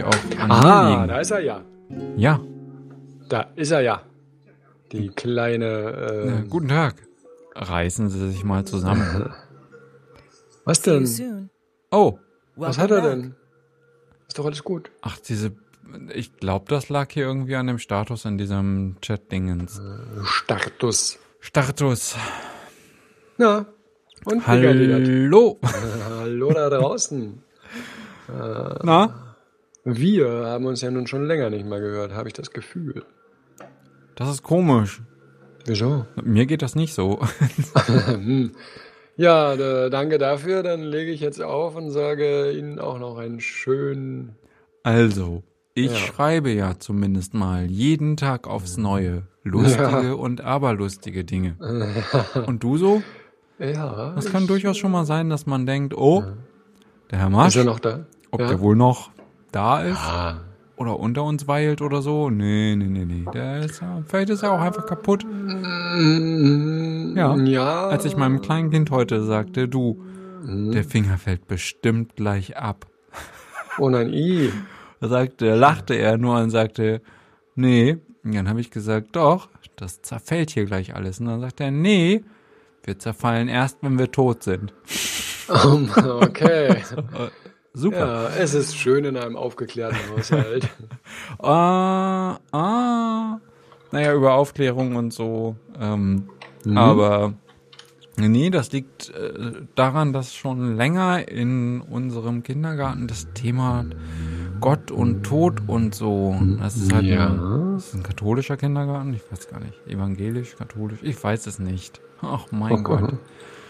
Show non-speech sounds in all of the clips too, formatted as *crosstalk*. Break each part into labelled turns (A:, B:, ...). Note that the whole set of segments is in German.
A: natürlich auch an
B: Ah, da ist er ja.
A: Ja,
B: Da ist er ja. Die kleine. Äh,
A: äh, guten Tag. Reißen Sie sich mal zusammen. *laughs*
B: was denn?
A: Oh,
B: Was hat er denn? Ist doch alles gut.
A: ach, diese. Ich glaube, das lag hier irgendwie an dem Status in diesem Chat-Dingens.
B: Status.
A: Status.
B: Na, und
A: Hallo. *laughs*
B: Hallo da draußen.
A: Na?
B: Wir haben uns ja nun schon länger nicht mehr gehört, habe ich das Gefühl.
A: Das ist komisch.
B: Wieso?
A: Mir geht das nicht so. *laughs* *laughs*
B: Ja, da, danke dafür. Dann lege ich jetzt auf und sage Ihnen auch noch einen schönen.
A: Also, ich
B: Ja.
A: schreibe ja zumindest mal jeden Tag aufs Neue lustige und aberlustige Dinge. *laughs* Und du so?
B: Ja.
A: Es kann durchaus schon mal sein, dass man denkt, oh, der Herr
B: Ist
A: Marsch,
B: er noch da?
A: ob
B: ja.
A: der wohl noch da ist
B: Ah.
A: oder unter uns weilt oder so. Nee, nee, nee, nee. Der ist ja, vielleicht ist er auch einfach kaputt. Ja.
B: Ja.
A: Als ich meinem kleinen Kind heute sagte, du,
B: Mhm.
A: der Finger fällt bestimmt gleich ab.
B: Oh nein, i.
A: Da sagte, lachte er nur und sagte, nee. Und dann habe ich gesagt, doch, das zerfällt hier gleich alles. Und dann sagt er, nee, wir zerfallen erst, wenn wir tot sind.
B: Um, okay. *laughs*
A: Super.
B: Ja, es ist schön in einem aufgeklärten Haushalt. *laughs*
A: Ah, ah. Naja, über Aufklärung und so. Ähm, Aber nee, das liegt äh, daran, dass schon länger in unserem Kindergarten das Thema Gott und Tod und so. Das ist halt
B: Ja.
A: ein, das ist ein katholischer Kindergarten. Ich weiß gar nicht. Evangelisch, katholisch. Ich weiß es nicht. Ach mein Gott.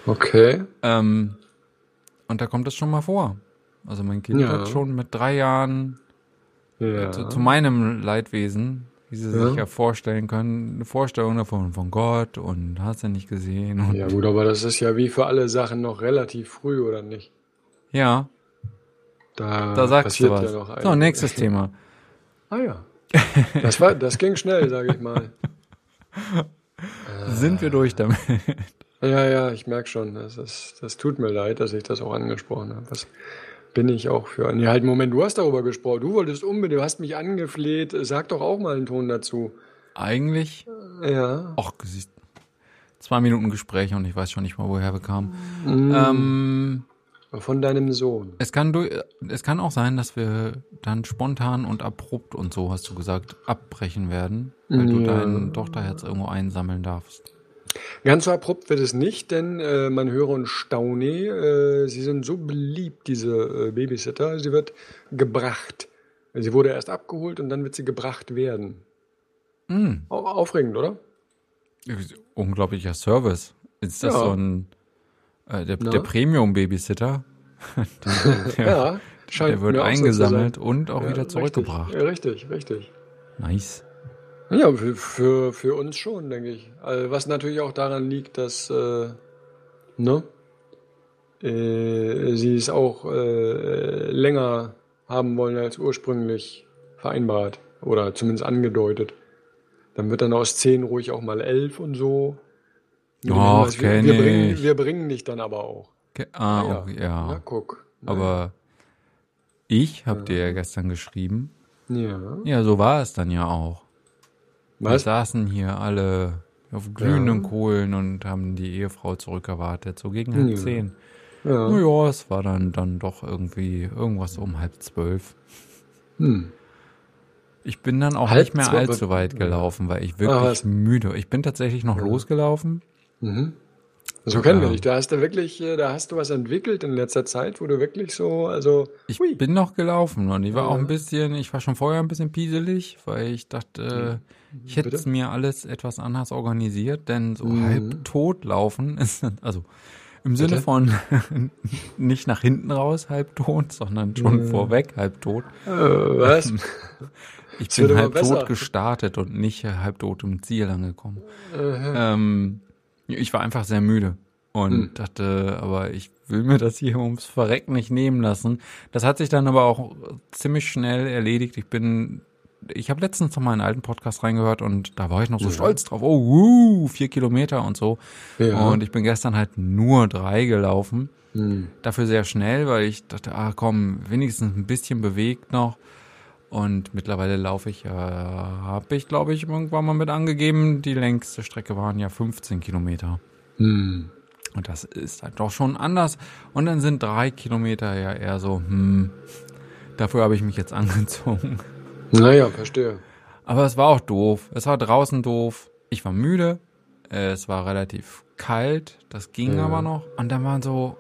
B: Okay.
A: Ähm, und da kommt es schon mal vor. Also mein Kind
B: Ja.
A: hat schon mit drei Jahren
B: Ja.
A: zu, zu meinem Leidwesen, wie Sie
B: Ja.
A: sich ja vorstellen können, eine Vorstellung davon von Gott und hast du nicht gesehen
B: ja, gut, aber das ist ja wie für alle Sachen noch relativ früh, oder nicht?
A: ja,
B: Da,
A: da sagst du was.
B: ja noch
A: so, nächstes Thema. *laughs*
B: Ah ja. Das, war, das ging schnell, sage ich mal. *laughs*
A: Sind wir durch damit?
B: Ja, ja, ich merke schon. Das, ist, das tut mir leid, dass ich das auch angesprochen habe. Was bin ich auch für? Nee, halt, Moment, du hast darüber gesprochen. Du wolltest unbedingt, du hast mich angefleht. Sag doch auch mal einen Ton dazu.
A: Eigentlich,
B: Ja.
A: siehst- zwei Minuten Gespräch und ich weiß schon nicht mal, woher wir kamen.
B: Mhm.
A: Ähm,
B: Von deinem Sohn.
A: es kann du, es kann auch sein, dass wir dann spontan und abrupt und so, hast du gesagt, abbrechen werden, weil du
B: Ja.
A: dein Tochterherz irgendwo einsammeln darfst.
B: Ganz so abrupt wird es nicht, denn äh, man höre und staune, äh, sie sind so beliebt, diese äh, Babysitter. Sie wird gebracht. Sie wurde erst abgeholt und dann wird sie gebracht werden.
A: Mm.
B: Au- Aufregend, oder?
A: Unglaublicher Service. Ist das
B: Ja.
A: so ein äh, der, der Premium-Babysitter? *laughs* der,
B: Ja, scheint
A: der wird
B: so
A: eingesammelt
B: sein.
A: und auch
B: Ja,
A: wieder zurückgebracht.
B: Richtig, richtig, richtig.
A: Nice.
B: Ja, für, für, für uns schon, denke ich. Also, was natürlich auch daran liegt, dass, äh, ne, äh, sie es auch äh, länger haben wollen als ursprünglich vereinbart oder zumindest angedeutet. Dann wird dann aus 10 ruhig auch mal 11 und so. Hinweis, wir,
A: kenn
B: wir, bringen, wir bringen dich dann aber auch.
A: Okay. Ah,
B: ja.
A: oh, ja.
B: Na, guck.
A: Aber ich habe dir ja gestern geschrieben.
B: Ja.
A: Ja, so war es dann ja auch. Wir
B: Was?
A: saßen hier alle auf glühenden Kohlen und haben die Ehefrau zurückerwartet, so gegen halb
B: Ja.
A: zehn.
B: Ja.
A: Naja, es war dann, dann doch irgendwie irgendwas um halb zwölf.
B: Hm.
A: Ich bin dann auch
B: Halb
A: nicht mehr allzu weit gelaufen, weil ich
B: Ah,
A: wirklich
B: was?
A: müde. Ich bin tatsächlich noch losgelaufen.
B: Mhm. So kennen wir
A: Ja.
B: dich. Da hast du wirklich, äh, da hast du was entwickelt in letzter Zeit, wo du wirklich so, also,
A: Ich
B: Hui.
A: bin noch gelaufen und ich war
B: Ja.
A: auch ein bisschen, ich war schon vorher ein bisschen pieselig, weil ich dachte, ich hätte
B: Bitte?
A: mir alles etwas anders organisiert, denn so
B: Mhm.
A: halb tot laufen *laughs* ist, also im Sinne
B: Bitte?
A: von *laughs* nicht nach hinten raus halb tot, sondern schon vorweg halb tot.
B: äh, was? *laughs*
A: Ich
B: Das
A: bin halb tot gestartet und nicht halb tot im Ziel angekommen. Ähm, ich war einfach sehr müde und
B: Hm.
A: dachte, aber ich will mir das hier ums Verrecken nicht nehmen lassen. Das hat sich dann aber auch ziemlich schnell erledigt. Ich bin ich habe letztens noch mal einen alten Podcast reingehört und da war ich noch so ja. stolz drauf. Oh, uh, vier Kilometer und so. Ja. Und ich bin gestern halt nur drei gelaufen. Hm. Dafür sehr schnell, weil ich dachte, ah komm, wenigstens ein bisschen bewegt noch. Und mittlerweile laufe ich ja, äh, habe ich glaube ich irgendwann mal mit angegeben, die längste Strecke waren ja 15 Kilometer. Hm. Und das ist halt doch schon anders. Und dann sind drei Kilometer ja eher so, hm, dafür habe ich mich jetzt *laughs* angezogen.
B: Naja, verstehe.
A: Aber es war auch doof. Es war draußen doof. Ich war müde. Es war relativ kalt. Das ging ja. aber noch. Und dann waren so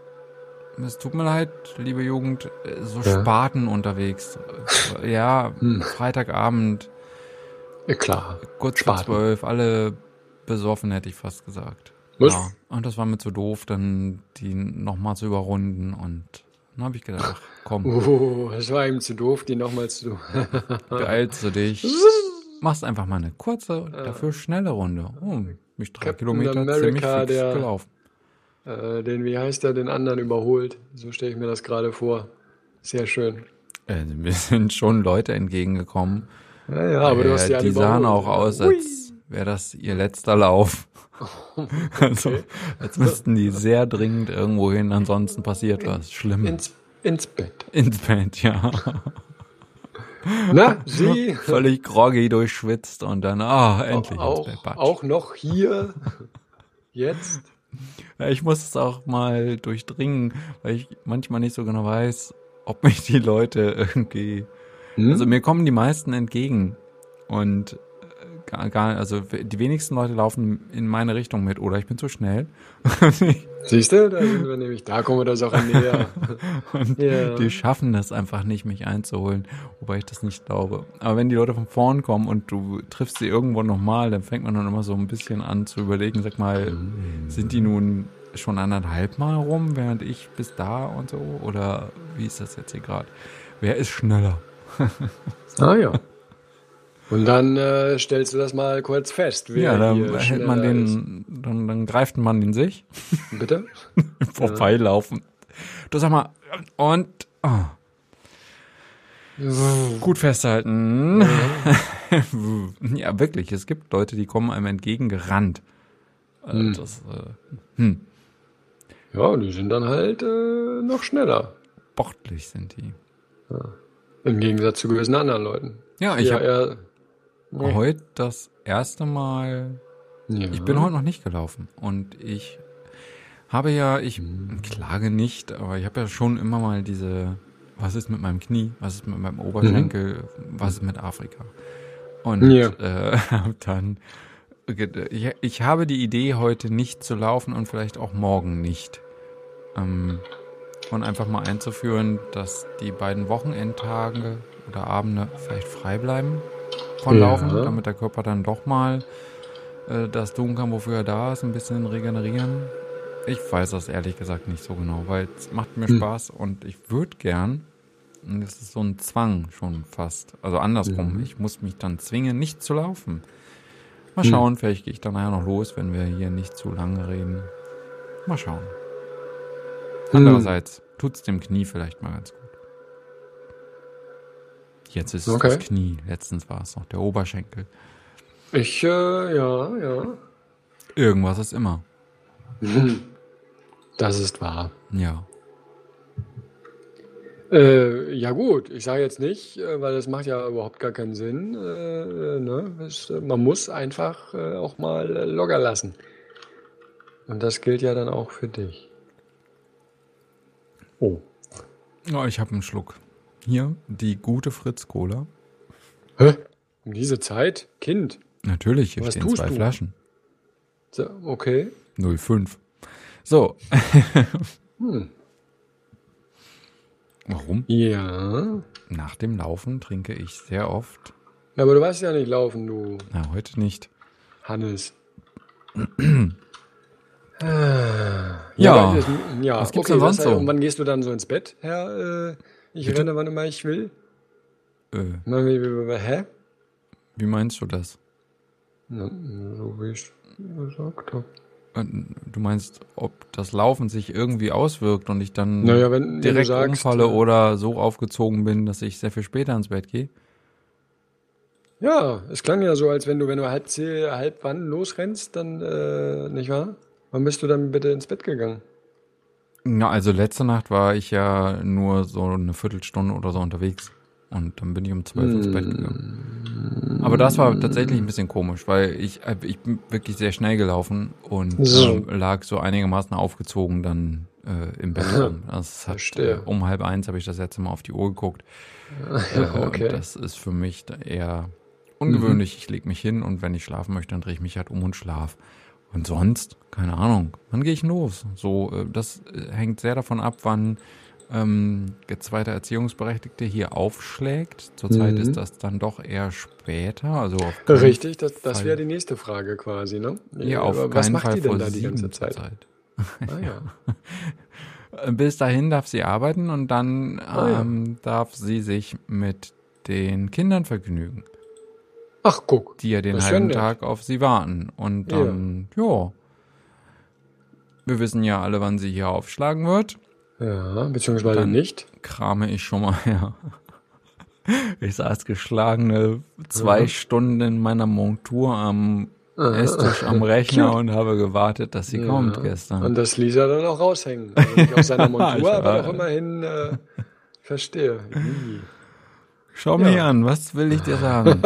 A: es tut mir leid, liebe Jugend, so ja. Spaten unterwegs. *laughs* Ja, hm. Freitagabend.
B: Ja, klar.
A: Kurz vor zwölf, alle besoffen, hätte ich fast gesagt. Was? Ja. Und das war mir zu doof, dann die nochmal zu überrunden und dann habe ich gedacht, ach, komm. *laughs*
B: Oh, das war ihm zu doof, die nochmal zu. *laughs*
A: Beeilst du dich. *laughs* Machst einfach mal eine kurze, dafür schnelle Runde. Oh, mich drei Captain Kilometer America, ziemlich fix gelaufen
B: äh, den, wie heißt der, den anderen überholt. So stelle ich mir das gerade vor. Sehr schön.
A: Äh, mir sind schon Leute entgegengekommen.
B: Ja, ja, aber äh, du hast ja
A: Die sahen auch aus, als wäre das ihr letzter Lauf. *laughs* Okay. Also, jetzt müssten die sehr dringend irgendwo hin, ansonsten passiert was Schlimmes.
B: Ins, ins Bett.
A: Ins Bett, ja.
B: Na, *laughs* sie?
A: Völlig groggy durchschwitzt und dann, ah, oh, endlich
B: auch, ins Bett. Auch noch hier? Jetzt?
A: Ich muss es auch mal durchdringen, weil ich manchmal nicht so genau weiß, ob mich die Leute irgendwie. Hm? Also mir kommen die meisten entgegen. Und gar, gar, also die wenigsten Leute laufen in meine Richtung mit oder ich bin zu schnell. *laughs*
B: Siehst du, da sind wir nämlich, da kommen wir das auch näher. *laughs*
A: Und ja. die schaffen das einfach nicht, mich einzuholen, wobei ich das nicht glaube. Aber wenn die Leute von vorn kommen und du triffst sie irgendwo nochmal, dann fängt man dann immer so ein bisschen an zu überlegen, sag mal, sind die nun schon anderthalb Mal rum, während ich bis da und so? Oder wie ist das jetzt hier gerade? Wer ist schneller? *laughs*
B: ah ja. Und dann äh, stellst du das mal kurz fest.
A: ja, dann hält man den, dann, dann greift man in sich.
B: Bitte? *laughs*
A: Vorbeilaufen. Du sag mal, und oh. gut festhalten. Ja. *laughs* ja. wirklich, es gibt Leute, die kommen einem entgegengerannt. Also hm. Das, äh, hm.
B: Ja, die sind dann halt äh, noch schneller.
A: Sportlich sind die.
B: Ja. Im Gegensatz zu gewissen anderen Leuten.
A: Ja, ich ja, habe Nee. Heute das erste Mal. Ja. Ich bin heute noch nicht gelaufen und ich habe ja, ich hm. klage nicht, aber ich habe ja schon immer mal diese, was ist mit meinem Knie, was ist mit meinem Oberschenkel, mhm. was ist mit Afrika. Und ja. äh, *laughs* dann, ich, ich habe die Idee, heute nicht zu laufen und vielleicht auch morgen nicht. Ähm, und einfach mal einzuführen, dass die beiden Wochenendtage oder Abende vielleicht frei bleiben von ja. Laufen, damit der Körper dann doch mal äh, das tun kann, wofür er da ist, ein bisschen regenerieren. Ich weiß das ehrlich gesagt nicht so genau, weil es macht mir hm. Spaß und ich würde gern, und das ist so ein Zwang schon fast, also andersrum, mhm. ich muss mich dann zwingen, nicht zu laufen. Mal hm. schauen, mhm. vielleicht gehe ich dann nachher noch los, wenn wir hier nicht zu lange reden. Mal schauen. Hm. Andererseits tut es dem Knie vielleicht mal ganz gut. Jetzt ist okay. das Knie. Letztens war es noch der Oberschenkel.
B: Ich, äh, ja, ja.
A: Irgendwas ist immer. *laughs*
B: Das ist wahr.
A: Ja.
B: Äh, ja gut, ich sage jetzt nicht, äh, weil das macht ja überhaupt gar keinen Sinn. Äh, ne? es, man muss einfach äh, auch mal äh, locker lassen. Und das gilt ja dann auch für dich.
A: Oh. Oh, ich habe einen Schluck. Hier, die gute Fritz-Cola.
B: Hä? Um diese Zeit? Kind?
A: Natürlich, hier Was stehen zwei du? Flaschen.
B: So, okay.
A: 05. So. *laughs* hm. Warum?
B: Ja.
A: Nach dem Laufen trinke ich sehr oft.
B: Ja, aber du weißt ja nicht laufen, du.
A: Na, heute nicht.
B: Hannes. *clears throat*
A: ja, ja,
B: ja.
A: Was gibt's okay, denn sonst was, so?
B: Und wann gehst du dann so ins Bett, Herr äh, ich Bitte? renne, wann immer ich will.
A: Äh.
B: Hä?
A: Wie meinst du das?
B: Na, so wie ich gesagt habe.
A: Äh, du meinst, ob das Laufen sich irgendwie auswirkt und ich dann
B: naja, wenn,
A: direkt
B: wenn
A: sagst, umfalle oder so aufgezogen bin, dass ich sehr viel später ins Bett gehe?
B: Ja, es klang ja so, als wenn du, wenn du halb, halb wann losrennst, dann, äh, nicht wahr? Wann bist du dann bitte ins Bett gegangen?
A: Na, also letzte Nacht war ich ja nur so eine Viertelstunde oder so unterwegs. Und dann bin ich um zwölf ins Bett gegangen. Aber das war tatsächlich ein bisschen komisch, weil ich, äh, ich bin wirklich sehr schnell gelaufen und
B: So.
A: ähm, lag so einigermaßen aufgezogen dann äh, im Bett es hat,
B: Verstehe.
A: äh, um halb eins habe ich das letzte Mal auf die Uhr geguckt. *laughs* Äh,
B: Okay.
A: Das ist für mich eher ungewöhnlich. Ich lege mich hin und wenn ich schlafen möchte, dann drehe ich mich halt um und schlaf. Und sonst, keine Ahnung, wann gehe ich los? So, äh, das äh, hängt sehr davon ab, wann ähm, der zweite Erziehungsberechtigte hier aufschlägt. Zurzeit
B: Mhm.
A: ist das dann doch eher später. Also
B: Richtig, das, das wäre die nächste Frage quasi, ne?
A: Ja, auf
B: Aber Was
A: keinen
B: macht
A: Fall
B: die denn da die ganze Zeit?
A: zurzeit. *laughs*
B: Ah, ja.
A: Äh, Bis dahin darf sie arbeiten und dann
B: Ah, ja.
A: ähm, darf sie sich mit den Kindern vergnügen,
B: Ach, guck.
A: die ja den halben. Tag auf sie warten. Und dann, ja. Wir wissen ja alle, wann sie hier aufschlagen wird.
B: Ja, beziehungsweise
A: Dann-
B: nicht.
A: krame ich schon mal *laughs* her. Ich saß geschlagene zwei
B: Mhm.
A: Stunden in meiner Montur am Esstisch am *laughs* Rechner und habe gewartet, dass sie kommt
B: Ja.
A: gestern.
B: Und das ließ er dann auch raushängen. Also aus seiner *laughs*
A: Ich
B: Montur, aber doch immerhin, äh, verstehe.
A: Schau
B: Ja.
A: an, was will ich dir sagen?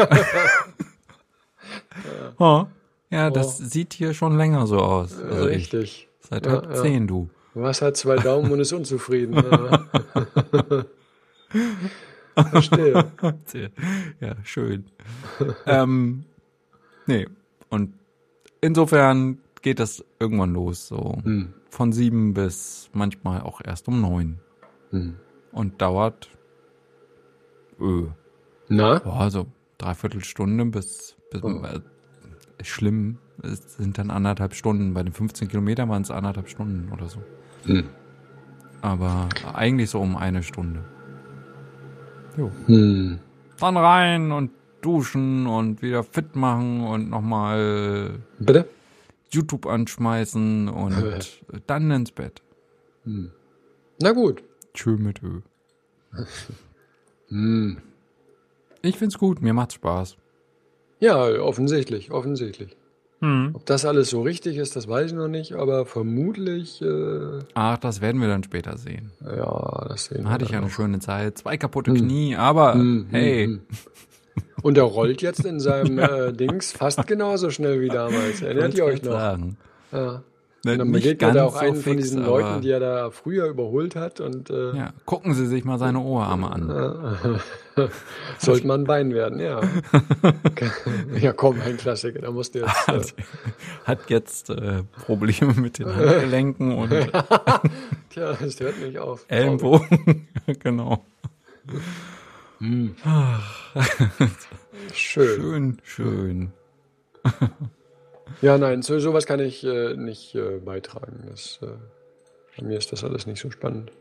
A: oh, ja, das sieht hier schon länger so aus.
B: Ja,
A: Also ich,
B: richtig.
A: Seit
B: Ja,
A: halb
B: ja.
A: zehn, du.
B: Was hat zwei Daumen und ist unzufrieden? *laughs* Verstehe. *laughs*
A: Ja, schön. ähm, nee, und insofern geht das irgendwann los, so
B: Hm.
A: von sieben bis manchmal auch erst um neun.
B: Hm.
A: Und dauert, öh,
B: Na?
A: boah, so dreiviertel Stunde bis, bis
B: Oh.
A: Äh, schlimm, es sind dann anderthalb Stunden. Bei den 15 Kilometern waren es anderthalb Stunden oder so.
B: Hm.
A: Aber eigentlich so um eine Stunde. Jo.
B: Hm.
A: Dann rein und duschen und wieder fit machen und nochmal
B: Bitte?
A: YouTube anschmeißen und dann ins Bett.
B: Na gut.
A: Tschö mit Ö. *laughs*
B: Hm.
A: Ich find's gut, mir macht's Spaß.
B: Ja, offensichtlich, offensichtlich.
A: Hm.
B: Ob das alles so richtig ist, das weiß ich noch nicht, aber vermutlich, äh,
A: Ach, das werden wir dann später sehen.
B: ja, das sehen
A: hatte
B: wir
A: ich ja eine schöne Zeit, zwei kaputte Knie, aber
B: Hm,
A: hey,
B: hm, hm. Und er rollt jetzt in seinem *laughs* äh, Dings fast genauso schnell wie damals. Erinnert ihr euch noch?
A: Sagen.
B: Ja.
A: Ne, nicht
B: begegnet er
A: ganz
B: auch
A: so
B: einen von
A: fix,
B: diesen Leuten, die er da früher überholt hat und äh,
A: Ja, gucken Sie sich mal seine Oberarme an. *laughs*
B: sollte man ein Bein werden, ja. *laughs* ja, komm, ein Klassiker, da musst du jetzt. Äh,
A: Hat jetzt äh, Probleme mit den Handgelenken und *laughs*
B: tja, das hört nicht auf.
A: Ellenbogen. genau.
B: Schön.
A: Schön, schön.
B: Ja, nein, so, sowas kann ich äh, nicht äh, beitragen. Das, äh, bei mir ist das alles nicht so spannend.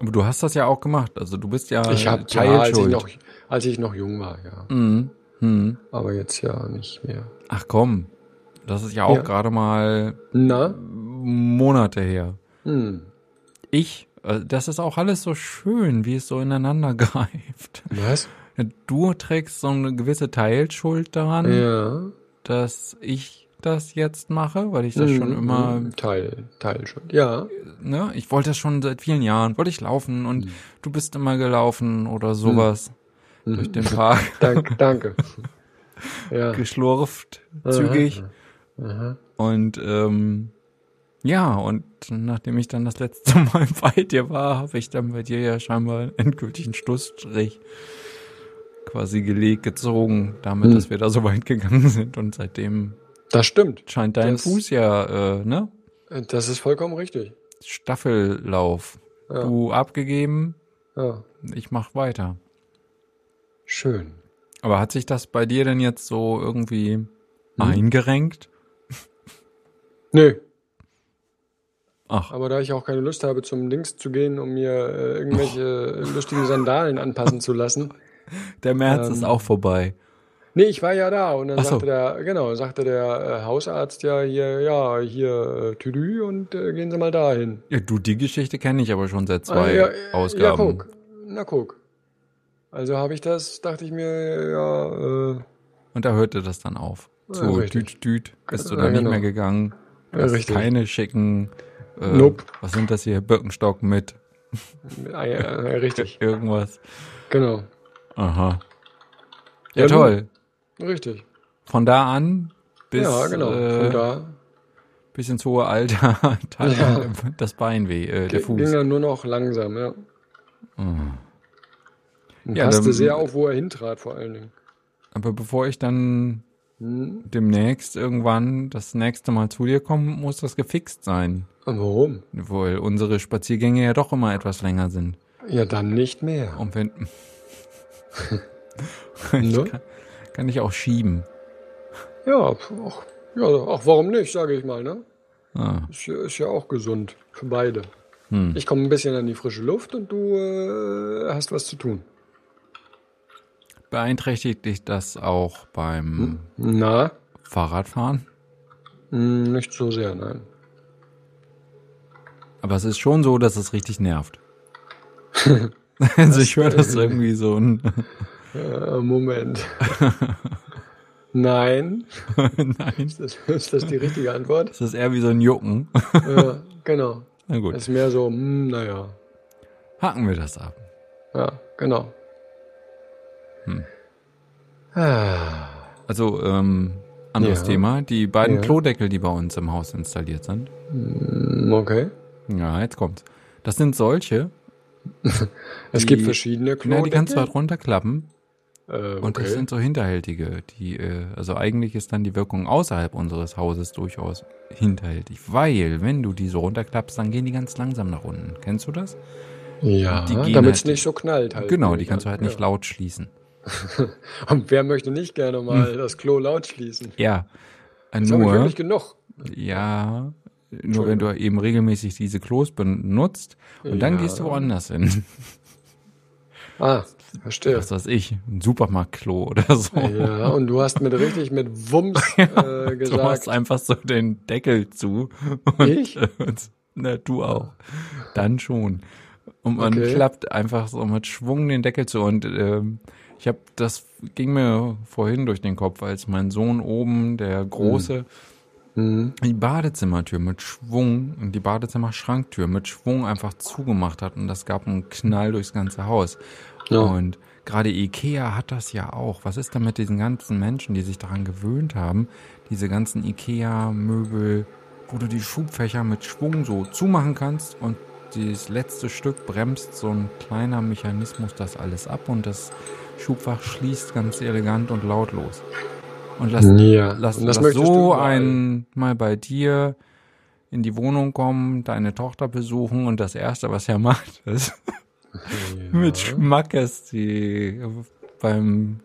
A: Aber du hast das ja auch gemacht. Also du bist ja
B: Ich habe ja, als ich, noch, als ich noch jung war, ja.
A: Mhm. Mhm.
B: Aber jetzt ja nicht mehr.
A: Ach komm, das ist ja auch
B: Ja.
A: gerade mal
B: Na?
A: Monate her.
B: Hm.
A: Ich, äh, das ist auch alles so schön, wie es so ineinander *laughs* greift.
B: Was?
A: Du trägst so eine gewisse Teilschuld daran,
B: Ja.
A: Dass ich das jetzt mache, weil ich das schon
B: Mhm,
A: immer,
B: mhm. Teil, Teil schon. Ja.
A: ne, ich wollte das schon seit vielen Jahren, wollte ich laufen
B: Mhm.
A: und du bist immer gelaufen oder sowas durch den Park, *laughs*
B: Danke, danke. *laughs* ja.
A: geschlurft, zügig.
B: Aha.
A: Und ähm, ja, und nachdem ich dann das letzte *laughs* Mal bei dir war, habe ich dann bei dir ja scheinbar einen endgültigen Schlussstrich quasi gelegt, gezogen, damit,
B: Hm.
A: dass wir da so weit gegangen sind. Und seitdem
B: Das stimmt.
A: scheint dein
B: Das-
A: Fuß ja, äh, ne?
B: Das ist vollkommen richtig.
A: Staffellauf.
B: Ja.
A: Du abgegeben,
B: Ja.
A: ich mach weiter.
B: Schön.
A: Aber hat sich das bei dir denn jetzt so irgendwie
B: Hm.
A: eingerenkt?
B: Nö,
A: Ach,
B: aber da ich auch keine Lust habe, zum Dings zu gehen, um mir äh, irgendwelche lustige Sandalen anpassen zu lassen.
A: Der März
B: ähm,
A: ist auch vorbei.
B: Nee, ich war ja da und dann
A: so.
B: sagte der, genau, sagte der äh, Hausarzt ja hier, ja, hier äh, Tüdü und äh, gehen Sie mal dahin.
A: Ja, du, die Geschichte kenne ich aber schon seit zwei
B: Ah, ja,
A: Ausgaben.
B: Ja, guck. Na, guck. Also habe ich das, dachte ich mir, ja, äh,
A: Und da hörte das dann auf.
B: Ja,
A: So,
B: richtig.
A: düt, düt, bist du
B: Ja,
A: dann nicht
B: genau.
A: mehr gegangen.
B: Ja,
A: Hast
B: richtig.
A: keine schicken, äh,
B: Nope.
A: was sind das hier, Birkenstock mit
B: ja, ja, ja, richtig, *laughs*
A: irgendwas.
B: genau,
A: Aha. Ja,
B: Ja,
A: toll.
B: richtig.
A: Von da an bis,
B: ja, genau.
A: äh,
B: Von da
A: bis ins hohe Alter *laughs* tat
B: Ja.
A: das Bein weh, äh, der
B: ging
A: Fuß.
B: dann nur noch langsam, ja.
A: Mhm.
B: Und
A: Ja,
B: passte
A: dann-
B: sehr auf, wo er hintrat, vor allen Dingen.
A: Aber bevor ich dann
B: Hm.
A: demnächst irgendwann das nächste Mal zu dir komme, muss das gefixt sein.
B: Und warum?
A: Weil unsere Spaziergänge ja doch immer etwas länger sind.
B: Ja, dann nicht mehr.
A: Und wenn. *laughs* ich
B: Ne?
A: kann, kann ich auch schieben.
B: Ja, auch, ja, auch warum nicht, sage ich mal, ne?
A: Ah,
B: Ist, ja- ist ja auch gesund für beide.
A: hm.
B: Ich komme ein bisschen an die frische Luft und du äh, hast was zu tun.
A: Beeinträchtigt dich das auch beim
B: Na,
A: Fahrradfahren?
B: hm, nicht so sehr, nein.
A: Aber es ist schon so, dass es richtig nervt. *laughs* *laughs* also ich höre das irgendwie so ein. *laughs*
B: Äh, Moment. *laughs* nein.
A: Nein.
B: Ist das, ist das die richtige Antwort?
A: Das ist eher wie so ein Jucken.
B: ja, genau.
A: Na gut,
B: Das ist mehr so, hm, naja.
A: haken wir das ab.
B: Ja, genau.
A: Hm.
B: Ah,
A: Also, ähm, anderes
B: Ja.
A: Thema. Die beiden
B: Ja.
A: Klodeckel, die bei uns im Haus installiert sind.
B: hm, okay.
A: Ja, jetzt kommt's. Das sind solche, *laughs*
B: Es
A: Die-
B: gibt verschiedene Klodeckel.
A: die kannst du halt runterklappen.
B: äh,
A: Und das
B: okay.
A: sind so hinterhältige, die, äh, also eigentlich ist dann die Wirkung außerhalb unseres Hauses durchaus hinterhältig. Weil, wenn du die so runterklappst, dann gehen die ganz langsam nach unten. Kennst du das?
B: ja, damit es
A: halt-
B: nicht so knallt halt.
A: genau, die
B: ich
A: kannst du halt nicht
B: ja.
A: laut schließen. *laughs*
B: Und wer möchte nicht gerne mal
A: Hm.
B: das Klo laut schließen?
A: Ja.
B: Das habe ich
A: nur,
B: wirklich genug.
A: ja, nur wenn du eben regelmäßig diese Klos benutzt und dann
B: Ja.
A: gehst du woanders hin. *laughs*
B: Ah, verstehe.
A: Was weiß ich, ein Supermarktklo oder so.
B: Ja, und du hast mit richtig mit Wumms *laughs* äh,
A: Du
B: gesagt.
A: machst einfach so den Deckel zu. Und,
B: Ich?
A: Und, *laughs* na, du auch. Dann schon. Und man
B: Okay.
A: klappt einfach so mit Schwung den Deckel zu. Und ähm, ich habe, das ging mir vorhin durch den Kopf, als mein Sohn oben, der Große,
B: Mhm.
A: Die Badezimmertür mit Schwung und die Badezimmerschranktür mit Schwung einfach zugemacht hat und das gab einen Knall durchs ganze Haus.
B: Ja.
A: Und gerade Ikea hat das ja auch. Was ist denn mit diesen ganzen Menschen, die sich daran gewöhnt haben, diese ganzen Ikea-Möbel, wo du die Schubfächer mit Schwung so zumachen kannst und das letzte Stück bremst so ein kleiner Mechanismus das alles ab und das Schubfach schließt ganz elegant und lautlos. Und lass
B: Ja,
A: Lass,
B: und das
A: lass so
B: du überall.
A: ein mal bei dir in die Wohnung kommen, deine Tochter besuchen und das erste, was er macht, *laughs* ist
B: Ja.
A: mit Schmackes die beim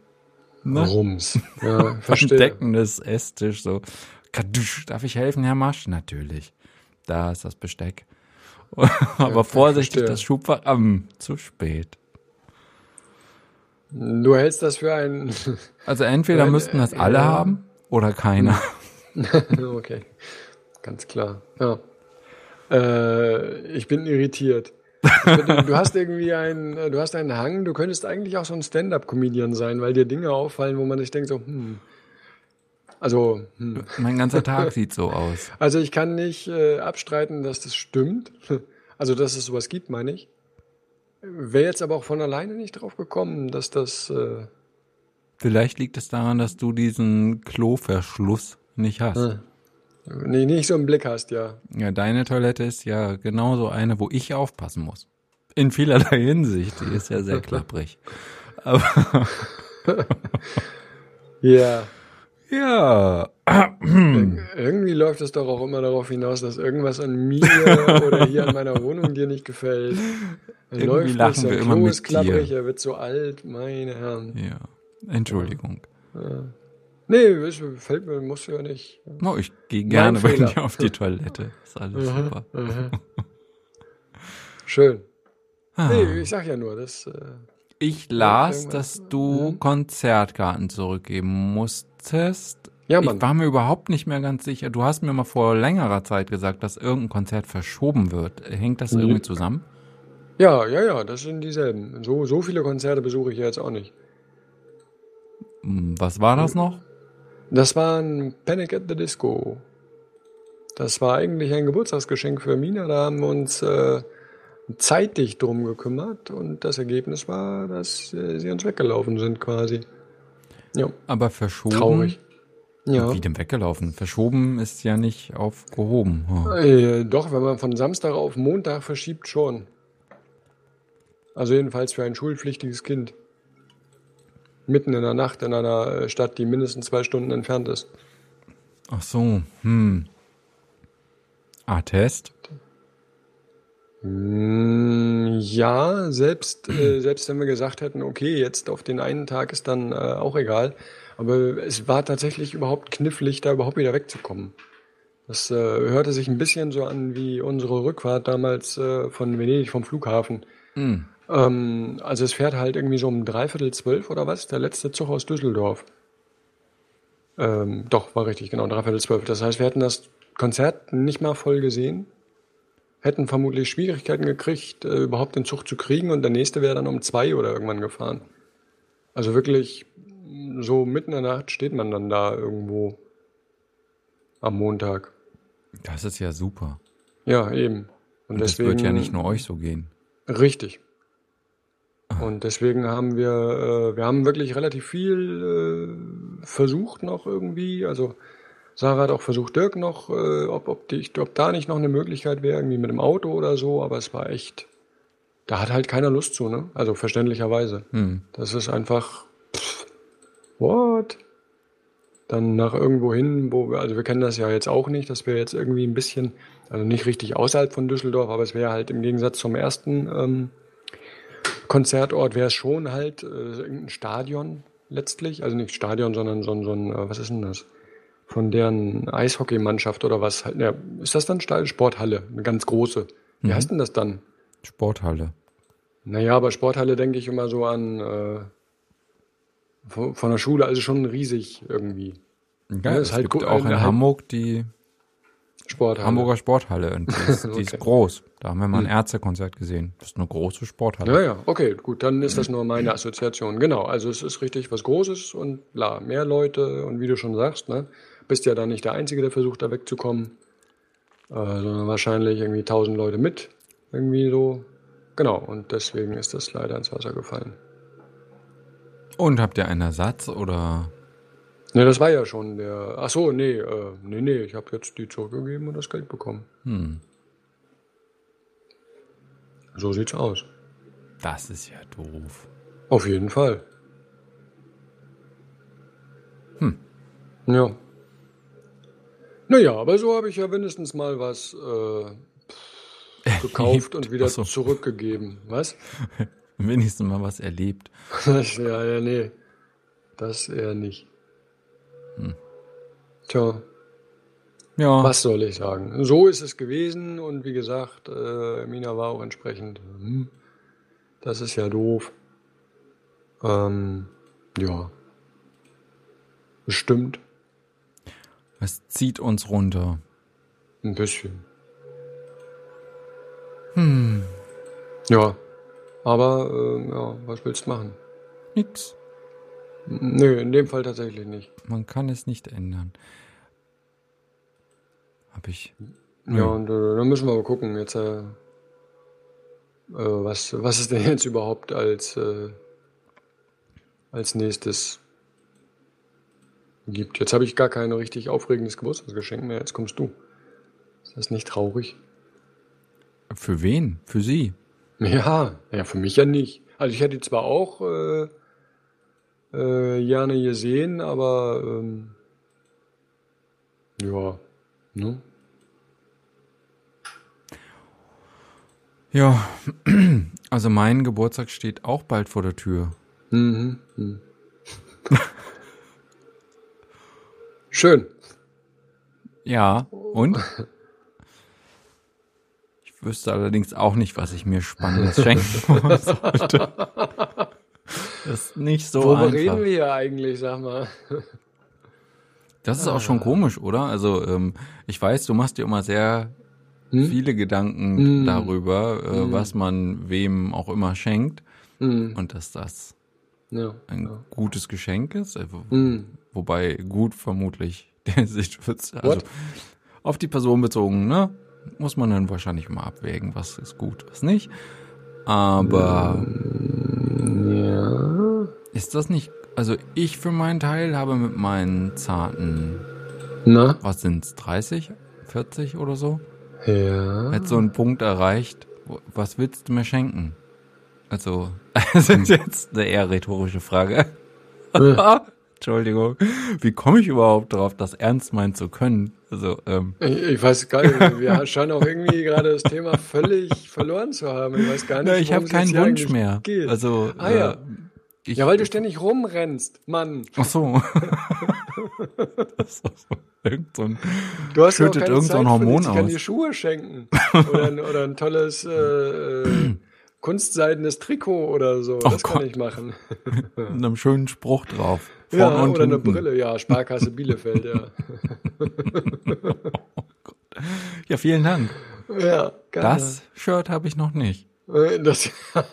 A: ne,
B: Rums. Ja, *laughs* verstehe.
A: Decken des Esstisch so. Kadusch, darf ich helfen, Herr Masch? Natürlich. Da ist das Besteck. *laughs* Aber vorsichtig,
B: verstehe.
A: das Schubfach am zu spät.
B: Du hältst das für ein. *laughs*
A: Also entweder
B: Weil,
A: müssten das
B: äh,
A: alle
B: ja.
A: haben oder keiner. *laughs* *laughs*
B: okay. Ganz klar. Ja. Äh, ich bin irritiert. Du hast irgendwie einen, du hast einen Hang, du könntest eigentlich auch so ein Stand-up-Comedian sein, weil dir Dinge auffallen, wo man sich denkt so, hm. Also, hm.
A: Mein ganzer Tag sieht so aus.
B: Also ich kann nicht äh, abstreiten, dass das stimmt. Also dass es sowas gibt, meine ich. Wäre jetzt aber auch von alleine nicht drauf gekommen, dass das. Äh,
A: Vielleicht liegt es daran, dass du diesen Kloverschluss nicht hast.
B: äh, nee, nicht so im Blick hast, ja.
A: Ja, deine Toilette ist ja genauso eine, wo ich aufpassen muss. In vielerlei Hinsicht. Die ist ja sehr *laughs* klapprig. Aber
B: Ja.
A: Ja,
B: Irgendwie läuft es doch auch immer darauf hinaus, dass irgendwas an mir *laughs* oder hier an meiner Wohnung dir nicht gefällt. Er
A: Irgendwie
B: läuft
A: lachen
B: nicht,
A: wir immer mit
B: ist klapprig,
A: dir.
B: er wird so alt, meine Herren.
A: ja. Entschuldigung.
B: Nee, es fällt mir, muss ja nicht.
A: No, ich gehe gerne bei dir auf die Toilette. Ist alles super. *laughs*
B: Schön.
A: Ah.
B: Nee, ich sag ja nur, das. Äh,
A: Ich las, dass du
B: Mhm.
A: Konzertkarten zurückgeben musstest.
B: ja, Mann.
A: Ich war mir überhaupt nicht mehr ganz sicher. Du hast mir mal vor längerer Zeit gesagt, dass irgendein Konzert verschoben wird. Hängt das
B: Mhm.
A: irgendwie zusammen?
B: Ja, ja, ja, das sind dieselben. So, so viele Konzerte besuche ich jetzt auch nicht.
A: Hm, Was war das noch?
B: Das war ein Panic at the Disco. Das war eigentlich ein Geburtstagsgeschenk für Mina. Da haben wir uns äh, zeitig drum gekümmert und das Ergebnis war, dass äh, sie uns weggelaufen sind quasi. Ja,
A: Aber verschoben.
B: traurig. Ja.
A: Wie denn weggelaufen? Verschoben ist ja nicht aufgehoben. Oh.
B: Äh, doch, wenn man von Samstag auf Montag verschiebt, schon. Also jedenfalls für ein schulpflichtiges Kind. Mitten in der Nacht in einer äh, Stadt, die mindestens zwei Stunden entfernt ist.
A: Ach so, hm. Attest?
B: Mm, Ja, selbst, äh, selbst wenn wir gesagt hätten, okay, jetzt auf den einen Tag ist dann äh, auch egal. Aber es war tatsächlich überhaupt knifflig, da überhaupt wieder wegzukommen. Das äh, hörte sich ein bisschen so an wie unsere Rückfahrt damals äh, von Venedig vom Flughafen.
A: Hm.
B: Ähm, also es fährt halt irgendwie so um dreiviertel zwölf oder was, der letzte Zug aus Düsseldorf. Ähm, doch, war richtig, genau, dreiviertel zwölf. Das heißt, wir hätten das Konzert nicht mal voll gesehen, hätten vermutlich Schwierigkeiten gekriegt, äh, überhaupt den Zug zu kriegen und der nächste wäre dann um zwei oder irgendwann gefahren. Also wirklich, so mitten in der Nacht steht man dann da irgendwo am Montag.
A: Das ist ja super.
B: Ja, eben. Und,
A: Und das
B: deswegen,
A: wird ja nicht nur euch so gehen.
B: Richtig. Und deswegen haben wir, äh, wir haben wirklich relativ viel äh, versucht noch irgendwie. Also Sarah hat auch versucht, Dirk noch, äh, ob, ob, die, ob da nicht noch eine Möglichkeit wäre, irgendwie mit dem Auto oder so, aber es war echt, da hat halt keiner Lust zu, ne? Also verständlicherweise.
A: Hm.
B: Das ist einfach, pff, what? Dann nach irgendwo hin, wo wir, also wir kennen das ja jetzt auch nicht, dass wir jetzt irgendwie ein bisschen, also nicht richtig außerhalb von Düsseldorf, aber es wäre halt im Gegensatz zum ersten ähm, Konzertort wäre es schon halt äh, irgendein Stadion letztlich, also nicht Stadion, sondern so, ein- so ein, äh, was ist denn das? Von deren Eishockeymannschaft oder was? Halt, ja, ist das dann Stadion? Sporthalle, eine ganz große. Wie
A: Mhm.
B: heißt denn das dann?
A: Sporthalle.
B: Naja, bei Sporthalle denke ich immer so an äh, von, von der Schule, also schon riesig irgendwie.
A: Ja,
B: Ja,
A: es
B: ist halt
A: gibt auch in
B: halt-
A: Hamburg die
B: Sporthalle.
A: Hamburger Sporthalle. Und die ist, *laughs* die ist
B: Okay.
A: groß. Da haben wir mal ein Ärztekonzert gesehen. Das ist eine große Sporthalle.
B: Ja, ja, okay, gut, dann ist das nur meine Assoziation. Genau, also es ist richtig was Großes und bla, mehr Leute und wie du schon sagst, ne, bist ja dann nicht der Einzige, der versucht, da wegzukommen, äh, sondern wahrscheinlich irgendwie tausend Leute mit, irgendwie so. Genau, und deswegen ist das leider ins Wasser gefallen.
A: Und habt ihr einen Ersatz oder?
B: Ne, das war ja schon der. Ach so, nee, äh, nee, nee, ich habe jetzt die zurückgegeben und das Geld bekommen.
A: Hm,
B: So sieht's aus.
A: das ist ja doof.
B: Auf jeden Fall.
A: Hm.
B: Ja. Naja, aber so habe ich ja mindestens mal was äh, gekauft und wieder
A: so.
B: zurückgegeben. Was? *laughs*
A: Wenigstens mal was erlebt. *laughs*
B: Das, ja, ja, nee. Das eher nicht. Tja,
A: Ja.
B: was soll ich sagen? So ist es gewesen und wie gesagt, äh, Mina war auch entsprechend. Hm, das ist ja doof. Ähm, ja. Bestimmt.
A: Es zieht uns runter.
B: Ein bisschen. Hm. Ja. Aber, äh, ja, was willst du machen?
A: Nix.
B: Nö, in dem Fall tatsächlich nicht.
A: Man kann es nicht ändern. Hab ich.
B: Ja, und äh, dann müssen wir mal gucken, jetzt, äh, äh, was, was es denn jetzt überhaupt als, äh, als nächstes gibt. Jetzt habe ich gar kein richtig aufregendes Geburtstagsgeschenk mehr. Jetzt kommst du. Ist das nicht traurig?
A: Für wen? Für sie.
B: Ja, ja, für mich ja nicht. Also ich hätte die zwar auch äh, äh, gerne gesehen, aber ähm, ja, ne?
A: Ja. *clears throat* Also mein Geburtstag steht auch bald vor der Tür.
B: Mhm. mhm. Schön.
A: Ja. Und? Ich wüsste allerdings auch nicht, was ich mir Spannendes *laughs* schenken sollte. Das ist nicht so
B: Worüber
A: einfach.
B: reden wir eigentlich, sag mal?
A: Das ist auch schon komisch, oder? Also ähm, ich weiß, du machst dir immer sehr hm? viele Gedanken hm. darüber, äh, hm. was man wem auch immer schenkt. Hm. Und dass das ja, ein ja. gutes Geschenk ist. Hm. Wobei gut vermutlich *laughs* der sich wird, also auf die Person bezogen, ne? Muss man dann wahrscheinlich mal abwägen, was ist gut, was nicht. Aber ja. ist das nicht also ich für meinen Teil habe mit meinen zarten, Na? was sind's, 30, 40 oder so? Ja. Jetzt so einen Punkt erreicht, was willst du mir schenken? Also, *laughs* das ist jetzt eine eher rhetorische Frage. *laughs* Entschuldigung. Wie komme ich überhaupt darauf, das ernst meinen zu können? Also, ähm.
B: ich, ich weiß gar nicht, wir scheinen auch irgendwie gerade das Thema völlig verloren zu haben. Ich weiß gar nicht,
A: Na, ich habe keinen Wunsch mehr. Geht. Also,
B: ah, ja. Äh, ich, ja, weil du ständig rumrennst, Mann.
A: Ach so. *laughs* das ist so. Irgend so ein, du hast schüttet irgend so Hormon aus. Ich
B: kann dir Schuhe schenken. Oder ein, oder ein tolles äh, kunstseidenes Trikot oder so. Oh das Gott. kann ich machen. *laughs*
A: Mit einem schönen Spruch drauf.
B: ja, oder hinten. eine Brille. Ja, Sparkasse *laughs* Bielefeld, ja.
A: oh ja, vielen Dank. Ja, gerne. Das Shirt habe ich noch nicht.
B: Äh, das *laughs*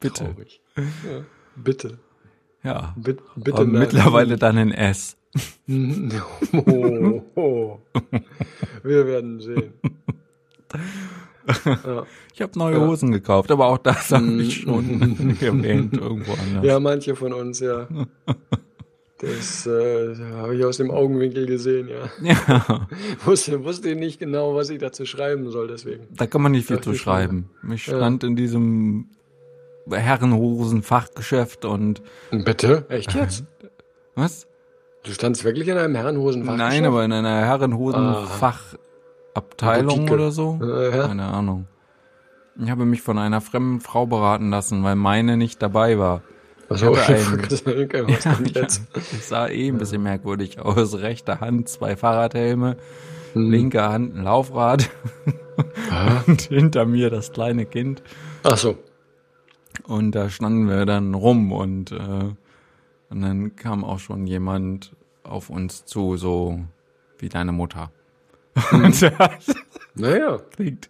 A: Bitte.
B: Traurig. Ja, bitte.
A: Ja. Bitte, bitte mittlerweile dann in S.
B: oh, oh. Wir werden sehen.
A: Ja. *laughs* Ich habe neue Hosen gekauft, aber auch das habe ich schon *laughs* erwähnt irgendwo anders.
B: Ja, manche von uns, ja. Das äh, habe ich aus dem Augenwinkel gesehen, ja. Ja. *laughs* wusste, wusste nicht genau, was ich dazu schreiben soll, deswegen.
A: Da kann man nicht viel zu schreiben. Ich stand ja. in diesem Herrenhosen-Fachgeschäft und.
B: Bitte? Echt jetzt?
A: Was?
B: Du standst wirklich in einem Herrenhosen-Fachgeschäft?
A: Nein, aber in einer Herrenhosen-Fachabteilung oder so. Äh, ja. Keine Ahnung. Ich habe mich von einer fremden Frau beraten lassen, weil meine nicht dabei war.
B: Also, ich, ein, *laughs*
A: was *laughs* ja, jetzt? Es sah eh ein bisschen merkwürdig aus. Rechte Hand, zwei Fahrradhelme, hm. linke Hand ein Laufrad ah. *laughs* und hinter mir das kleine Kind.
B: Ach so.
A: Und da standen wir dann rum und, äh, und dann kam auch schon jemand auf uns zu, so wie deine Mutter. Und das naja. klingt,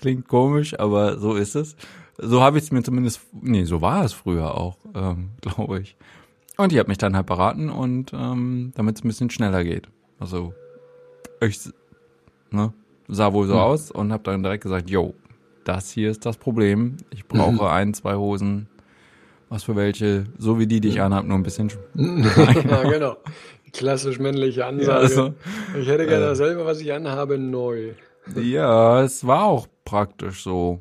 A: klingt komisch, aber so ist es. So habe ich es mir zumindest, nee, so war es früher auch, ähm, *laughs* glaube ich. Und die hat mich dann halt beraten und ähm, damit es ein bisschen schneller geht. Also ich ne, sah wohl so hm. aus und habe dann direkt gesagt, yo, das hier ist das Problem. Ich brauche mhm. ein, zwei Hosen. Was für welche, so wie die, die ich anhab, nur ein bisschen. *laughs*
B: ja, genau. Klassisch männliche Ansage. Ja, also, ich hätte gerne äh, dasselbe, was ich anhabe, neu.
A: Ja, es war auch praktisch so.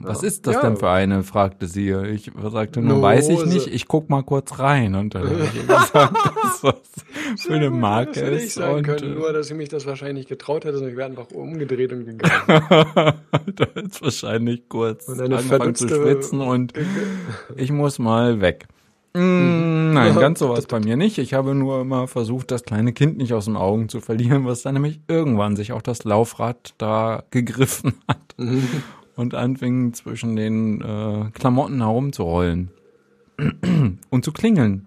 A: Was ja. ist das ja. denn für eine? fragte sie. Ich sagte nur, weiß ich nicht, ich guck mal kurz rein. Und dann habe ich gesagt, *laughs* was für eine Marke das hätte
B: ich sagen und, können, äh, nur dass sie mich das wahrscheinlich getraut hätte, sondern ich wäre einfach umgedreht und gegangen. *laughs*
A: da ist wahrscheinlich kurz und angefangen zu schwitzen und ich muss mal weg. Mm, *laughs* nein, ganz so war es bei mir nicht. Ich habe nur immer versucht, das kleine Kind nicht aus den Augen zu verlieren, was dann nämlich irgendwann sich auch das Laufrad da gegriffen *laughs* hat. Mhm und anfing zwischen den äh, Klamotten herumzurollen *clears throat* und zu klingeln.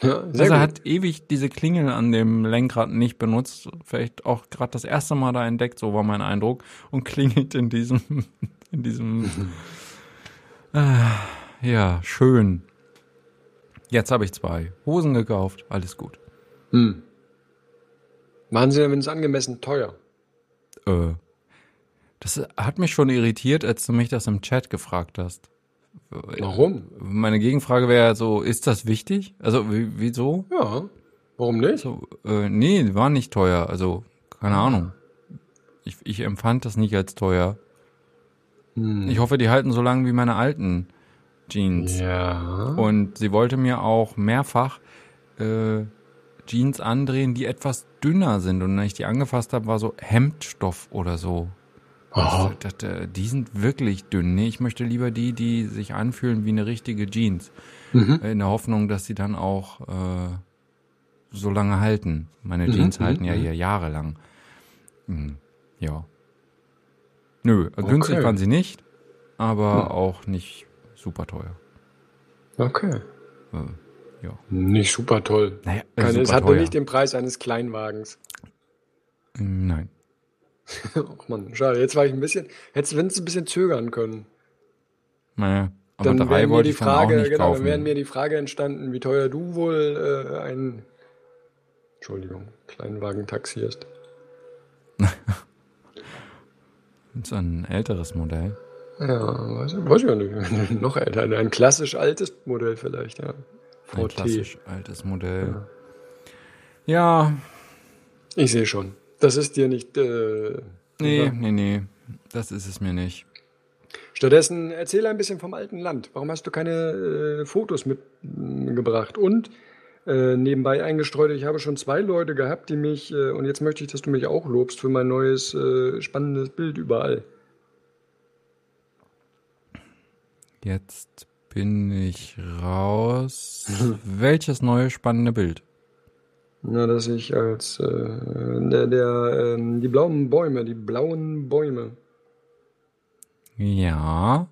A: Ja, also er hat ewig diese Klingel an dem Lenkrad nicht benutzt, vielleicht auch gerade das erste Mal da entdeckt, so war mein Eindruck, und *laughs* klingelt in diesem, in diesem, äh, ja, schön. Jetzt habe ich zwei Hosen gekauft, alles gut. Hm.
B: Machen Sie denn, wenn es angemessen teuer?
A: Äh, das hat mich schon irritiert, als du mich das im Chat gefragt hast.
B: Warum?
A: Meine Gegenfrage wäre so, ist das wichtig? Also, wieso?
B: Ja. Warum nicht?
A: So, äh, nee, war nicht teuer. Also, keine Ahnung. Ich, ich empfand das nicht als teuer. Hm. Ich hoffe, die halten so lange wie meine alten Jeans.
B: Ja.
A: Und sie wollte mir auch mehrfach äh, Jeans andrehen, die etwas dünner sind. Und wenn ich die angefasst habe, war so Hemdstoff oder so. Also, dachte, die sind wirklich dünn. Nee, ich möchte lieber die, die sich anfühlen wie eine richtige Jeans. Mhm. In der Hoffnung, dass sie dann auch äh, so lange halten. Meine mhm. Jeans mhm. halten ja mhm. hier jahrelang. Hm, ja. Nö, okay. günstig waren sie nicht, aber hm. auch nicht super teuer.
B: Okay.
A: Äh, ja.
B: Nicht super toll.
A: Naja, Keine,
B: super es hatte teuer. nicht den Preis eines Kleinwagens.
A: Nein. *laughs*
B: Ach man, schade. Jetzt war ich ein bisschen, hättest du ein bisschen zögern können.
A: Naja, aber
B: Dann
A: drei
B: wäre mir
A: wollte
B: die
A: ich dann auch
B: Frage, genau, dann wäre mir die Frage entstanden, wie teuer du wohl äh, ein, Entschuldigung, Kleinwagen-Taxi ist. *laughs*
A: so ein älteres Modell.
B: Ja, weiß, ich- weiß ich ja nicht. *laughs* Noch älter, ein klassisch altes Modell vielleicht, ja.
A: Ein klassisch altes Modell. Ja,
B: Ich sehe schon. Das ist dir nicht. Äh,
A: nee,
B: oder?
A: nee, nee. Das ist es mir nicht.
B: Stattdessen erzähl ein bisschen vom alten Land. Warum hast du keine äh, Fotos mitgebracht? Und äh, nebenbei eingestreut, ich habe schon zwei Leute gehabt, die mich, äh, und jetzt möchte ich, dass du mich auch lobst für mein neues äh, spannendes Bild überall.
A: Jetzt bin ich raus. *laughs* Welches neue spannende Bild?
B: Na, dass ich als äh, der, der ähm, die blauen Bäume, die blauen Bäume.
A: Ja.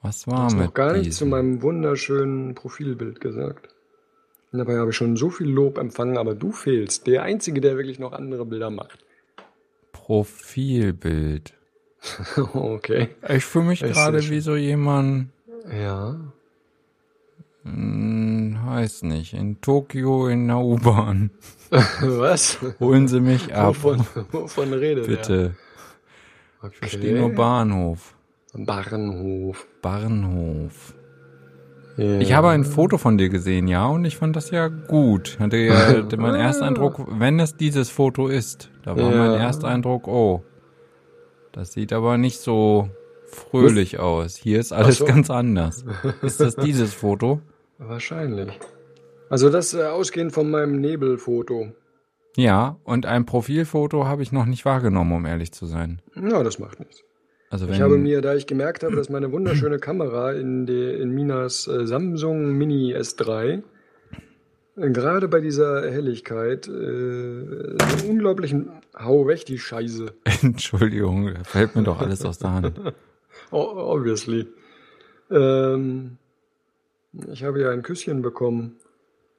A: Was war
B: hast
A: mit
B: noch gar nichts zu meinem wunderschönen Profilbild gesagt. Dabei habe ich schon so viel Lob empfangen, aber du fehlst. Der Einzige, der wirklich noch andere Bilder macht.
A: Profilbild? *laughs*
B: okay.
A: Ich fühle mich
B: Ich
A: gerade wie so jemand,
B: Ja.
A: hm, weiß nicht, in Tokio in der U-Bahn. *laughs*
B: Was?
A: Holen Sie mich ab,
B: Wovon, wovon redet
A: bitte.
B: er?
A: Ich verstehe nur Bahnhof.
B: Bahnhof.
A: Bahnhof.
B: Ja.
A: Ich habe ein Foto von dir gesehen, ja, und ich fand das ja gut. Hatte ja *laughs* mein Ersteindruck, wenn es dieses Foto ist, da war
B: Ja.
A: mein Ersteindruck, oh, das sieht aber nicht so fröhlich aus. Hier ist alles
B: so.
A: ganz anders. *laughs* Ist das dieses Foto?
B: Wahrscheinlich. Also das äh, ausgehend von meinem Nebelfoto.
A: Ja, und ein Profilfoto habe ich noch nicht wahrgenommen, um ehrlich zu sein.
B: Ja, das macht nichts.
A: Also
B: Ich habe mir, da ich gemerkt habe, dass meine wunderschöne Kamera in, die, in Minas äh, Samsung Mini S3 äh, gerade bei dieser Helligkeit äh, einen unglaublichen Hau weg die Scheiße. *laughs*
A: Entschuldigung, da fällt mir doch alles aus der Hand. *laughs*
B: Obviously. Ähm, ich habe ja ein Küsschen bekommen,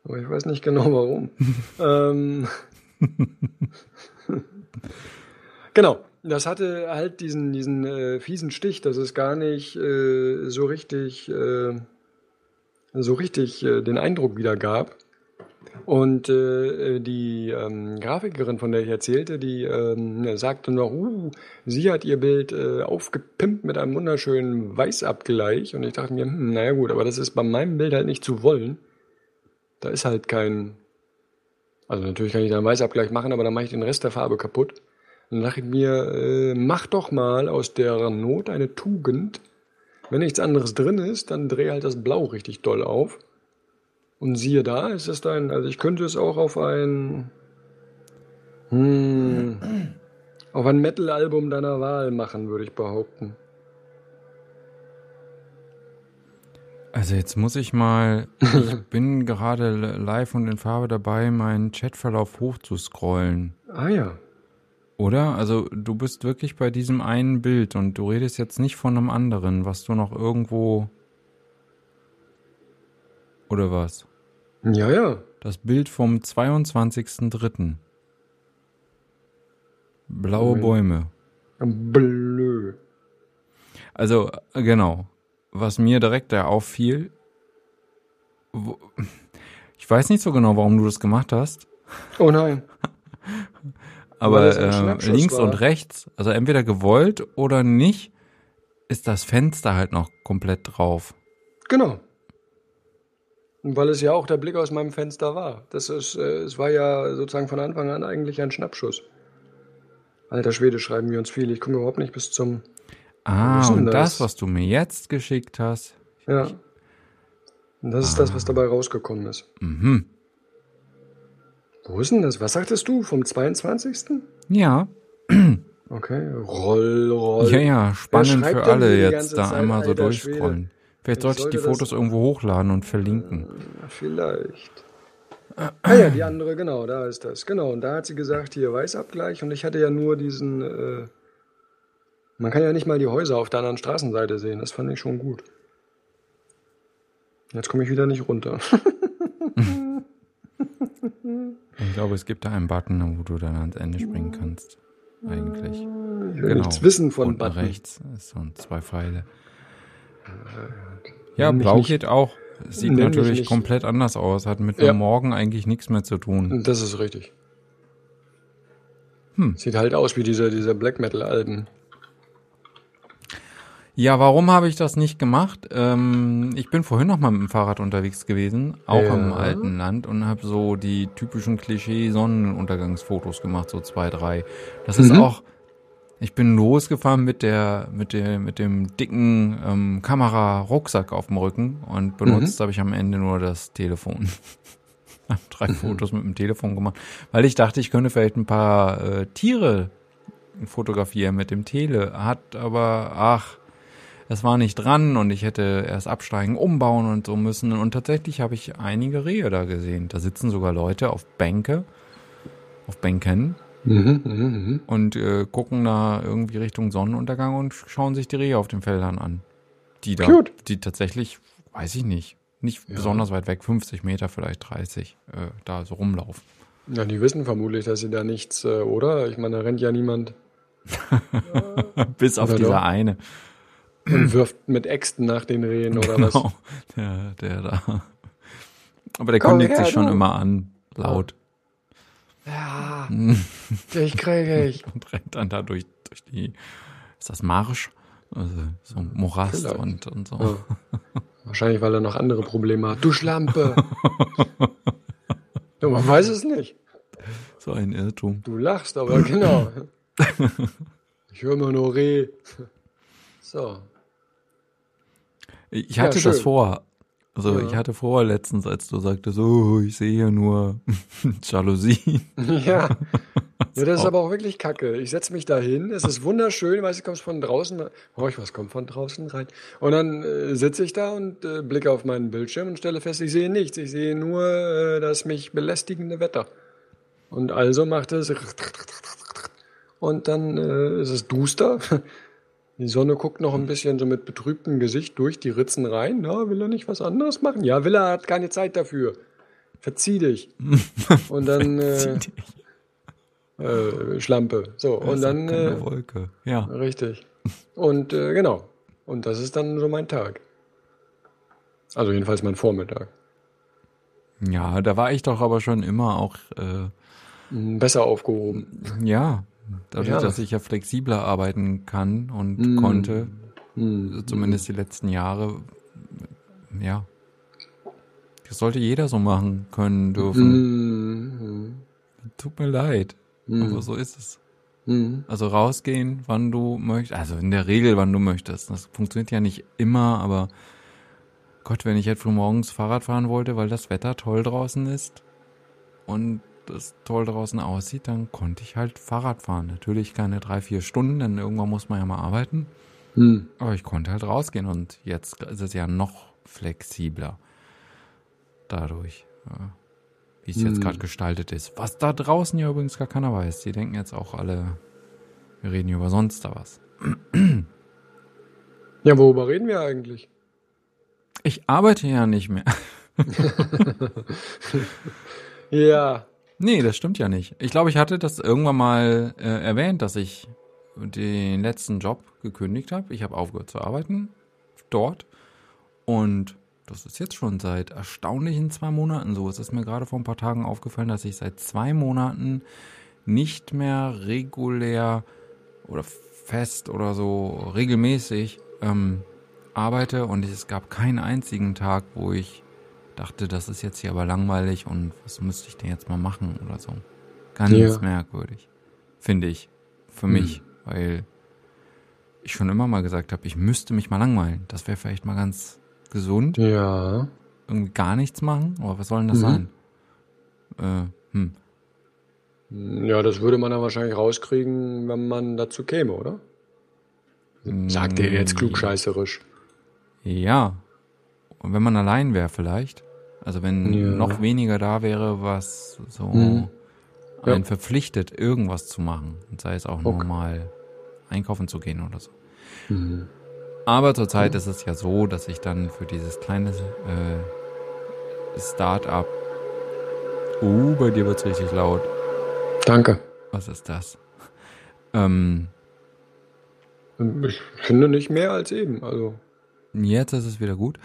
B: aber ich weiß nicht genau warum. *laughs* ähm, genau, das hatte halt diesen, diesen äh, fiesen Stich, dass es gar nicht äh, so richtig, äh, so richtig äh, den Eindruck wieder gab. Und äh, die ähm, Grafikerin, von der ich erzählte, die ähm, sagte noch, uh, sie hat ihr Bild äh, aufgepimpt mit einem wunderschönen Weißabgleich. Und ich dachte mir, hm, naja gut, aber das ist bei meinem Bild halt nicht zu wollen. Da ist halt kein... Also natürlich kann ich da einen Weißabgleich machen, aber dann mache ich den Rest der Farbe kaputt. Dann dachte ich mir, äh, mach doch mal aus der Not eine Tugend. Wenn nichts anderes drin ist, dann dreh halt das Blau richtig doll auf. Und siehe da, ist es dein, also ich könnte es auch auf ein, hm, auf ein Metal-Album deiner Wahl machen, würde ich behaupten.
A: Also jetzt muss ich mal, ich *laughs* bin gerade live und in Farbe dabei, meinen Chatverlauf hochzuscrollen.
B: Ah ja.
A: Oder? Also du bist wirklich bei diesem einen Bild und du redest jetzt nicht von einem anderen, was du noch irgendwo... Oder was?
B: Ja, ja.
A: Das Bild vom 22.03. Blaue
B: Moment.
A: Bäume.
B: Blö.
A: Also, äh, genau. Was mir direkt da auffiel, wo, ich weiß nicht so genau, warum du das gemacht hast,
B: Oh nein. *laughs*
A: Aber äh, links
B: war.
A: und rechts, also entweder gewollt oder nicht, ist das Fenster halt noch komplett drauf.
B: Genau. Weil es ja auch der Blick aus meinem Fenster war. Das ist, äh, es war ja sozusagen von Anfang an eigentlich ein Schnappschuss. Alter Schwede, schreiben wir uns viel. Ich komme überhaupt nicht bis zum.
A: Ah, und das,
B: das?
A: was du mir jetzt geschickt hast,
B: Ja. Und das ist das, was dabei rausgekommen ist.
A: mhm.
B: Wo ist denn das? Was sagtest du? Vom 22.?
A: Ja,
B: Okay. Roll, roll.
A: ja, ja, spannend für alle jetzt da
B: Zeit,
A: einmal so durchscrollen. Vielleicht
B: Ich
A: sollte ich die Fotos irgendwo hochladen und verlinken.
B: Vielleicht. *clears throat* Ah ja, die andere, genau, da ist das. Genau, und da hat sie gesagt, hier Weißabgleich. Und ich hatte ja nur diesen. Äh, man kann ja nicht mal die Häuser auf der anderen Straßenseite sehen. Das fand ich schon gut. Jetzt komme ich wieder nicht runter. *laughs*
A: Ich glaube, es gibt da einen Button, wo du dann ans Ende springen kannst. eigentlich.
B: Ich will nichts wissen von
A: Unten
B: Button.
A: rechts ist so ein zwei Pfeile. Ja, blau geht auch. Sieht natürlich komplett anders aus. Hat mit
B: Ja.
A: dem Morgen eigentlich nichts mehr zu tun.
B: Das ist richtig.
A: Hm.
B: Sieht halt aus wie diese, diese Black Metal-Alben.
A: Ja, warum habe ich das nicht gemacht? Ähm, ich bin vorhin noch mal mit dem Fahrrad unterwegs gewesen, auch
B: Ja.
A: im alten Land und habe so die typischen Klischee-Sonnenuntergangsfotos gemacht, so zwei, drei. Das ist
B: Mhm.
A: auch. Ich bin losgefahren mit der, mit der, mit dem dicken ähm, Kamera-Rucksack auf dem Rücken und benutzt habe ich am Ende nur das Telefon. *laughs* hab drei Fotos mit dem Telefon gemacht, weil ich dachte, ich könnte vielleicht ein paar äh, Tiere fotografieren mit dem Tele. Hat aber, ach, es war nicht dran und ich hätte erst absteigen, umbauen und so müssen. Und tatsächlich habe ich einige Rehe da gesehen. Da sitzen sogar Leute auf Bänke, auf Bänken
B: Mhm, mhm, mhm.
A: und äh, gucken da irgendwie Richtung Sonnenuntergang und schauen sich die Rehe auf den Feldern an. Die da,
B: Cute.
A: die tatsächlich, weiß ich nicht, nicht besonders weit weg, 50 Meter, vielleicht 30, äh, da so rumlaufen.
B: Ja, die wissen vermutlich, dass sie da nichts, äh, oder? Ich meine, da rennt ja niemand *laughs*
A: Bis auf dieser
B: doch?
A: eine.
B: und wirft mit Äxten nach den Rehen oder was.
A: Genau, *laughs* der, der da. Aber der
B: Komm
A: kündigt
B: her,
A: sich schon
B: du.
A: immer an, laut.
B: Ja, dich kriege ich. *laughs*
A: und rennt dann da durch, durch die, ist das Marsch? Also so ein Morast
B: Vielleicht.
A: und, und so.
B: Ja. Wahrscheinlich, weil er noch andere Probleme hat. Du Schlampe! *laughs* du, man weiß es nicht.
A: So ein Irrtum.
B: Du lachst, aber genau. *laughs* Ich höre immer nur Reh. So.
A: Ich
B: Ja,
A: hatte das
B: schön.
A: vor. Also
B: Ja.
A: ich hatte vor letztens, als du sagtest, oh, ich sehe hier nur *laughs* Jalousien.
B: Ja. *laughs* Ja, das ist aber auch wirklich kacke. Ich setze mich da hin, es ist wunderschön, weißt du, kommst von draußen, oh, ich was kommt von draußen rein. Und dann äh, sitze ich da und äh, blicke auf meinen Bildschirm und stelle fest, ich sehe nichts. Ich sehe nur äh, das mich belästigende Wetter. Und also macht es und dann äh, ist es duster. Die Sonne guckt noch ein bisschen so mit betrübtem Gesicht durch die Ritzen rein. Na, will er nicht was anderes machen? Ja, will er, hat keine Zeit dafür. Verzieh dich. *laughs* Und dann äh, äh, Schlampe. So, und
A: Ist
B: dann
A: keine
B: äh,
A: Wolke. Ja.
B: richtig. Und äh, genau. Und das ist dann so mein Tag. Also jedenfalls mein Vormittag.
A: Ja, da war ich doch aber schon immer auch, äh,
B: Besser aufgehoben.
A: ja, dadurch,
B: Ja.
A: dass ich ja flexibler arbeiten kann und
B: Mm.
A: konnte,
B: Hm.
A: zumindest die letzten Jahre, ja. Das sollte jeder so machen können dürfen.
B: Hm.
A: Tut mir leid,
B: Hm.
A: aber so ist es.
B: Hm.
A: Also rausgehen, wann du möchtest. Also in der Regel, wann du möchtest. Das funktioniert ja nicht immer, aber Gott, wenn ich jetzt früh morgens Fahrrad fahren wollte, weil das Wetter toll draußen ist und es toll draußen aussieht, dann konnte ich halt Fahrrad fahren. Natürlich keine drei, vier Stunden, denn irgendwann muss man ja mal arbeiten.
B: Hm.
A: Aber ich konnte halt rausgehen und jetzt ist es ja noch flexibler. Dadurch, ja, wie es jetzt
B: Hm.
A: gerade gestaltet ist. Was da draußen ja übrigens gar keiner weiß. Die denken jetzt auch alle, wir reden über sonst da was.
B: Ja, worüber reden wir eigentlich?
A: Ich arbeite ja nicht mehr. *laughs*
B: Ja.
A: Nee, das stimmt ja nicht. Ich glaube, ich hatte das irgendwann mal äh, erwähnt, dass ich den letzten Job gekündigt habe. Ich habe aufgehört zu arbeiten dort. Und das ist jetzt schon seit erstaunlichen zwei Monaten so. Es ist mir gerade vor ein paar Tagen aufgefallen, dass ich seit zwei Monaten nicht mehr regulär oder fest oder so regelmäßig ähm, arbeite und es gab keinen einzigen Tag, wo ich dachte, das ist jetzt hier aber langweilig und was müsste ich denn jetzt mal machen oder so. Ganz
B: Ja.
A: merkwürdig, finde ich, für mich, weil ich schon immer mal gesagt habe, ich müsste mich mal langweilen. Das wäre vielleicht mal ganz gesund,
B: Ja.
A: irgendwie gar nichts machen, aber was soll denn das
B: Mhm.
A: sein? Äh, hm.
B: Ja, das würde man dann wahrscheinlich rauskriegen, wenn man dazu käme, oder? Sagt er jetzt klugscheißerisch.
A: Ja. Und wenn man allein wäre vielleicht, also wenn
B: Ja.
A: noch weniger da wäre, was so
B: Mhm. Ja.
A: einen verpflichtet, irgendwas zu machen. Und sei es auch nur
B: Okay.
A: mal einkaufen zu gehen oder so.
B: Mhm.
A: Aber zurzeit ist es ja so, dass ich dann für dieses kleine äh, Start-up. Uh, bei dir wird's richtig laut.
B: Danke.
A: Was ist das? Ähm,
B: Ich finde nicht mehr als eben. Also,
A: jetzt ist es wieder gut.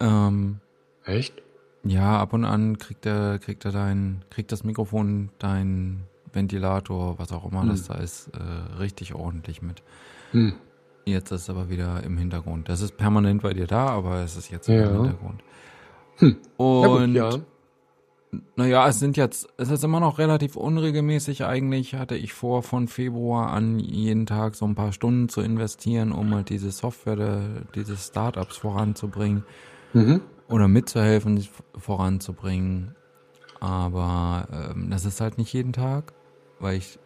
A: Ähm,
B: echt?
A: ja, ab und an kriegt er, kriegt er dein, kriegt das Mikrofon, dein Ventilator, was auch immer das da ist, äh, richtig ordentlich mit.
B: Hm.
A: Jetzt ist es aber wieder im Hintergrund. Das ist permanent bei dir da, aber es ist jetzt
B: Ja.
A: im Hintergrund.
B: Ja, gut,
A: Und
B: ja.
A: naja, es sind jetzt, es ist immer noch relativ unregelmäßig. Eigentlich hatte ich vor, von Februar an jeden Tag so ein paar Stunden zu investieren, um halt diese Software, diese Startups voranzubringen
B: Mhm.
A: oder mitzuhelfen, sie voranzubringen. Aber ähm, das ist halt nicht jeden Tag, weil ich,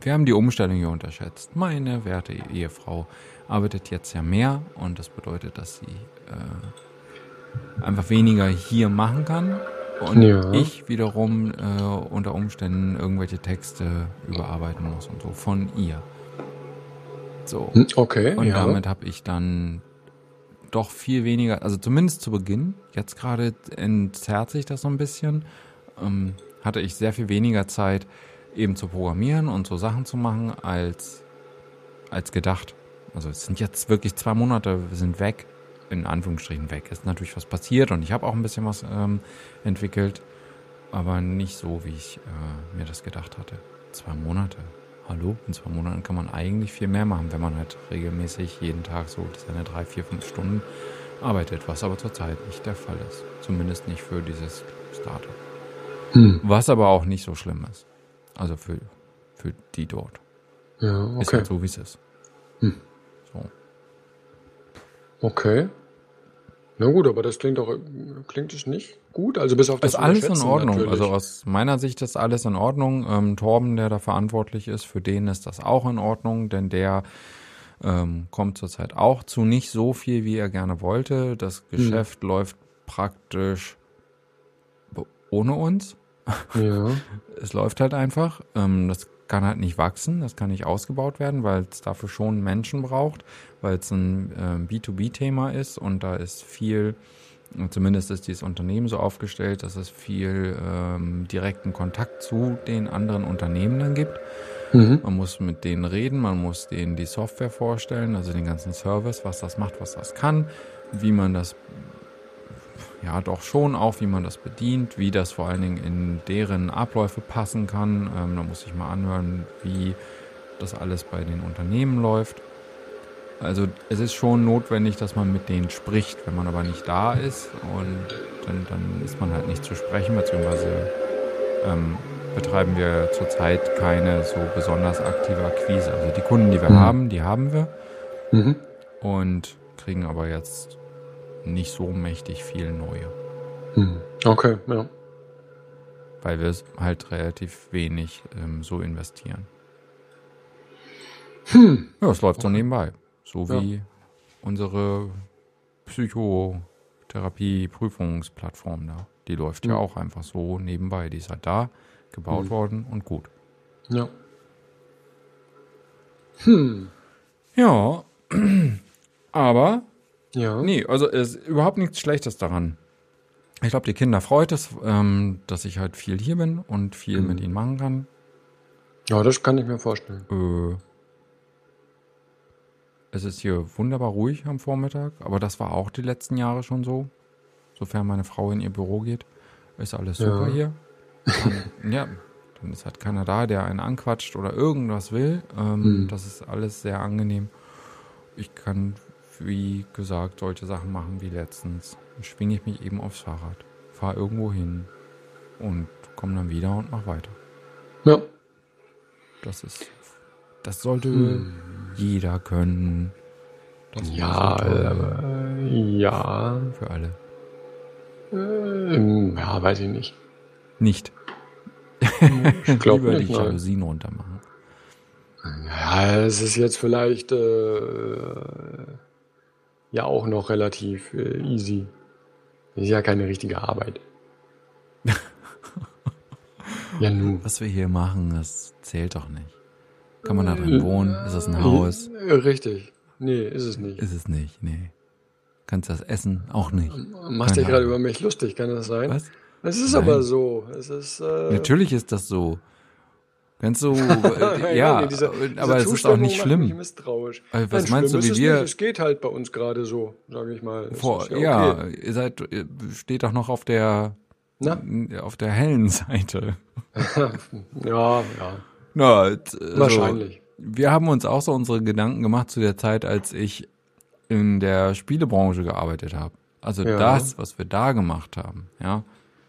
A: wir haben die Umstellung hier unterschätzt. Meine werte Ehefrau arbeitet jetzt ja mehr und das bedeutet, dass sie äh, einfach weniger hier machen kann und
B: Ja.
A: ich wiederum äh, unter Umständen irgendwelche Texte überarbeiten muss und so von ihr. So.
B: Hm, Okay,
A: Und
B: ja.
A: damit habe ich dann doch viel weniger, also zumindest zu Beginn, jetzt gerade entzerrt sich das so ein bisschen, ähm, hatte ich sehr viel weniger Zeit eben zu programmieren und so Sachen zu machen als, als gedacht. Also es sind jetzt wirklich zwei Monate, wir sind weg, in Anführungsstrichen weg. Ist natürlich was passiert und ich habe auch ein bisschen was ähm, entwickelt, aber nicht so, wie ich äh, mir das gedacht hatte. Zwei Monate. Hallo? In zwei Monaten kann man eigentlich viel mehr machen, wenn man halt regelmäßig jeden Tag so seine drei, vier, fünf Stunden arbeitet, was aber zurzeit nicht der Fall ist. Zumindest nicht für dieses Startup.
B: Hm.
A: Was aber auch nicht so schlimm ist. Also für, für die dort.
B: Ja,
A: Ist
B: okay.
A: halt so, wie es ist.
B: Hm.
A: So.
B: Okay. Na gut, aber das klingt doch, klingt es nicht gut? Also bis auf das
A: Ist alles in Ordnung.
B: natürlich.
A: Also aus meiner Sicht ist alles in Ordnung. Ähm, Torben, der da verantwortlich ist, für den ist das auch in Ordnung, denn der ähm, kommt zurzeit auch zu nicht so viel, wie er gerne wollte. Das
B: Hm.
A: Geschäft läuft praktisch ohne uns.
B: Ja. *laughs*
A: Es läuft halt einfach. Ähm, das kann halt nicht wachsen, das kann nicht ausgebaut werden, weil es dafür schon Menschen braucht, weil es ein ähm, B2B-Thema ist und da ist viel, zumindest ist dieses Unternehmen so aufgestellt, dass es viel ähm, direkten Kontakt zu den anderen Unternehmen dann gibt.
B: Mhm.
A: Man muss mit denen reden, man muss denen die Software vorstellen, also den ganzen Service, was das macht, was das kann, wie man das, ja doch schon auch, wie man das bedient, wie das vor allen Dingen in deren Abläufe passen kann. Ähm, da muss ich mal anhören, wie das alles bei den Unternehmen läuft. Also es ist schon notwendig, dass man mit denen spricht, wenn man aber nicht da ist und dann, dann ist man halt nicht zu sprechen, beziehungsweise ähm, betreiben wir zurzeit keine so besonders aktive Akquise. Also die Kunden, die wir
B: Mhm.
A: haben, die haben wir
B: Mhm.
A: und kriegen aber jetzt nicht so mächtig viel neue,
B: Mhm. Okay, ja.
A: weil wir halt relativ wenig ähm, so investieren.
B: Hm.
A: Ja, es läuft so nebenbei. So
B: Ja.
A: wie unsere Psychotherapie-Prüfungsplattform da. Die läuft ja
B: Mhm.
A: auch einfach so nebenbei. Die ist halt da, gebaut
B: Mhm.
A: worden und gut.
B: Ja. Hm.
A: Ja, *clears throat* aber
B: Ja.
A: nee, also es ist überhaupt nichts Schlechtes daran. Ich glaube, die Kinder freut es, ähm, dass ich halt viel hier bin und viel
B: Mhm.
A: mit ihnen machen kann.
B: Ja, das kann ich mir vorstellen.
A: Äh, es ist hier wunderbar ruhig am Vormittag, aber das war auch die letzten Jahre schon so. Sofern meine Frau in ihr Büro geht, ist alles
B: Ja.
A: super hier. Dann, ja, dann ist halt keiner da, der einen anquatscht oder irgendwas will. Ähm,
B: Hm.
A: Das ist alles sehr angenehm. Ich kann, wie gesagt, solche Sachen machen wie letztens. Dann schwinge ich mich eben aufs Fahrrad, fahre irgendwo hin und komme dann wieder und mach weiter.
B: Ja.
A: Das ist, das sollte
B: Hm.
A: jeder können. Das
B: Ja, äh, ja.
A: für alle.
B: Ähm, ja, weiß ich nicht.
A: Nicht.
B: Ich glaube
A: Lieber
B: nicht.
A: die
B: Nein.
A: Jalousien runter machen.
B: Ja, es ist jetzt vielleicht äh, ja auch noch relativ äh, easy. Ist ja keine richtige Arbeit. *laughs* ja, nun.
A: Was wir hier machen, das zählt doch nicht. Kann man da drin wohnen? Ist das ein Haus?
B: Äh, Richtig. Nee, ist es nicht.
A: Ist es nicht, nee. Kannst das essen? Auch nicht.
B: Machst dich gerade über mich lustig, kann das sein?
A: Was?
B: Es ist
A: Nein.
B: aber so. Es ist. Äh,
A: Natürlich ist das so. Kennst du, *laughs* äh, ja,
B: nee, diese, diese
A: aber es ist auch nicht schlimm.
B: misstrauisch.
A: Also, was
B: Nein,
A: meinst du, wie wir-
B: Nicht. Es geht halt bei uns gerade so, sage ich mal. Es
A: Vor,
B: ist
A: ja,
B: okay.
A: ihr seid, steht doch noch auf der,
B: Na?
A: auf der hellen *laughs* Seite. *laughs*
B: Ja, ja.
A: Na, also,
B: Wahrscheinlich.
A: Wir haben uns auch so unsere Gedanken gemacht zu der Zeit, als ich in der Spielebranche gearbeitet habe. Also
B: Ja.
A: das, was wir da gemacht haben, ja.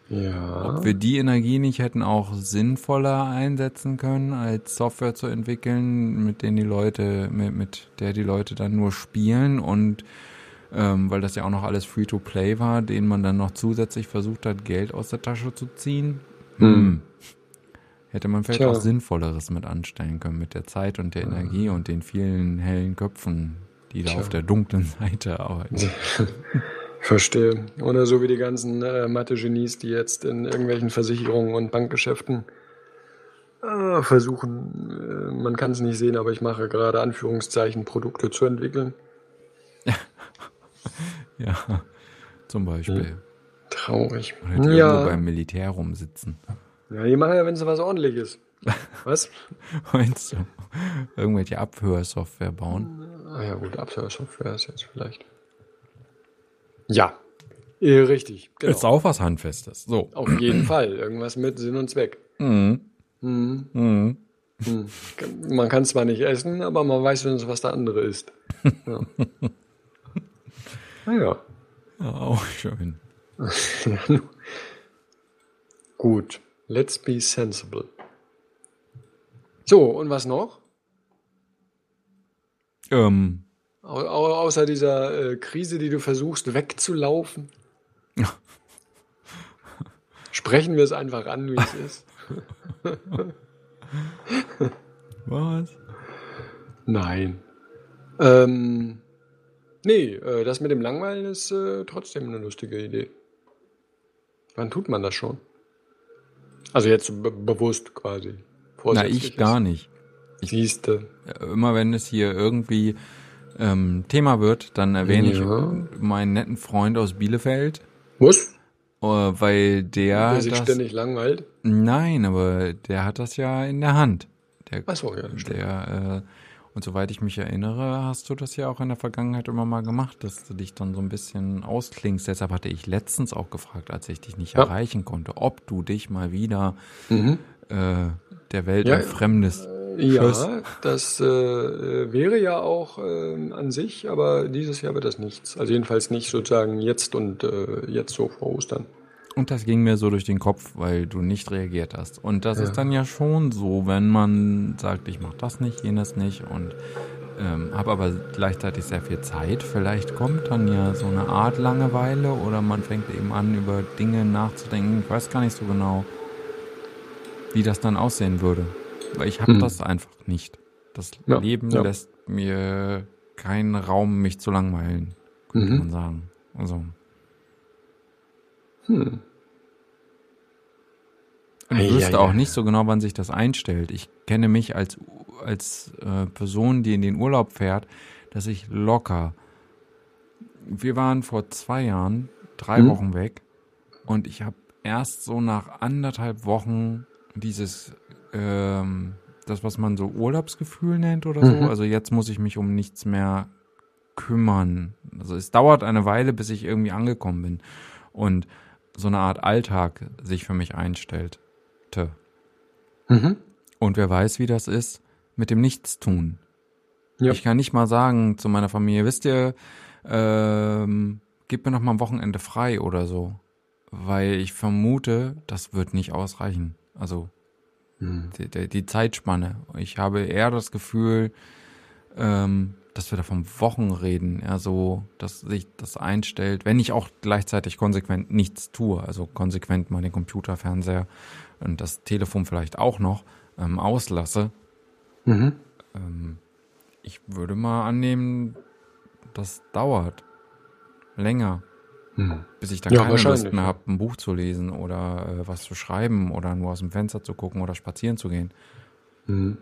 B: Ja.
A: Ob wir die Energie nicht hätten auch sinnvoller einsetzen können, als Software zu entwickeln, mit denen die Leute, mit, mit der die Leute dann nur spielen und ähm, weil das ja auch noch alles Free-to-Play war, denen man dann noch zusätzlich versucht hat, Geld aus der Tasche zu ziehen. Hm. Hätte man vielleicht
B: Tja.
A: auch Sinnvolleres mit anstellen können, mit der Zeit und der Energie und den vielen hellen Köpfen, die da
B: Tja.
A: auf der dunklen Seite arbeiten. *laughs*
B: Verstehe. Oder so wie die ganzen äh, Mathe-Genies, die jetzt in irgendwelchen Versicherungen und Bankgeschäften äh, versuchen, äh, man kann es nicht sehen, aber ich mache gerade Anführungszeichen, Produkte zu entwickeln. *laughs*
A: Ja, zum Beispiel.
B: Traurig.
A: Oder die irgendwo
B: Ja.
A: beim Militär rumsitzen.
B: ja, die machen ja, wenn es was ordentliches. *laughs* Was?
A: Meinst du? Irgendwelche Abhörsoftware bauen?
B: Ah ja, gut, Abhörsoftware ist jetzt vielleicht. Ja, äh, richtig. Genau.
A: Ist auch was Handfestes. So.
B: Auf jeden Fall. Irgendwas mit Sinn und Zweck.
A: Mhm.
B: Mhm.
A: Mhm.
B: Hm. Man kann zwar nicht essen, aber man weiß wenigstens, was der andere isst. Ja. *laughs* naja.
A: Ja, auch schön. *laughs*
B: Gut. Let's be sensible. So, und was noch?
A: Ähm,
B: Au au außer dieser äh, Krise, die du versuchst wegzulaufen. *laughs* Sprechen wir es einfach an, wie es ist. *laughs*
A: was?
B: Nein. Ähm, nee, äh, das mit dem Langweilen ist äh, trotzdem eine lustige Idee. Wann tut man das schon? Also jetzt be bewusst quasi.
A: Na, ich gar nicht.
B: Siehste.
A: Immer wenn es hier irgendwie ähm, Thema wird, dann erwähne
B: Ja.
A: ich meinen netten Freund aus Bielefeld,
B: Muss?
A: äh, weil der,
B: Der sich
A: das,
B: ständig langweilt.
A: Nein, aber der hat das ja in der Hand. Der,
B: Achso, ja, das stimmt.
A: der, äh, und soweit ich mich erinnere, hast du das ja auch in der Vergangenheit immer mal gemacht, dass du dich dann so ein bisschen ausklingst. Deshalb hatte ich letztens auch gefragt, als ich dich nicht
B: Ja.
A: erreichen konnte, ob du dich mal wieder
B: Mhm.
A: äh, der Welt
B: Ja,
A: entfremdest.
B: Ja, das äh, wäre ja auch ähm, an sich, aber dieses Jahr wird das nichts. Also jedenfalls nicht sozusagen jetzt und äh, jetzt so vor Ostern.
A: Und das ging mir so durch den Kopf, weil du nicht reagiert hast. Und das
B: Ja.
A: ist dann ja schon so, wenn man sagt, ich mach das nicht, jenes nicht und ähm, habe aber gleichzeitig sehr viel Zeit. Vielleicht kommt dann ja so eine Art Langeweile oder man fängt eben an, über Dinge nachzudenken. Ich weiß gar nicht so genau, wie das dann aussehen würde. Weil ich habe
B: Hm.
A: das einfach nicht. Das
B: Ja,
A: Leben
B: ja.
A: lässt mir keinen Raum, mich zu langweilen, könnte
B: Mhm.
A: man sagen. Also,
B: Hm.
A: Und ich wüsste auch nicht so genau, wann sich das einstellt. Ich kenne mich als, als äh, Person, die in den Urlaub fährt, dass ich locker. Wir waren vor zwei Jahren drei
B: Hm.
A: Wochen weg und ich habe erst so nach anderthalb Wochen dieses, ähm, das, was man so Urlaubsgefühl nennt oder so.
B: Mhm.
A: Also jetzt muss ich mich um nichts mehr kümmern. Also es dauert eine Weile, bis ich irgendwie angekommen bin und so eine Art Alltag sich für mich einstellte.
B: Mhm.
A: Und wer weiß, wie das ist mit dem Nichtstun.
B: Ja.
A: Ich kann nicht mal sagen zu meiner Familie, wisst ihr, ähm, gebt mir noch mal ein Wochenende frei oder so. Weil ich vermute, das wird nicht ausreichen. Also
B: Hm.
A: die, die, die Zeitspanne. Ich habe eher das Gefühl, ähm, dass wir da von Wochen reden, eher so, dass sich das einstellt, wenn ich auch gleichzeitig konsequent nichts tue, also konsequent mal den Computer, Fernseher und das Telefon vielleicht auch noch ähm, auslasse.
B: Mhm.
A: Ähm, ich würde mal annehmen, das dauert länger,
B: Hm.
A: bis ich dann
B: Ja,
A: keine Lust mehr
B: ja.
A: habe, ein Buch zu lesen oder äh, was zu schreiben oder nur aus dem Fenster zu gucken oder spazieren zu gehen.
B: Hm.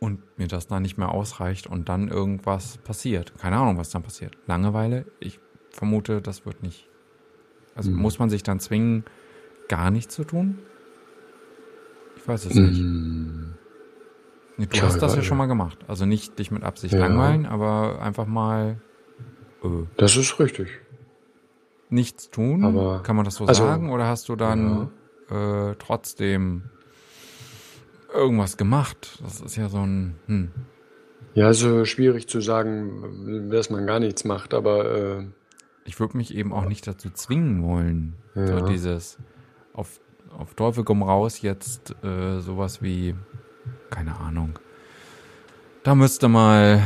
A: und mir das dann nicht mehr ausreicht und dann irgendwas passiert. Keine Ahnung, was dann passiert. Langeweile? Ich vermute, das wird nicht. Also
B: Mhm.
A: muss man sich dann zwingen, gar nichts zu tun? Ich weiß es nicht. Nee, Du
B: Tja,
A: hast das ja schon mal gemacht. Also nicht dich mit Absicht
B: Ja.
A: langweilen, aber einfach mal äh,
B: Das ist richtig.
A: Nichts tun.
B: Aber-
A: Kann man das so
B: also-
A: sagen? Oder hast du dann äh, trotzdem irgendwas gemacht? Das ist ja so ein. Hm.
B: Ja, also schwierig zu sagen, dass man gar nichts macht, aber äh,
A: Ich würde mich eben auch nicht dazu zwingen wollen. So
B: Ja.
A: dieses auf, auf Teufel komm raus jetzt äh, sowas wie, keine Ahnung. Da müsste mal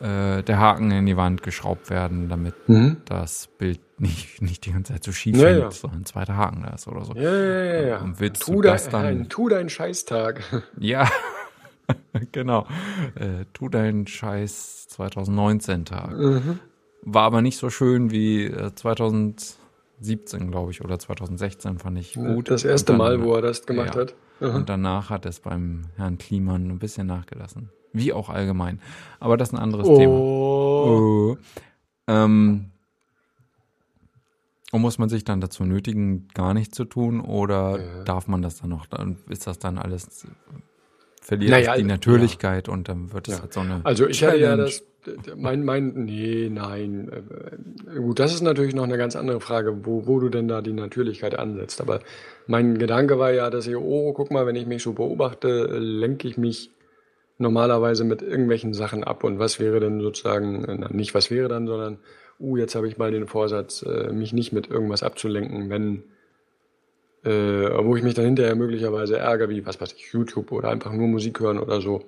A: äh, der Haken in die Wand geschraubt werden, damit
B: mhm.
A: das Bild *laughs* nicht, nicht die ganze Zeit so schief
B: Ja,
A: hängt,
B: ja.
A: so ein zweiter Haken da ist oder so.
B: ja, ja, ja.
A: Und willst
B: tu,
A: du das dann-
B: ein, tu deinen Scheißtag. *laughs*
A: Ja, *laughs* genau. Äh, tu deinen Scheiß 2019 Tag.
B: Mhm.
A: War aber nicht so schön wie äh, 2017, glaube ich, oder 2016 fand ich gut.
B: Das erste
A: dann-
B: Mal, wo er das gemacht
A: ja.
B: hat.
A: Und danach hat es beim Herrn Kliman ein bisschen nachgelassen. Wie auch allgemein. Aber das ist ein anderes Thema.
B: Oh.
A: Oh. Ähm, und muss man sich dann dazu nötigen, gar nichts zu tun oder
B: Ja.
A: darf man das dann noch? Dann ist das dann alles, verliert
B: Naja,
A: die
B: ja.
A: Natürlichkeit und dann wird es
B: Ja.
A: halt so eine.
B: Also ich hatte ja
A: Challenge.
B: das, mein, mein, nee, nein. äh, Gut, das ist natürlich noch eine ganz andere Frage, wo, wo du denn da die Natürlichkeit ansetzt. Aber mein Gedanke war ja, dass ich, oh, guck mal, wenn ich mich so beobachte, lenke ich mich normalerweise mit irgendwelchen Sachen ab. Und was wäre denn sozusagen, äh, nicht was wäre dann, sondern, uh, jetzt habe ich mal den Vorsatz, äh, mich nicht mit irgendwas abzulenken, wenn, äh, wo ich mich dann hinterher möglicherweise ärgere, wie, was weiß ich, YouTube oder einfach nur Musik hören oder so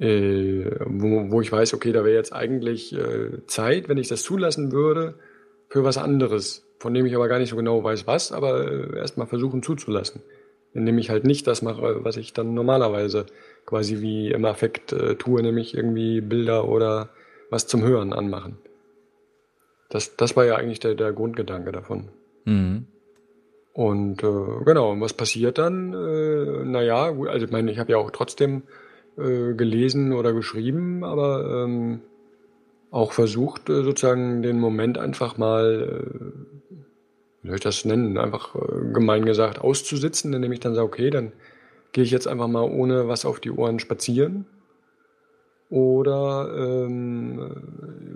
B: äh, wo, wo ich weiß, okay, da wäre jetzt eigentlich äh, Zeit, wenn ich das zulassen würde, für was anderes, von dem ich aber gar nicht so genau weiß, was, aber äh, erstmal versuchen zuzulassen. Indem ich halt nicht das mache, was ich dann normalerweise quasi wie im Affekt äh, tue, nämlich irgendwie Bilder oder was zum Hören anmachen. Das, das war ja eigentlich der, der Grundgedanke davon.
A: Mhm.
B: Und äh, genau, und was passiert dann? Äh, naja, also ich meine, ich habe ja auch trotzdem äh, gelesen oder geschrieben, aber ähm, auch versucht, äh, sozusagen den Moment einfach mal, äh, wie soll ich das nennen, einfach äh, gemein gesagt auszusitzen, indem ich dann sage, okay, dann gehe ich jetzt einfach mal ohne was auf die Ohren spazieren. Oder ähm, äh,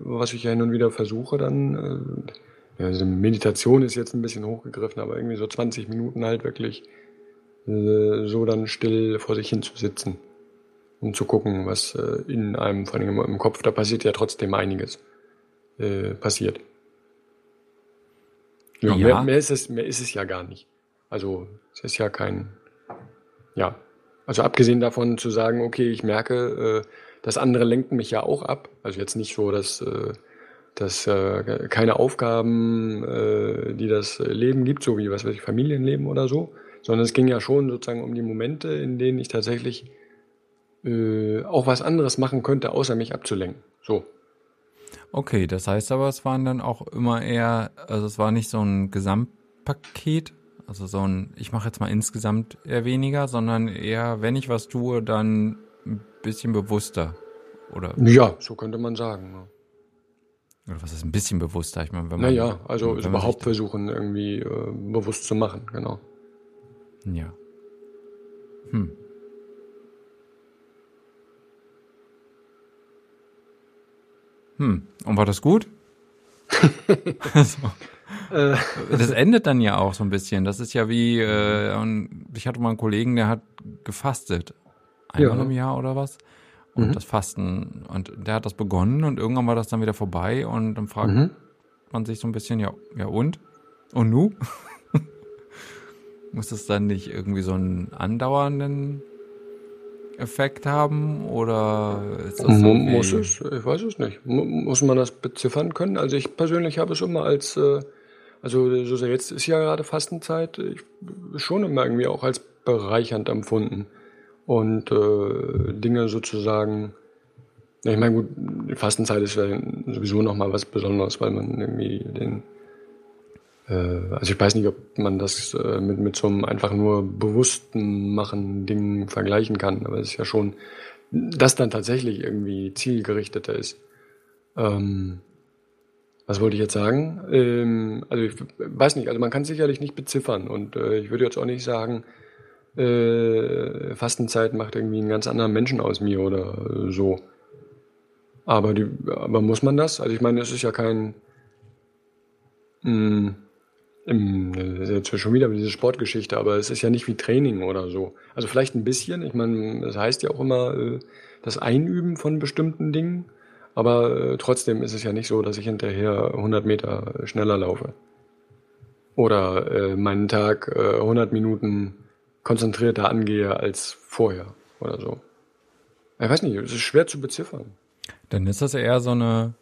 B: was ich ja hin und wieder versuche, dann, äh, also Meditation ist jetzt ein bisschen hochgegriffen, aber irgendwie so 20 Minuten halt wirklich so dann still vor sich hin zu sitzen und zu gucken, was äh, in einem, vor allem im Kopf, da passiert ja trotzdem einiges, äh, passiert. Ja,
A: Ja.
B: Mehr, mehr, ist es, mehr ist es ja gar nicht. Also es ist ja kein, ja, also abgesehen davon zu sagen, okay, ich merke, äh, das andere lenken mich ja auch ab. Also jetzt nicht so, dass, äh, dass äh, keine Aufgaben, äh, die das Leben gibt, so wie was weiß ich, Familienleben oder so, sondern es ging ja schon sozusagen um die Momente, in denen ich tatsächlich äh, auch was anderes machen könnte, außer mich abzulenken. So.
A: Okay, das heißt aber, es waren dann auch immer eher, also es war nicht so ein Gesamtpaket, also so ein, ich mache jetzt mal insgesamt eher weniger, sondern eher, wenn ich was tue, dann ein bisschen bewusster. Oder,
B: Ja, so könnte man sagen. Ja.
A: oder was ist ein bisschen bewusster? Ich meine, wenn man.
B: Naja, also überhaupt versuchen, irgendwie äh, bewusst zu machen, genau.
A: Ja. Hm. Hm. Und war das gut? *laughs* also,
B: Äh,
A: das endet dann ja auch so ein bisschen. Das ist ja wie, äh, ich hatte mal einen Kollegen, der hat gefastet. Einmal
B: Ja.
A: im Jahr oder was. Und
B: Mhm.
A: das Fasten, und der hat das begonnen und irgendwann war das dann wieder vorbei und dann fragt
B: mhm.
A: man sich so ein bisschen, ja, ja und? Und nu? *laughs* Muss es dann nicht irgendwie so einen andauernden Effekt haben oder ist das so
B: Muss es? Ich weiß es nicht. Mu- Muss man das beziffern können? Also ich persönlich habe es immer als, äh, also so sehr jetzt ist ja gerade Fastenzeit, schon immer irgendwie auch als bereichernd empfunden. Und äh, Dinge sozusagen, ich meine gut, die Fastenzeit ist ja sowieso nochmal was Besonderes, weil man irgendwie den, also ich weiß nicht, ob man das äh, mit, mit so einem einfach nur bewussten machen Ding vergleichen kann, aber es ist ja schon, das dann tatsächlich irgendwie zielgerichteter ist. Ähm, was wollte ich jetzt sagen? Ähm, also ich weiß nicht, also man kann sicherlich nicht beziffern und äh, ich würde jetzt auch nicht sagen, äh, Fastenzeit macht irgendwie einen ganz anderen Menschen aus mir oder so. Aber, die, aber muss man das? Also ich meine, es ist ja kein, mh, ist jetzt schon wieder diese Sportgeschichte, aber es ist ja nicht wie Training oder so. Also vielleicht ein bisschen. Ich meine, das heißt ja auch immer äh, das Einüben von bestimmten Dingen. Aber äh, trotzdem ist es ja nicht so, dass ich hinterher 100 Meter schneller laufe. Oder äh, meinen Tag äh, 100 Minuten konzentrierter angehe als vorher oder so. Ich weiß nicht, es ist schwer zu beziffern.
A: Dann ist das eher so eine,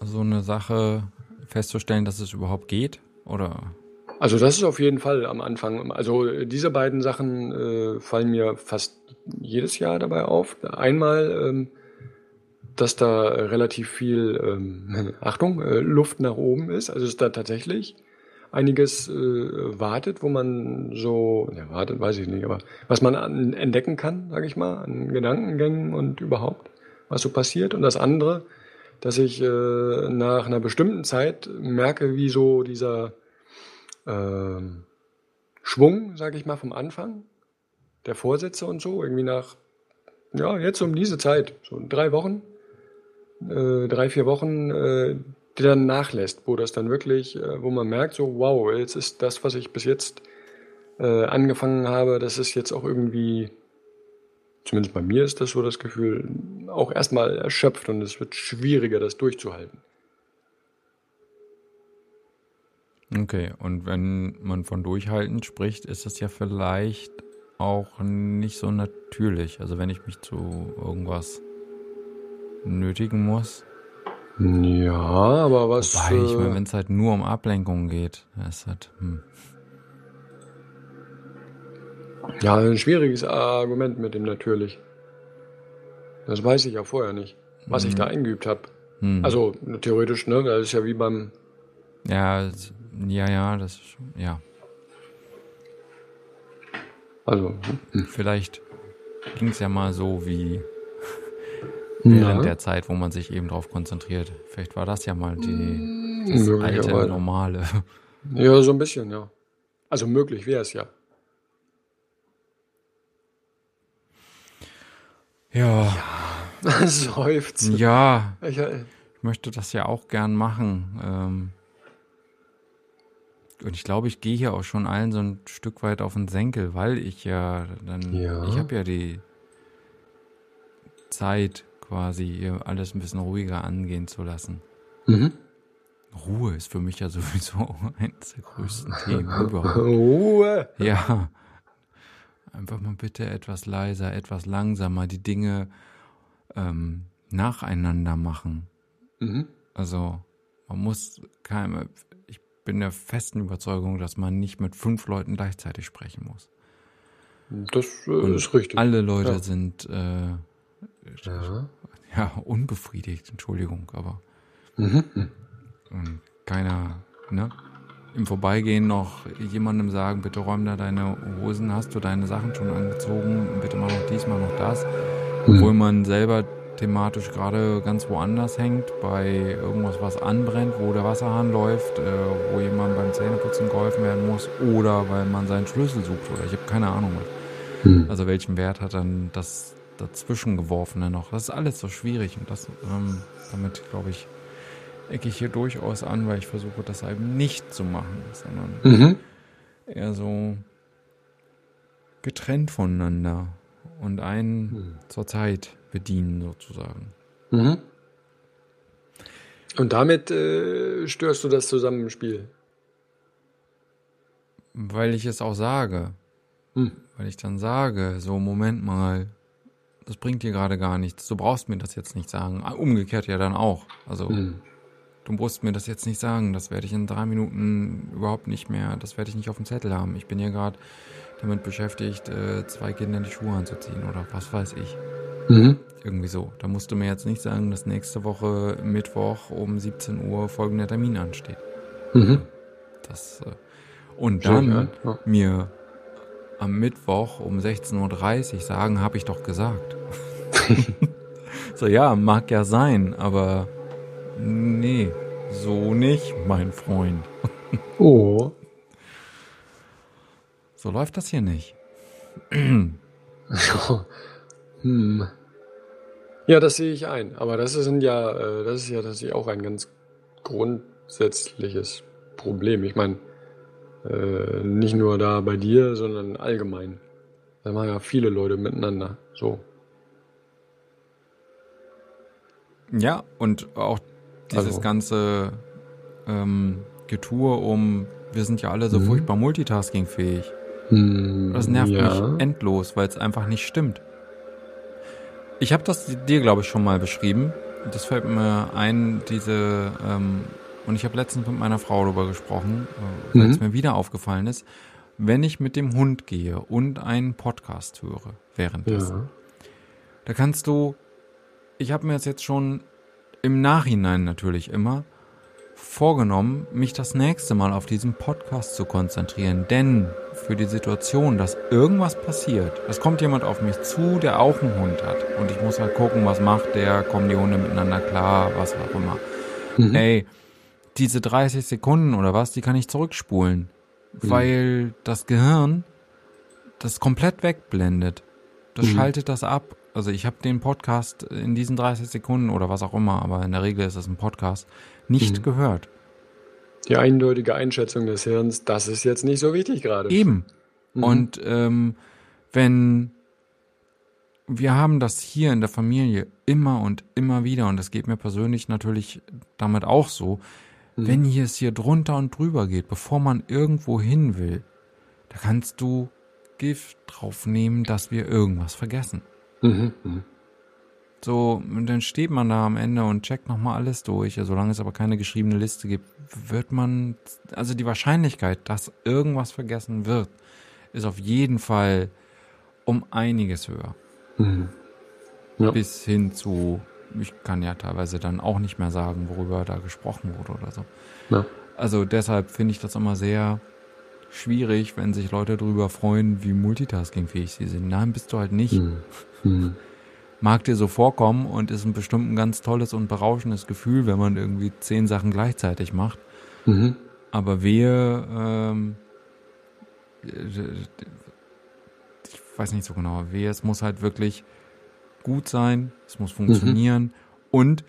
A: so eine Sache festzustellen, dass es überhaupt geht, oder?
B: Also das ist auf jeden Fall am Anfang. Also diese beiden Sachen äh, fallen mir fast jedes Jahr dabei auf. Einmal, ähm, dass da relativ viel, ähm, *laughs* Achtung, äh, Luft nach oben ist. Also ist da tatsächlich einiges äh, wartet, wo man so, ja, wartet, weiß ich nicht, aber was man an, entdecken kann, sage ich mal, an Gedankengängen und überhaupt, was so passiert. Und das andere, dass ich äh, nach einer bestimmten Zeit merke, wie so dieser äh, Schwung, sage ich mal, vom Anfang, der Vorsätze und so, irgendwie nach, ja, jetzt um diese Zeit, so drei Wochen, äh, drei, vier Wochen, äh, die dann nachlässt, wo das dann wirklich, äh, wo man merkt, so, wow, jetzt ist das, was ich bis jetzt äh, angefangen habe, das ist jetzt auch irgendwie, zumindest bei mir ist das so das Gefühl, auch erstmal erschöpft und es wird schwieriger, das durchzuhalten.
A: Okay, und wenn man von durchhalten spricht, ist das ja vielleicht auch nicht so natürlich. Also wenn ich mich zu irgendwas nötigen muss,
B: ja, aber was.
A: Wobei, ich meine, äh, wenn es halt nur um Ablenkung geht, ist halt. Hm.
B: Ja, ein schwieriges Argument mit dem natürlich. Das weiß ich ja vorher nicht, was hm. ich da eingeübt habe. Hm. Also theoretisch, ne? Das ist ja wie beim.
A: Ja, ja, ja, das ja.
B: Also.
A: Hm. Vielleicht ging es ja mal so wie während ja. der Zeit, wo man sich eben darauf konzentriert. Vielleicht war das ja mal die, das alte Normale.
B: Ja, so ein bisschen, ja. Also möglich wäre es ja.
A: Ja.
B: ja. *laughs* Seufzt.
A: Ja. Ich, äh, ich, möchte das ja auch gern machen. Ähm, und ich glaube, ich gehe hier auch schon allen so ein Stück weit auf den Senkel, weil ich ja dann, ja. ich habe ja die Zeit quasi alles ein bisschen ruhiger angehen zu lassen. Mhm. Ruhe ist für mich ja sowieso *laughs* eines der größten Themen *laughs* überhaupt.
B: Ruhe!
A: Ja. Einfach mal bitte etwas leiser, etwas langsamer, die Dinge ähm, nacheinander machen. Mhm. Also, man muss keine, ich bin der festen Überzeugung, dass man nicht mit fünf Leuten gleichzeitig sprechen muss.
B: Das äh, ist richtig.
A: Alle Leute ja. sind äh, ja. ja. unbefriedigt, Entschuldigung, aber mhm. keiner, ne? Im Vorbeigehen noch jemandem sagen, bitte räum da deine Hosen, hast du deine Sachen schon angezogen, bitte mach noch dies, mach noch das. Mhm. Obwohl man selber thematisch gerade ganz woanders hängt, bei irgendwas, was anbrennt, wo der Wasserhahn läuft, äh, wo jemand beim Zähneputzen geholfen werden muss oder weil man seinen Schlüssel sucht oder ich habe keine Ahnung was. Mhm. Also welchen Wert hat dann das dazwischen geworfene noch. Das ist alles so schwierig und das, ähm, damit glaube ich, ecke ich hier durchaus an, weil ich versuche, das eben nicht zu machen, sondern mhm. eher so getrennt voneinander und einen mhm. zur Zeit bedienen sozusagen. Mhm.
B: Und damit äh, störst du das Zusammenspiel?
A: Weil ich es auch sage. Hm. Weil ich dann sage, so Moment mal, das bringt dir gerade gar nichts. Du brauchst mir das jetzt nicht sagen. Ah, umgekehrt ja dann auch. Also, mhm. Du musst mir das jetzt nicht sagen. Das werde ich in drei Minuten überhaupt nicht mehr, das werde ich nicht auf dem Zettel haben. Ich bin hier gerade damit beschäftigt, äh, zwei Kinder die Schuhe anzuziehen oder was weiß ich. Mhm. Irgendwie so. Da musst du mir jetzt nicht sagen, dass nächste Woche Mittwoch um 17 Uhr folgender Termin ansteht. Mhm. Das, äh, und dann ja, ja. mir am Mittwoch um 16.30 Uhr sagen, habe ich doch gesagt. *laughs* *laughs* so, ja, mag ja sein, aber nee, so nicht, mein Freund.
B: oh.
A: So läuft das hier nicht.
B: hm. Ja, das sehe ich ein. Aber das ist ja, äh, das ist ja tatsächlich auch ein ganz grundsätzliches Problem. Ich meine, äh, nicht nur da bei dir, sondern allgemein. Da machen ja viele Leute miteinander. So.
A: Ja, und auch dieses
B: Also.
A: ganze ähm, Getue um, wir sind ja alle so
B: Mhm.
A: furchtbar multitaskingfähig.
B: Hm,
A: Das nervt
B: ja.
A: mich endlos, weil es einfach nicht stimmt. Ich habe das dir, glaube ich, schon mal beschrieben. Das fällt mir ein, diese, ähm, und ich habe letztens mit meiner Frau darüber gesprochen, äh, weil
B: Mhm.
A: es mir wieder aufgefallen ist, wenn ich mit dem Hund gehe und einen Podcast höre währenddessen,
B: Ja.
A: da kannst du, ich habe mir das jetzt schon im Nachhinein natürlich immer vorgenommen, mich das nächste Mal auf diesen Podcast zu konzentrieren. Denn für die Situation, dass irgendwas passiert, es kommt jemand auf mich zu, der auch einen Hund hat. Und ich muss halt gucken, was macht der, kommen die Hunde miteinander klar, was auch immer.
B: Mhm.
A: Ey, diese 30 Sekunden oder was, die kann ich zurückspulen. Weil das Gehirn das komplett wegblendet. Das
B: Mhm.
A: schaltet das ab. Also ich habe den Podcast in diesen 30 Sekunden oder was auch immer, aber in der Regel ist es ein Podcast, nicht
B: Mhm.
A: gehört.
B: Die eindeutige Einschätzung des Hirns, das ist jetzt nicht so wichtig gerade.
A: Eben.
B: Mhm.
A: Und ähm, wenn wir haben das hier in der Familie immer und immer wieder, und das geht mir persönlich natürlich damit auch so,
B: Mhm.
A: wenn hier es hier drunter und drüber geht, bevor man irgendwo hin will, da kannst du Gift drauf nehmen, dass wir irgendwas vergessen.
B: Mhm. Mhm.
A: So, und dann steht man da am Ende und checkt nochmal alles durch. Solange es aber keine geschriebene Liste gibt, wird man, also die Wahrscheinlichkeit, dass irgendwas vergessen wird, ist auf jeden Fall um einiges höher.
B: Mhm. Ja.
A: Bis hin zu, ich kann ja teilweise dann auch nicht mehr sagen, worüber da gesprochen wurde oder so.
B: Ja.
A: Also deshalb finde ich das immer sehr schwierig, wenn sich Leute darüber freuen, wie multitaskingfähig sie sind. Nein, bist du halt nicht.
B: Mhm. Mhm.
A: mag dir so vorkommen und ist ein bestimmt ein ganz tolles und berauschendes Gefühl, wenn man irgendwie zehn Sachen gleichzeitig macht.
B: Mhm.
A: Aber wir, ähm, ich weiß nicht so genau, wehe, es muss halt wirklich gut sein, es muss funktionieren und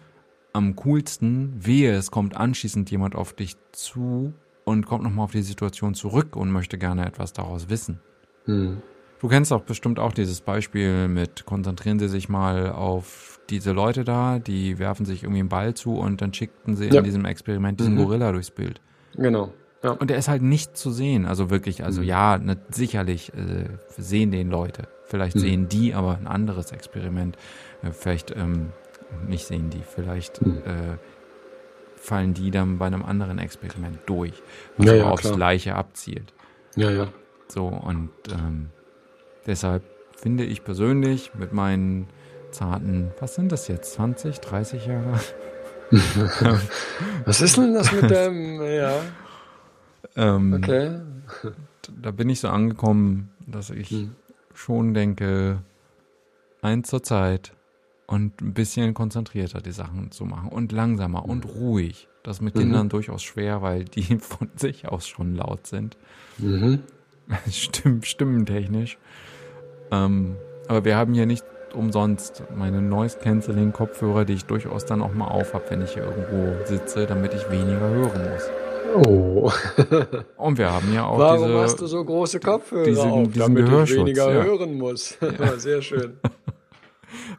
A: am coolsten, wehe, es kommt anschließend jemand auf dich zu und kommt nochmal auf die Situation zurück und möchte gerne etwas daraus wissen.
B: Mhm.
A: Du kennst auch bestimmt auch dieses Beispiel mit, konzentrieren Sie sich mal auf diese Leute da, die werfen sich irgendwie einen Ball zu und dann schickten sie
B: Ja.
A: in diesem Experiment diesen
B: Mhm.
A: Gorilla durchs Bild.
B: Genau. Ja.
A: Und der ist halt nicht zu sehen, also wirklich, also
B: Mhm.
A: ja, ne, sicherlich äh, sehen den Leute. Vielleicht
B: Mhm.
A: sehen die aber ein anderes Experiment. Äh, vielleicht ähm, nicht sehen die, vielleicht
B: Mhm.
A: äh, fallen die dann bei einem anderen Experiment durch, was
B: Ja, ja,
A: aufs
B: klar.
A: Gleiche abzielt.
B: ja, ja.
A: So, und ähm, deshalb finde ich persönlich mit meinen zarten, was sind das jetzt, 20, 30 Jahre? *laughs*
B: Was ist denn das mit *laughs* dem, ja,
A: Ähm,
B: okay.
A: Da bin ich so angekommen, dass ich
B: Hm.
A: schon denke, eins zur Zeit und ein bisschen konzentrierter die Sachen zu machen und langsamer und ruhig. Das ist mit
B: Mhm.
A: Kindern durchaus schwer, weil die *laughs* von sich aus schon laut sind.
B: Mhm. *laughs*
A: Stimm, stimmentechnisch. Ähm, aber wir haben hier nicht umsonst meine Noise Cancelling Kopfhörer, die ich durchaus dann auch mal auf habe, wenn ich hier irgendwo sitze, damit ich weniger hören muss.
B: Oh.
A: Und wir haben ja auch
B: Warum
A: diese
B: hast du so große Kopfhörer
A: diesen-
B: auf,
A: diesen
B: damit ich weniger
A: ja.
B: hören muss? *laughs* Ja. Sehr schön.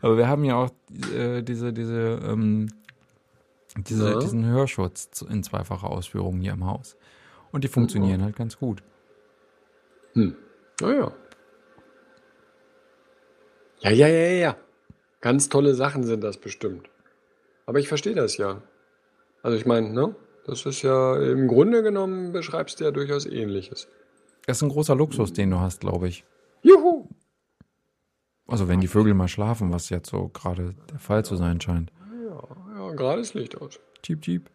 A: Aber wir haben ja auch äh, diese, diese, ähm, diese,
B: Ja.
A: diesen Hörschutz in zweifacher Ausführung hier im Haus. Und die funktionieren halt ganz gut.
B: Hm. Oh ja. Ja, ja, ja, ja. Ganz tolle Sachen sind das bestimmt. Aber ich verstehe das ja. Also ich meine, ne? Das ist ja im Grunde genommen beschreibst du ja durchaus ähnliches.
A: Das ist ein großer Luxus, den du hast, glaube ich.
B: Juhu!
A: Also wenn die Vögel mal schlafen, was jetzt so gerade der Fall zu sein scheint.
B: Ja, gerade ist Licht aus.
A: Cheep, cheep.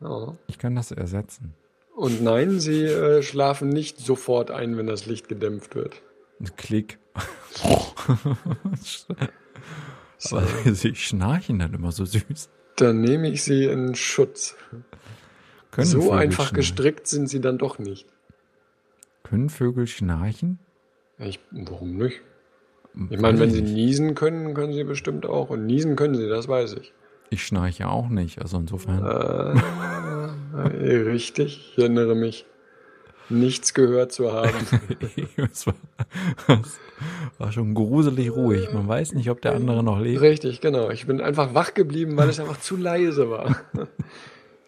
B: Ja.
A: Ich kann das ersetzen.
B: Und nein, sie äh, schlafen nicht sofort ein, wenn das Licht gedämpft wird.
A: Ein Klick. Aber *laughs* *laughs* sie schnarchen dann immer so süß.
B: Dann nehme ich sie in Schutz.
A: Können
B: so
A: Vögel
B: einfach
A: schnarchen?
B: gestrickt sind sie dann doch nicht.
A: Können Vögel schnarchen?
B: Ich, warum nicht? Ich meine, wenn sie niesen können, können sie bestimmt auch. Und niesen können sie, das weiß ich.
A: Ich schnarche auch nicht, also insofern.
B: Äh, richtig, ich erinnere mich, nichts gehört zu haben. *laughs*
A: es war, es war schon gruselig ruhig. Man weiß nicht, ob der andere noch lebt.
B: Richtig, genau. Ich bin einfach wach geblieben, weil es einfach zu leise war. *laughs*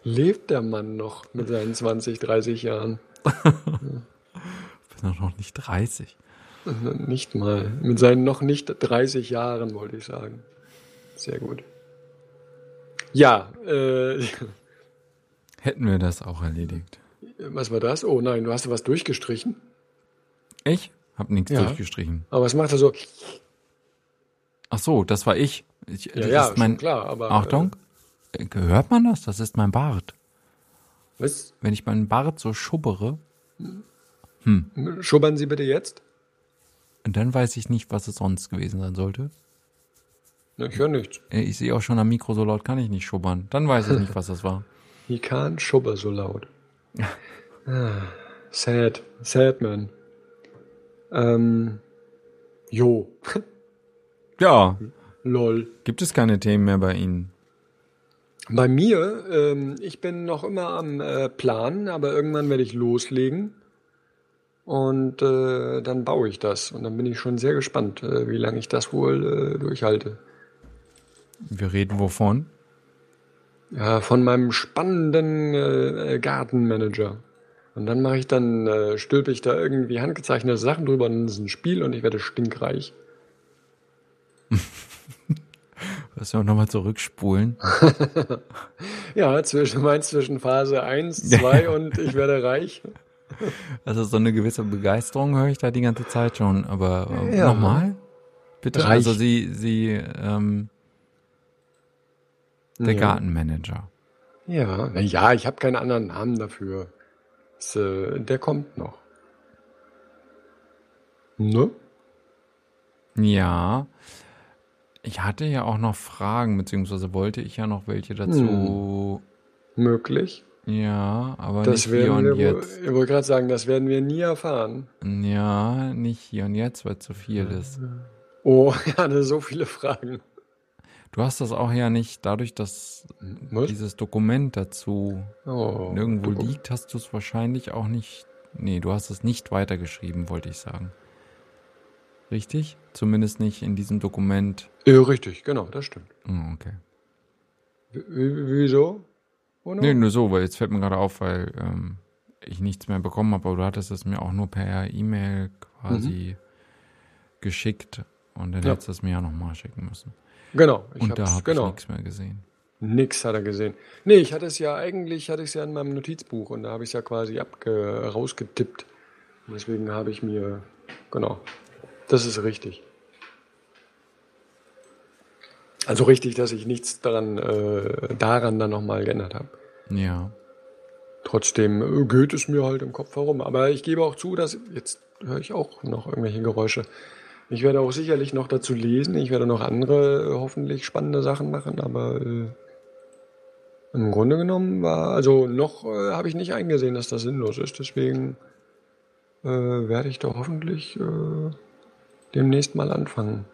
B: Lebt der Mann noch mit seinen 20, 30 Jahren? *laughs*
A: bin doch noch nicht 30.
B: Nicht mal. Mit seinen noch nicht 30 Jahren, wollte ich sagen. Sehr gut. Ja, äh, *laughs*
A: Hätten wir das auch erledigt.
B: was war das? Oh nein, du hast was durchgestrichen.
A: Ich hab nichts
B: Ja.
A: durchgestrichen.
B: Aber was macht er so?
A: Ach so, das war ich. ich
B: Ja,
A: das
B: ja,
A: ist mein,
B: klar, aber.
A: Achtung. Äh, Hört man das? Das ist mein Bart.
B: Äh, was?
A: Wenn ich meinen Bart so schubbere,
B: Schubbern Sie bitte jetzt?
A: Dann weiß ich nicht, was es sonst gewesen sein sollte.
B: Ich höre nichts.
A: Äh, Ich sehe auch schon am Mikro, so laut kann ich nicht schubbern. Dann weiß ich nicht, was das war. *laughs*
B: He can't schubber so laut. *laughs* Ah, sad. Sad, man. Ähm. Jo. *laughs*
A: Ja,
B: Lol.
A: gibt es keine Themen mehr bei Ihnen?
B: Bei mir, ähm, ich bin noch immer am äh, Planen, aber irgendwann werde ich loslegen. Und äh, dann baue ich das. Und dann bin ich schon sehr gespannt, äh, wie lange ich das wohl äh, durchhalte.
A: Wir reden wovon?
B: Ja, von meinem spannenden äh, Gartenmanager. Und dann mache ich dann, äh, stülpe ich da irgendwie handgezeichnete Sachen drüber und das ist ein Spiel und ich werde stinkreich. *laughs*
A: Lass wir nochmal zurückspulen. *laughs*
B: Ja, zwischen, mein zwischen Phase 1, 2 *laughs* und ich werde reich. *laughs*
A: Also so eine gewisse Begeisterung höre ich da die ganze Zeit schon. Aber äh,
B: Ja.
A: nochmal? Bitte?
B: Reich.
A: Also Sie, Sie, ähm, der
B: Ja.
A: Gartenmanager.
B: Ja, na ja, ich habe keinen anderen Namen dafür. Das, äh, der kommt noch. Ne?
A: Ja. Ich hatte ja auch noch Fragen, beziehungsweise wollte ich ja noch welche dazu.
B: Möglich.
A: Ja, aber
B: Das
A: nicht hier und
B: wir
A: jetzt.
B: ich wollte gerade sagen, das werden wir nie erfahren.
A: Ja, nicht hier und jetzt, weil zu viel ist.
B: Oh, *laughs* hatte so viele Fragen.
A: Du hast das auch ja nicht, dadurch, dass
B: Was?
A: dieses Dokument dazu
B: Oh,
A: nirgendwo
B: du-
A: liegt, hast du es wahrscheinlich auch nicht. Nee, du hast es nicht weitergeschrieben, wollte ich sagen. Richtig? Zumindest nicht in diesem Dokument.
B: Ja, richtig, genau, das stimmt.
A: Oh, okay.
B: W- wieso? Ono?
A: Nee, nur so, weil jetzt fällt mir gerade auf, weil ähm, ich nichts mehr bekommen habe, aber du hattest es mir auch nur per E-Mail quasi geschickt und dann
B: Ja.
A: hättest du es mir ja nochmal schicken müssen.
B: Genau, ich
A: und da habe
B: genau.
A: ich nichts mehr gesehen.
B: Nix hat er gesehen. Nee, ich hatte es ja eigentlich, hatte ich es ja in meinem Notizbuch und da habe ich es ja quasi abge rausgetippt. Und deswegen habe ich mir, genau, das ist richtig. Also richtig, dass ich nichts daran, äh, daran dann nochmal geändert habe.
A: Ja.
B: Trotzdem äh, geht es mir halt im Kopf herum. Aber ich gebe auch zu, dass jetzt höre ich auch noch irgendwelche Geräusche. Ich werde auch sicherlich noch dazu lesen. Ich werde noch andere äh, hoffentlich spannende Sachen machen. Aber äh, im Grunde genommen war, also noch äh, habe ich nicht eingesehen, dass das sinnlos ist. Deswegen äh, werde ich da hoffentlich äh, demnächst mal anfangen.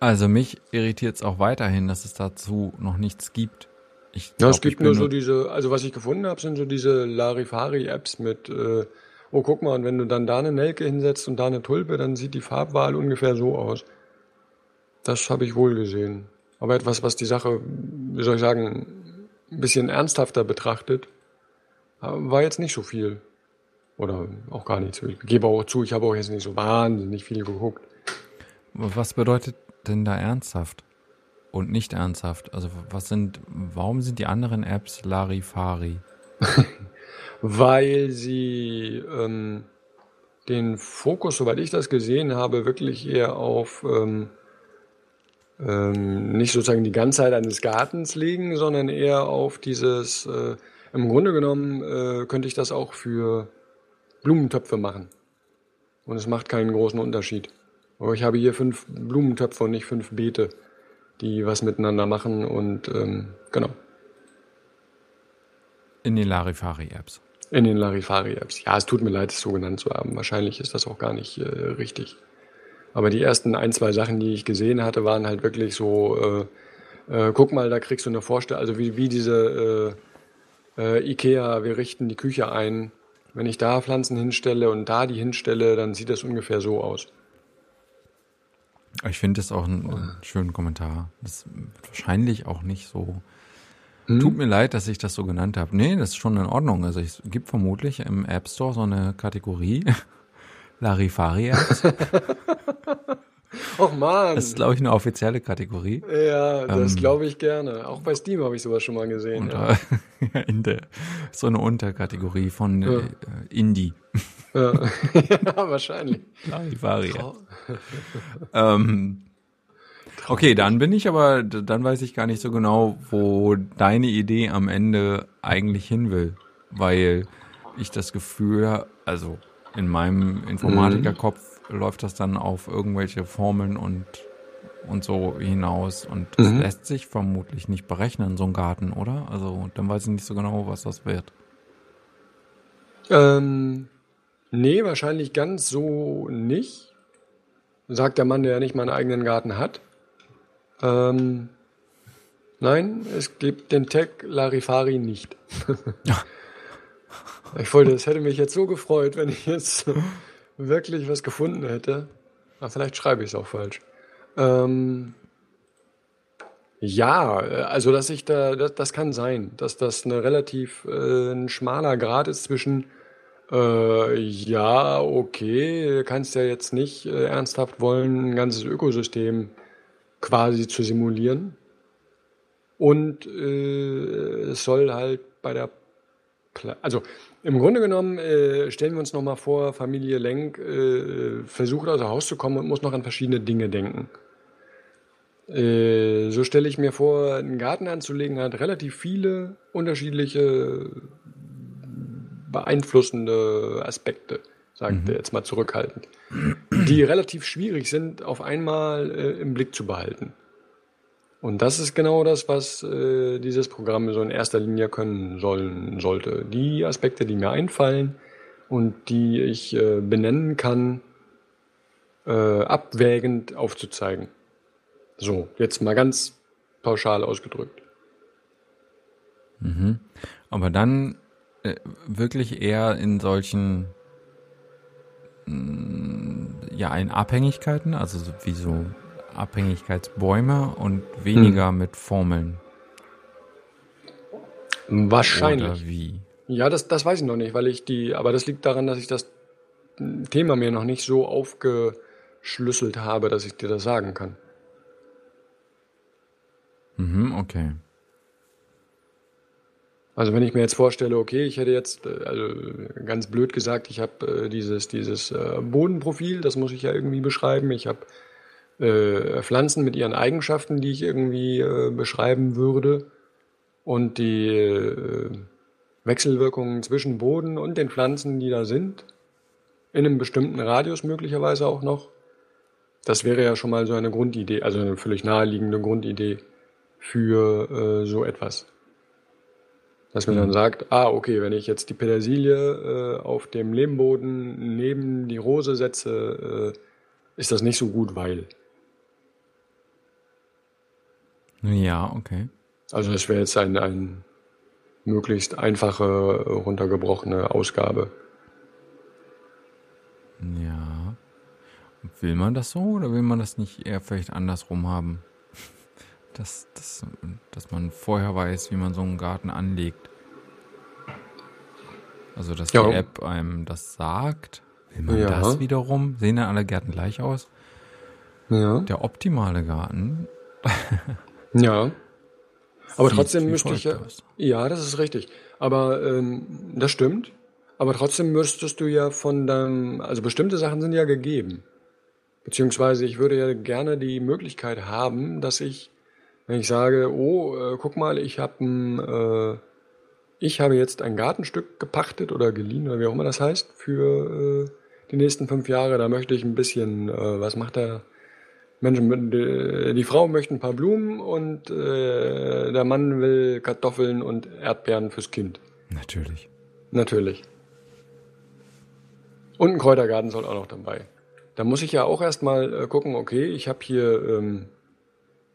A: Also mich irritiert es auch weiterhin, dass es dazu noch nichts gibt. Ich
B: Ja,
A: glaub,
B: es
A: ich
B: gibt nur so diese, also was ich gefunden habe, sind so diese Larifari-Apps mit, äh, oh guck mal, und wenn du dann da eine Nelke hinsetzt und da eine Tulpe, dann sieht die Farbwahl ungefähr so aus. Das habe ich wohl gesehen. Aber etwas, was die Sache, wie soll ich sagen, ein bisschen ernsthafter betrachtet, äh, war jetzt nicht so viel. Oder auch gar nicht so. Ich gebe auch zu, ich habe auch jetzt nicht so wahnsinnig viel geguckt.
A: Was bedeutet denn da ernsthaft und nicht ernsthaft? Also was sind, warum sind die anderen Apps Larifari? *laughs*
B: weil sie ähm, den Fokus, soweit ich das gesehen habe, wirklich eher auf ähm, ähm, nicht sozusagen die Ganzheit eines Gartens legen, sondern eher auf dieses, äh, im Grunde genommen äh, könnte ich das auch für Blumentöpfe machen. Und es macht keinen großen Unterschied. Aber ich habe hier fünf Blumentöpfe und nicht fünf Beete, die was miteinander machen und ähm, genau.
A: In den Larifari-Apps.
B: In den Larifari-Apps. Ja, es tut mir leid, es so genannt zu haben. Wahrscheinlich ist das auch gar nicht äh, richtig. Aber die ersten ein, zwei Sachen, die ich gesehen hatte, waren halt wirklich so, äh, äh, guck mal, da kriegst du eine Vorstellung, also wie, wie diese äh, äh, Ikea, wir richten die Küche ein. Wenn ich da Pflanzen hinstelle und da die hinstelle, dann sieht das ungefähr so aus.
A: Ich finde das auch einen, einen, schönen Kommentar. Das ist wahrscheinlich auch nicht so. Hm? Tut mir leid, dass ich das so genannt habe. Nee, das ist schon in Ordnung. Also es gibt vermutlich im App Store so eine Kategorie *laughs* Larifari-Apps. *laughs*
B: Och man.
A: Das ist, glaube ich, eine offizielle Kategorie.
B: Ja, das ähm, glaube ich gerne. Auch bei Steam habe ich sowas schon mal gesehen.
A: Unter, ja. *laughs* in der, so eine Unterkategorie von ja. äh, Indie.
B: Ja. *laughs* *laughs* ja, wahrscheinlich.
A: Larifari. ähm, okay, dann bin ich aber, dann weiß ich gar nicht so genau, wo deine Idee am Ende eigentlich hin will. Weil ich das Gefühl, also in meinem Informatikerkopf mhm. Läuft das dann auf irgendwelche Formeln und, und so hinaus. Und mhm. lässt sich vermutlich nicht berechnen, so ein Garten, oder? Also dann weiß ich nicht so genau, was das wird.
B: Ähm, nee, wahrscheinlich ganz so nicht. Sagt der Mann, der ja nicht mal einen eigenen Garten hat. Ähm, nein, es gibt den Tag Larifari nicht. *laughs* Ich wollte, es hätte mich jetzt so gefreut, wenn ich jetzt wirklich was gefunden hätte. Aber vielleicht schreibe ich es auch falsch. Ähm, ja, also dass ich da, das, das, kann sein, dass das eine relativ äh, ein schmaler Grad ist zwischen äh, ja, okay, kannst ja jetzt nicht äh, ernsthaft wollen, ein ganzes Ökosystem quasi zu simulieren. Und äh, es soll halt bei der also im Grunde genommen äh, stellen wir uns nochmal vor, Familie Lenk äh, versucht außer Haus zu kommen und muss noch an verschiedene Dinge denken. Äh, so stelle ich mir vor, einen Garten anzulegen hat relativ viele unterschiedliche beeinflussende Aspekte, sagt mhm. er jetzt mal zurückhaltend, die relativ schwierig sind, auf einmal äh, im Blick zu behalten. Und das ist genau das, was äh, dieses Programm so in erster Linie können sollen sollte. Die Aspekte, die mir einfallen und die ich äh, benennen kann, äh, abwägend aufzuzeigen. So, jetzt mal ganz pauschal ausgedrückt.
A: Mhm. Aber dann äh, wirklich eher in solchen mm, ja in Abhängigkeiten, also wie so Abhängigkeitsbäume und weniger hm. mit Formeln.
B: Wahrscheinlich.
A: Oder wie?
B: Ja, das, das weiß ich noch nicht, weil ich die, aber das liegt daran, dass ich das Thema mir noch nicht so aufgeschlüsselt habe, dass ich dir das sagen kann.
A: Mhm, okay.
B: Also wenn ich mir jetzt vorstelle, okay, ich hätte jetzt, äh, also ganz blöd gesagt, ich habe äh, dieses, dieses äh, Bodenprofil, das muss ich ja irgendwie beschreiben. Ich habe äh, Pflanzen mit ihren Eigenschaften, die ich irgendwie äh, beschreiben würde. Und die äh, Wechselwirkungen zwischen Boden und den Pflanzen, die da sind, in einem bestimmten Radius möglicherweise auch noch. Das wäre ja schon mal so eine Grundidee, also eine völlig naheliegende Grundidee für äh, so etwas. Dass man dann mhm. sagt, ah, okay, wenn ich jetzt die Petersilie äh, auf dem Lehmboden neben die Rose setze, äh, ist das nicht so gut, weil.
A: Ja, okay.
B: Also das wäre jetzt ein, ein möglichst einfache, runtergebrochene Ausgabe.
A: Ja. Will man das so oder will man das nicht eher vielleicht andersrum haben? *laughs* Dass, dass, dass man vorher weiß, wie man so einen Garten anlegt. Also, dass ja. die App einem das sagt. Will man ja. das wiederum? Sehen dann alle Gärten gleich aus?
B: Ja.
A: Der optimale Garten *laughs*
B: Ja. Aber Sieht trotzdem müsste ich ja. Ja, das ist richtig. Aber ähm, das stimmt. Aber trotzdem müsstest du ja von deinem, also bestimmte Sachen sind ja gegeben. Beziehungsweise ich würde ja gerne die Möglichkeit haben, dass ich, wenn ich sage, oh, äh, guck mal, ich habe ein, äh, ich habe jetzt ein Gartenstück gepachtet oder geliehen oder wie auch immer das heißt für äh, die nächsten fünf Jahre, da möchte ich ein bisschen, äh, was macht der Menschen, die Frau möchte ein paar Blumen und äh, der Mann will Kartoffeln und Erdbeeren fürs Kind.
A: Natürlich.
B: Natürlich. Und ein Kräutergarten soll auch noch dabei. Da muss ich ja auch erstmal äh, gucken, okay, ich habe hier, ähm,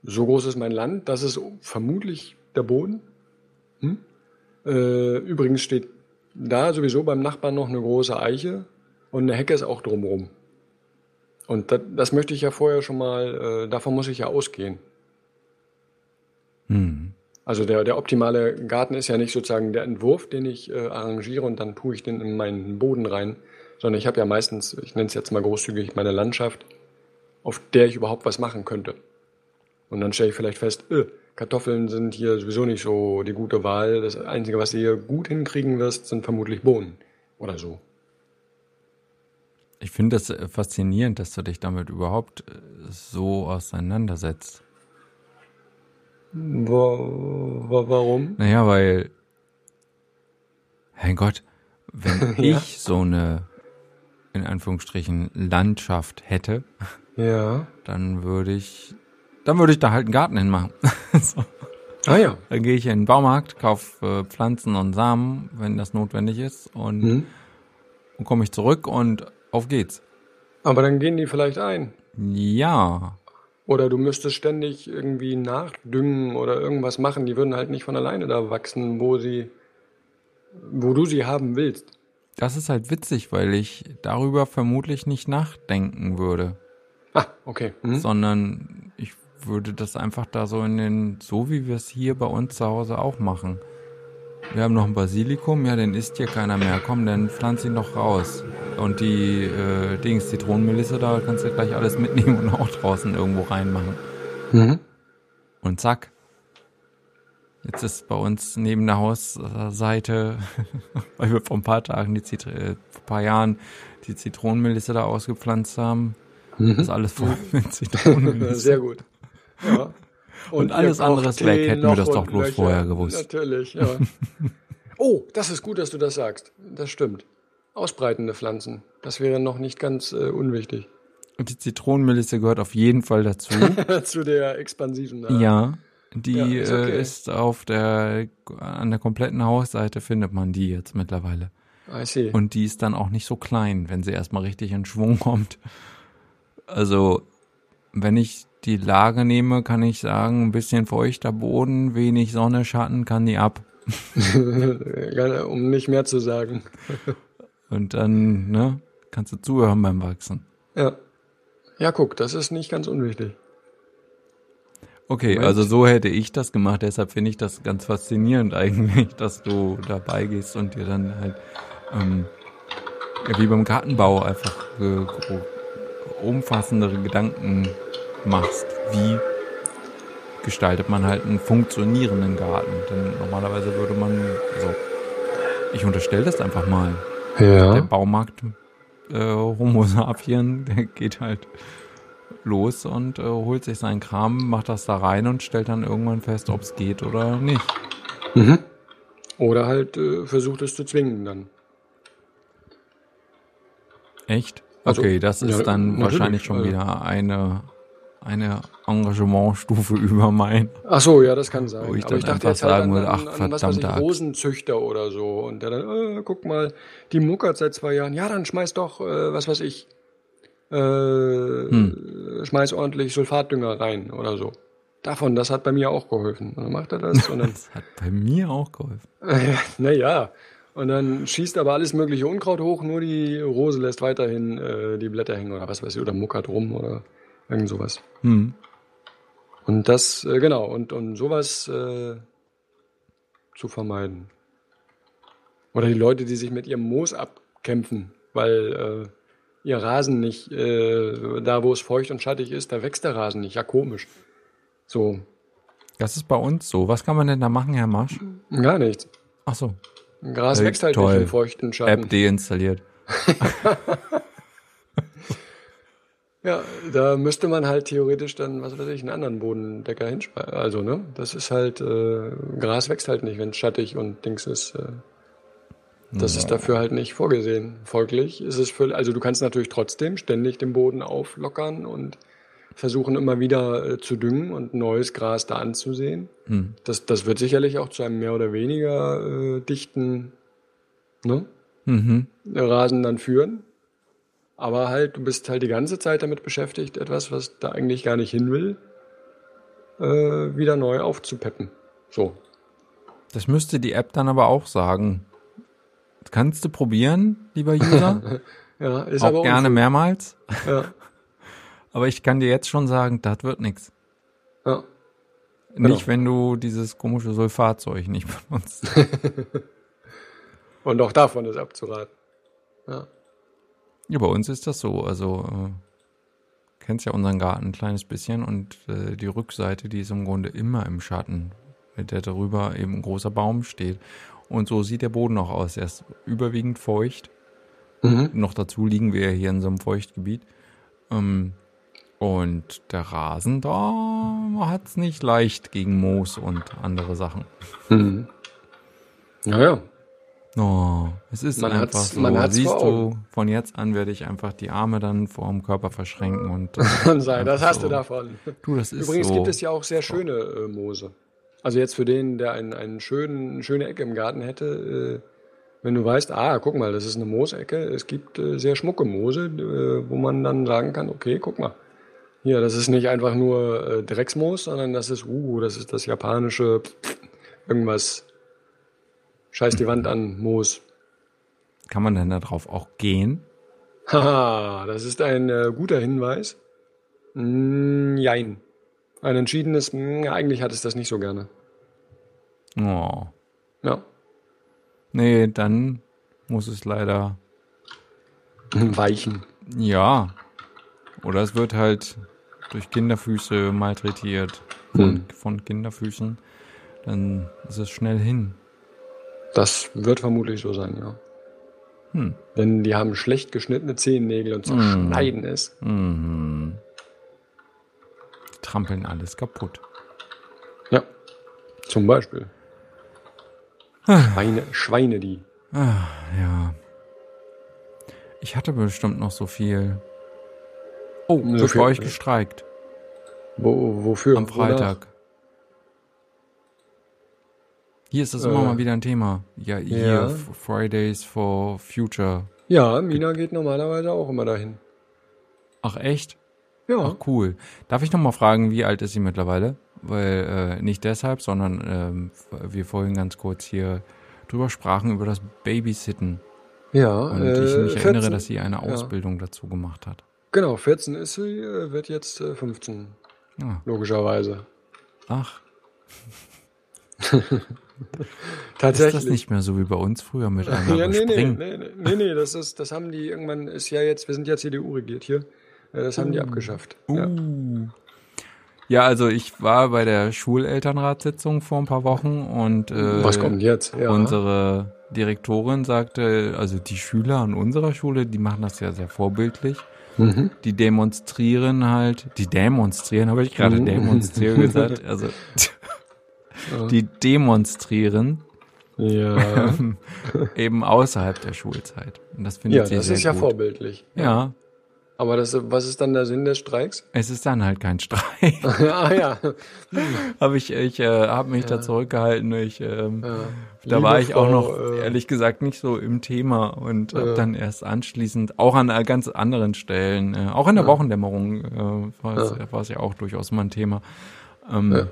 B: so groß ist mein Land, das ist vermutlich der Boden. Hm? Äh, übrigens steht da sowieso beim Nachbarn noch eine große Eiche und eine Hecke ist auch drumrum. Und das, das möchte ich ja vorher schon mal, äh, davon muss ich ja ausgehen.
A: Hm.
B: Also der, der optimale Garten ist ja nicht sozusagen der Entwurf, den ich äh, arrangiere und dann tue ich den in meinen Boden rein, sondern ich habe ja meistens, ich nenne es jetzt mal großzügig, meine Landschaft, auf der ich überhaupt was machen könnte. Und dann stelle ich vielleicht fest, äh, Kartoffeln sind hier sowieso nicht so die gute Wahl. Das Einzige, was du hier gut hinkriegen wirst, sind vermutlich Bohnen oder so.
A: Ich finde es faszinierend, dass du dich damit überhaupt äh, so auseinandersetzt.
B: Warum?
A: Naja, weil, mein Gott, wenn *laughs*
B: Ja.
A: ich so eine, in Anführungsstrichen, Landschaft hätte,
B: Ja.
A: dann würde ich, dann würde ich da halt einen Garten hinmachen. *laughs* so.
B: Ah ja.
A: Dann gehe ich in den Baumarkt, kaufe äh, Pflanzen und Samen, wenn das notwendig ist, und
B: Hm.
A: dann komme ich zurück und auf geht's.
B: Aber dann gehen die vielleicht ein.
A: Ja,
B: Oder du müsstest ständig irgendwie nachdüngen oder irgendwas machen. Die würden halt nicht von alleine da wachsen, wo sie, wo du sie haben willst.
A: das ist halt witzig, weil ich darüber vermutlich nicht nachdenken würde.
B: Ah, okay. Hm?
A: sondern ich würde das einfach da so in den, so wie wir es hier bei uns zu Hause auch machen. Wir haben noch ein Basilikum, ja, den isst hier keiner mehr. Komm, dann pflanz ihn doch raus. Und die äh, Dings, Zitronenmelisse, da kannst du gleich alles mitnehmen und auch draußen irgendwo reinmachen.
B: Mhm.
A: Und zack. Jetzt ist bei uns neben der Hausseite, *laughs* weil wir vor ein paar Tagen, die Zit äh, vor ein paar Jahren die Zitronenmelisse da ausgepflanzt haben, ist alles voll mit Zitronenmelisse. *laughs*
B: Sehr gut. Ja.
A: Und alles andere ist weg. Hätten wir das doch bloß
B: Löcher.
A: vorher gewusst.
B: Natürlich, ja. *laughs* oh, das ist gut, dass du das sagst. Das stimmt. Ausbreitende Pflanzen. Das wäre noch nicht ganz äh, unwichtig.
A: Und die Zitronenmelisse gehört auf jeden Fall dazu. *laughs*
B: Zu der expansiven. äh,
A: ja. Die
B: Ja, ist okay.
A: äh, ist auf der, an der kompletten Hausseite findet man die jetzt mittlerweile.
B: I see.
A: Und die ist dann auch nicht so klein, wenn sie erstmal richtig in Schwung kommt. Also, wenn ich die Lage nehme, kann ich sagen, ein bisschen feuchter Boden, wenig Sonne, Schatten kann die ab. *laughs*
B: Um nicht mehr zu sagen.
A: Und dann, ne, kannst du zuhören beim Wachsen.
B: Ja. Ja, guck, das ist nicht ganz unwichtig.
A: Okay,
B: Moment.
A: also so hätte ich das gemacht, deshalb finde ich das ganz faszinierend eigentlich, dass du dabei gehst und dir dann halt ähm, wie beim Gartenbau einfach äh, umfassendere Gedanken machst. Wie gestaltet man halt einen funktionierenden Garten? Denn normalerweise würde man, also ich unterstelle das einfach mal. Der
B: Ja.
A: Baumarkt äh, Homo sapien, *laughs* der geht halt los und äh, holt sich seinen Kram, macht das da rein und stellt dann irgendwann fest, ob es geht oder nicht.
B: Mhm. Oder halt äh, versucht es zu zwingen dann.
A: Echt?
B: Also,
A: Okay, das ist
B: ja,
A: dann wahrscheinlich schon
B: also-
A: wieder eine, eine Engagementstufe *laughs* über mein.
B: Ach so, ja, das kann sein.
A: Wo ich
B: Aber
A: dann
B: ich dachte
A: einfach sagen
B: an,
A: würde,
B: an,
A: ach,
B: was ich,
A: Axt.
B: Rosenzüchter oder so. Und der dann, äh, guck mal, die muckert seit zwei Jahren. Ja, dann schmeiß doch, äh, was weiß ich, äh,
A: Hm.
B: schmeiß ordentlich Sulfatdünger rein oder so. Davon, das hat bei mir auch geholfen. Und dann macht er das und dann, *laughs*
A: Das hat bei mir auch geholfen. *laughs*
B: naja. Und dann schießt aber alles mögliche Unkraut hoch, nur die Rose lässt weiterhin äh, die Blätter hängen oder was weiß ich, oder muckert rum oder irgend sowas.
A: Hm.
B: Und das, äh, genau, und, und sowas äh, zu vermeiden. Oder die Leute, die sich mit ihrem Moos abkämpfen, weil äh, ihr Rasen nicht, äh, da wo es feucht und schattig ist, da wächst der Rasen nicht. Ja, komisch. So,
A: Das ist bei uns so. Was kann man denn da machen, Herr Marsch?
B: gar nichts.
A: Ach so,
B: Gras wächst halt
A: toll.
B: nicht im feuchten Schatten.
A: App deinstalliert. *laughs*
B: Ja, da müsste man halt theoretisch dann, was weiß ich, einen anderen Bodendecker hinschreiben. Also, ne? Das ist halt, äh, Gras wächst halt nicht, wenn es schattig und Dings ist. Äh, das ist dafür halt nicht vorgesehen. Folglich ist es für, also du kannst natürlich trotzdem ständig den Boden auflockern und versuchen immer wieder äh, zu düngen und neues Gras da anzusehen.
A: Hm.
B: Das, das wird sicherlich auch zu einem mehr oder weniger äh, dichten ne?
A: Mhm.
B: Rasen dann führen. Aber halt, du bist halt die ganze Zeit damit beschäftigt, etwas, was da eigentlich gar nicht hin will, äh, wieder neu aufzupeppen. So.
A: Das müsste die App dann aber auch sagen. Kannst du probieren, lieber User? *laughs*
B: Ja, ist
A: auch
B: aber
A: gerne
B: unfug.
A: mehrmals.
B: Ja, *laughs*
A: Aber ich kann dir jetzt schon sagen, das wird nichts.
B: ja. Genau.
A: Nicht, wenn du dieses komische Sulfatzeug nicht benutzt. *laughs*
B: Und auch davon ist abzuraten. Ja.
A: Ja, bei uns ist das so. Also, äh, kennst ja unseren Garten ein kleines bisschen und äh, die Rückseite, die ist im Grunde immer im Schatten, mit der darüber eben ein großer Baum steht. Und so sieht der Boden auch aus. Er ist überwiegend feucht.
B: Mhm.
A: Noch dazu liegen wir ja hier in so einem Feuchtgebiet. Ähm, und der Rasen, da hat's nicht leicht gegen Moos und andere Sachen.
B: Mhm. Naja,
A: Oh, es ist
B: Man
A: einfach so.
B: man hat's
A: Siehst du, von jetzt an werde ich einfach die Arme dann vor dem Körper verschränken und *laughs* äh,
B: kann sein, das hast
A: so.
B: du davon.
A: du, das ist
B: Übrigens
A: so.
B: gibt es ja auch sehr schöne äh, Moose. Also jetzt für den, der einen, einen schönen, eine schöne Ecke im Garten hätte, äh, wenn du weißt, ah, guck mal, das ist eine Moosecke, es gibt äh, sehr schmucke Moose, äh, wo man dann sagen kann, okay, guck mal. Hier, das ist nicht einfach nur äh, Drecksmoos, sondern das ist, uh, das ist das japanische irgendwas. Scheiß die Wand an, Moos.
A: Kann man denn darauf auch gehen?
B: Haha, das ist ein äh, guter Hinweis. Mm, jein. Ein entschiedenes, mm, eigentlich hat es das nicht so gerne.
A: Oh.
B: Ja.
A: Nee, dann muss es leider, *laughs*
B: Weichen.
A: ja. Oder es wird halt durch Kinderfüße malträtiert. Von,
B: Hm.
A: von Kinderfüßen. Dann ist es schnell hin.
B: Das wird vermutlich so sein, ja.
A: Hm.
B: Denn die haben schlecht geschnittene Zehennägel und zerschneiden es.
A: Mhm. Trampeln alles kaputt.
B: Ja. Zum Beispiel. Schweine, Schweine die.
A: Ah, ja. Ich hatte bestimmt noch so viel. Oh,
B: So
A: wird bei euch gestreikt.
B: Wo, wofür?
A: Am Freitag. Hier ist das immer
B: Äh,
A: mal wieder ein Thema. Ja, hier,
B: ja.
A: Fridays for Future.
B: Ja, Mina geht normalerweise auch immer dahin.
A: Ach, echt?
B: Ja.
A: Ach, cool. Darf ich noch mal fragen, wie alt ist sie mittlerweile? Weil, äh, nicht deshalb, sondern ähm, wir vorhin ganz kurz hier drüber sprachen, über das Babysitten.
B: Ja.
A: Und
B: äh,
A: ich mich erinnere,
B: 14
A: dass sie eine
B: ja.
A: Ausbildung dazu gemacht hat.
B: Genau, 14 ist sie, äh, wird jetzt äh, 15.
A: Ah,
B: Logischerweise.
A: ach, *laughs* *laughs*
B: Tatsächlich.
A: ist das nicht mehr so wie bei uns früher mit einer
B: ja, nee, nee, nee, nee, nee, nee, das ist, das haben die irgendwann, ist ja jetzt, wir sind ja CDU regiert hier, äh, das haben die abgeschafft. Ja.
A: Uh. Ja, also ich war bei der Schulelternratssitzung vor ein paar Wochen und äh,
B: Was kommt jetzt? Ja.
A: unsere Direktorin sagte, also die Schüler an unserer Schule, die machen das ja sehr vorbildlich.
B: Mhm.
A: Die demonstrieren halt, die demonstrieren, habe ich gerade
B: Mhm.
A: demonstrieren gesagt, *laughs* also die demonstrieren
B: Ja, *laughs*
A: eben außerhalb der Schulzeit. Und das findet
B: ja
A: sie
B: das
A: sehr
B: ist ja
A: gut.
B: vorbildlich.
A: Ja,
B: Aber das, was ist dann der Sinn des Streiks?
A: es ist dann halt kein Streik. *laughs*
B: ah ja. *laughs*
A: habe ich, ich äh, habe mich da zurückgehalten. Ich, ähm,
B: ja.
A: da
B: Liebe
A: war ich auch
B: Frau,
A: noch
B: äh,
A: ehrlich gesagt nicht so im Thema und
B: Ja.
A: dann erst anschließend auch an äh, ganz anderen Stellen, äh, auch in der Wochendämmerung äh, war es war es ja auch durchaus mal ein Thema. Ähm,
B: Ja.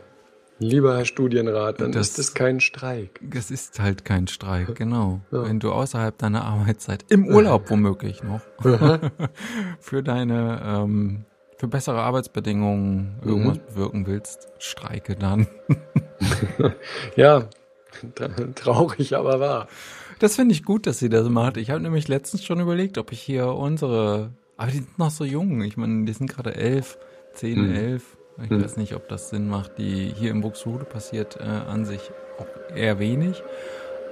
B: Lieber Herr Studienrat, dann
A: Das-
B: ist es kein Streik.
A: Es ist halt kein Streik, genau. *laughs*
B: Ja.
A: Wenn du außerhalb deiner Arbeitszeit, im Urlaub womöglich noch, *laughs* für deine, ähm, für bessere Arbeitsbedingungen
B: Mhm.
A: irgendwas bewirken willst, streike dann. *laughs*
B: Ja, tra- traurig, aber wahr.
A: Das finde ich gut, dass sie das macht. Ich habe nämlich letztens schon überlegt, ob ich hier unsere, aber die sind noch so jung. Ich meine, die sind gerade elf, zehn,
B: Hm.
A: elf. Ich
B: Hm.
A: weiß nicht, ob das Sinn macht. Die hier in Buxtehude passiert äh, an sich auch eher wenig.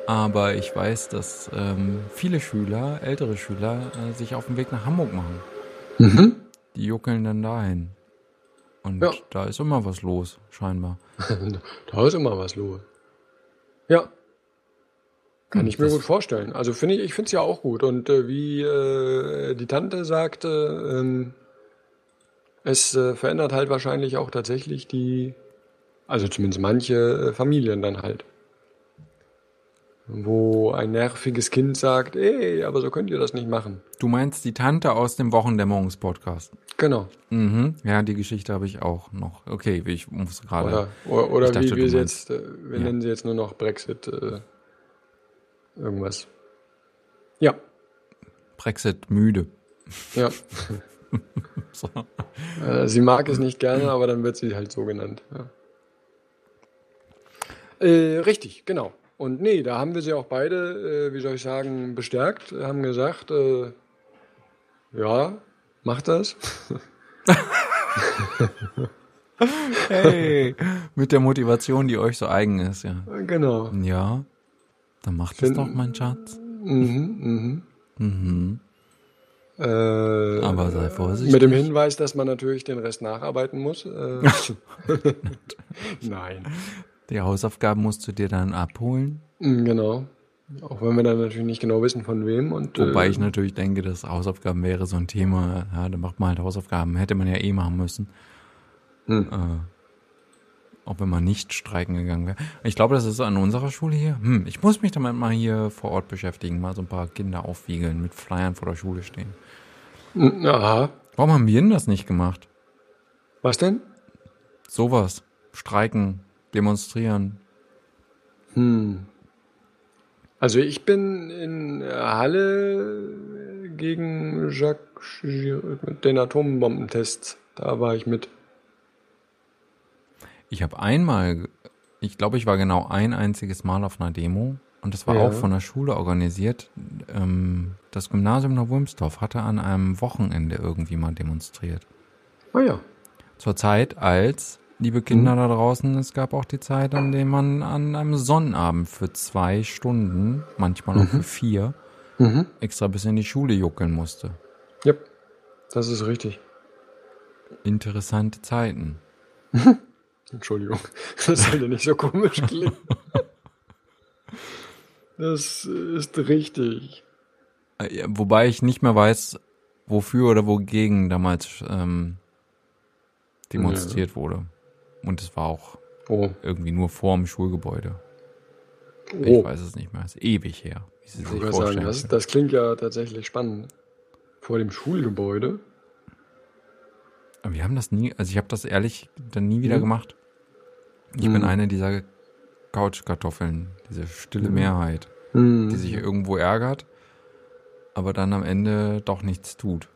A: Aber ich weiß, dass ähm, viele Schüler, ältere Schüler, äh, sich auf den Weg nach Hamburg machen.
B: Mhm.
A: Die juckeln dann dahin. Und
B: Ja.
A: da ist immer was los, scheinbar. *laughs*
B: Da ist immer was los. Ja. Kann
A: Hm,
B: ich mir gut vorstellen. Also finde ich, ich finde es ja auch gut. Und äh, wie äh, die Tante sagte, ähm, es äh, verändert halt wahrscheinlich auch tatsächlich die, also zumindest manche äh, Familien dann halt. wo ein nerviges Kind sagt, ey, aber so könnt ihr das nicht machen.
A: Du meinst die Tante aus dem Wochendämmerungspodcast?
B: Genau.
A: Mhm. Ja, die Geschichte habe ich auch noch. Okay, ich muss gerade.
B: Oder, oder, oder
A: Ich
B: wie
A: dachte,
B: wir sie jetzt, äh, wir
A: Ja.
B: nennen sie jetzt nur noch Brexit, äh, irgendwas. Ja,
A: Brexit müde.
B: ja. *laughs* *laughs*
A: So.
B: Äh, sie mag es nicht gerne, aber dann wird sie halt so genannt. Ja. Äh, richtig, genau. Und nee, da haben wir sie auch beide, äh, wie soll ich sagen, bestärkt, haben gesagt, äh, ja, mach das. *laughs*
A: Hey, mit der Motivation, die euch so eigen ist, ja.
B: genau.
A: Ja, dann macht es
B: Finden-
A: doch, mein Schatz.
B: Mhm, mhm.
A: Mhm.
B: Äh,
A: Aber sei vorsichtig.
B: Mit dem Hinweis, dass man natürlich den Rest nacharbeiten muss. Äh, *laughs* Nein.
A: Die Hausaufgaben musst du dir dann abholen.
B: Mm, Genau. Auch wenn wir dann natürlich nicht genau wissen, von wem. Und,
A: Wobei
B: äh,
A: ich natürlich denke, dass Hausaufgaben wäre so ein Thema. Ja, da macht man halt Hausaufgaben. Hätte man ja eh machen müssen.
B: Hm.
A: Auch wenn man nicht streiken gegangen wäre. Ich glaube, das ist an unserer Schule hier. Hm, ich muss mich damit mal hier vor Ort beschäftigen. Mal so ein paar Kinder aufwiegeln, mit Flyern vor der Schule stehen.
B: Aha.
A: Warum haben wir denn das nicht gemacht?
B: Was denn?
A: Sowas. Streiken, demonstrieren.
B: Hm. Also ich bin in Halle gegen Jacques mit den Atombombentests. Da war ich mit.
A: Ich habe einmal, ich glaube, ich war genau ein einziges Mal auf einer Demo und das war
B: Ja.
A: auch von der Schule organisiert. Ähm, das Gymnasium nach Wulmsdorf hatte an einem Wochenende irgendwie mal demonstriert.
B: Ah ja.
A: Zur Zeit, als, liebe Kinder
B: Mhm.
A: da draußen, es gab auch die Zeit, an der man an einem Sonnabend für zwei Stunden, manchmal auch für vier,
B: Mhm.
A: extra bis in die Schule juckeln musste.
B: Yep. Das ist richtig.
A: Interessante Zeiten. *laughs*
B: Entschuldigung. Das sollte nicht so komisch klingen. Das ist richtig.
A: Äh, ja, Wobei ich nicht mehr weiß, wofür oder wogegen damals ähm, demonstriert wurde. Und es war auch
B: Oh.
A: irgendwie nur vorm Schulgebäude. Ich
B: Oh.
A: weiß es nicht mehr. Es ist ewig her, wie Sie
B: Ich
A: sich
B: gerade sagen,
A: vorstellen.
B: das, das klingt ja tatsächlich spannend. Vor dem Schulgebäude.
A: Aber wir haben das nie, also ich habe das ehrlich dann nie wieder
B: Mhm.
A: gemacht. Ich
B: Mhm.
A: bin eine dieser Couchkartoffeln, diese stille
B: Mhm.
A: Mehrheit,
B: Hm.
A: die sich irgendwo ärgert, aber dann am Ende doch nichts tut.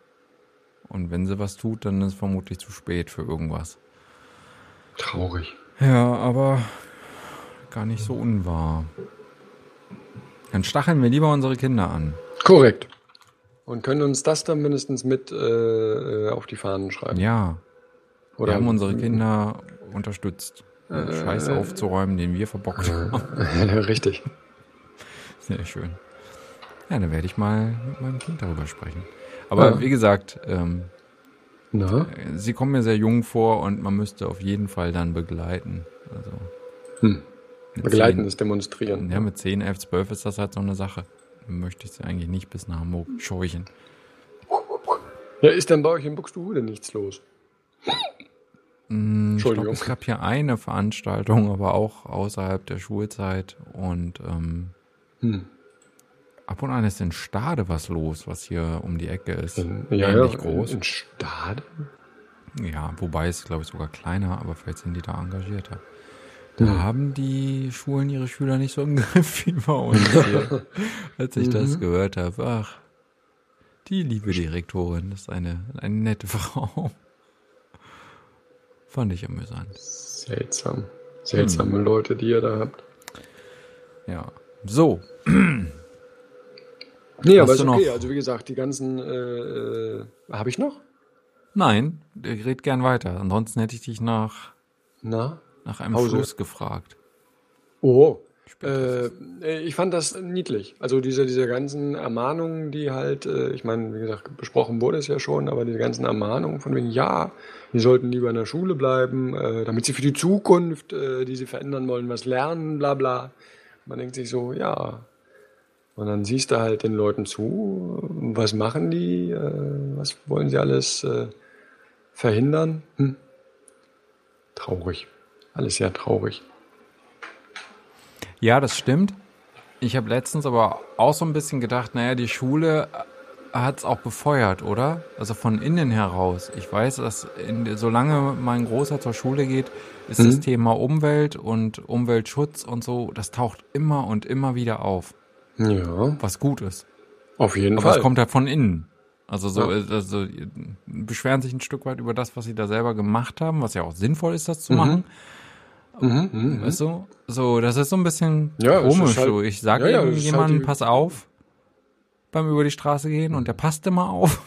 A: Und wenn sie was tut, dann ist es vermutlich zu spät für irgendwas.
B: Traurig.
A: Ja, aber gar nicht so unwahr. Dann stacheln wir lieber unsere Kinder an.
B: Korrekt. Und können uns das dann mindestens mit äh, auf die Fahnen schreiben.
A: Ja,
B: Oder
A: wir haben unsere Kinder unterstützt, den Scheiß aufzuräumen, den wir verbockt haben. *laughs*
B: Richtig. *laughs*
A: Sehr schön. Ja, dann werde ich mal mit meinem Kind darüber sprechen. Aber
B: Ja.
A: wie gesagt, ähm,
B: Na?
A: sie kommen mir sehr jung vor und man müsste auf jeden Fall dann begleiten. Also
B: Hm.
A: mit
B: Begleitendes Demonstrieren.
A: 10, ja, mit 10, 11, 12 ist das halt so eine Sache. Möchte ich sie eigentlich nicht bis nach Hamburg scheuchen.
B: Ja, ist denn bei euch in Buxtehude nichts los?
A: Mm, Ich glaube,
B: Entschuldigung.
A: es gab hier eine Veranstaltung, aber auch außerhalb der Schulzeit. Und ähm,
B: Hm.
A: ab und an ist in Stade was los, was hier um die Ecke ist.
B: In, ja, ja,
A: groß.
B: In, in Stade?
A: Ja, wobei es, glaube ich, sogar kleiner, aber vielleicht sind die da engagierter. Da
B: Hm.
A: haben die Schulen ihre Schüler nicht so im *laughs* Griff wie bei uns hier. Als ich das
B: Mhm.
A: gehört habe, ach, die liebe Direktorin, das ist eine, eine nette Frau. Fand ich amüsant.
B: Seltsam. Seltsame
A: Hm.
B: Leute, die ihr da habt.
A: Ja. So, *clears throat*
B: Nee,
A: Hast
B: aber ist okay.
A: noch-
B: Also wie gesagt, die ganzen äh, äh, habe ich noch?
A: nein, red gern weiter. Ansonsten hätte ich dich nach,
B: Na?
A: nach einem
B: Hause.
A: Schluss gefragt.
B: Oh. Äh, äh, ich fand das niedlich. Also diese, diese ganzen Ermahnungen, die halt, äh, ich meine, wie gesagt, besprochen wurde es ja schon, aber diese ganzen Ermahnungen von wegen, ja, die sollten lieber in der Schule bleiben, äh, damit sie für die Zukunft, äh, die sie verändern wollen, was lernen, bla bla. Man denkt sich so, ja. Und dann siehst du halt den Leuten zu, was machen die, äh, was wollen sie alles verhindern. Hm. Traurig. Alles sehr traurig.
A: Ja, das stimmt. Ich habe letztens aber auch so ein bisschen gedacht, naja, die Schule hat es auch befeuert, oder? Also von innen heraus. Ich weiß, dass in, solange mein Großer zur Schule geht, ist mhm. das Thema Umwelt und Umweltschutz und so, das taucht immer und immer wieder auf.
B: Ja.
A: Was gut ist.
B: Auf jeden
A: Aber
B: Fall.
A: es kommt halt von innen. Also so, ja. also beschweren sich ein Stück weit über das, was sie da selber gemacht haben, was ja auch sinnvoll ist, das zu
B: Mhm.
A: machen.
B: Mhm, mhm,
A: Weißt du? So, das ist so ein bisschen
B: Ja,
A: komisch.
B: halt-
A: so. Ich sage
B: Ja, ja, ist
A: jemandem,
B: halt
A: pass auf beim über die Straße gehen und der passt immer auf.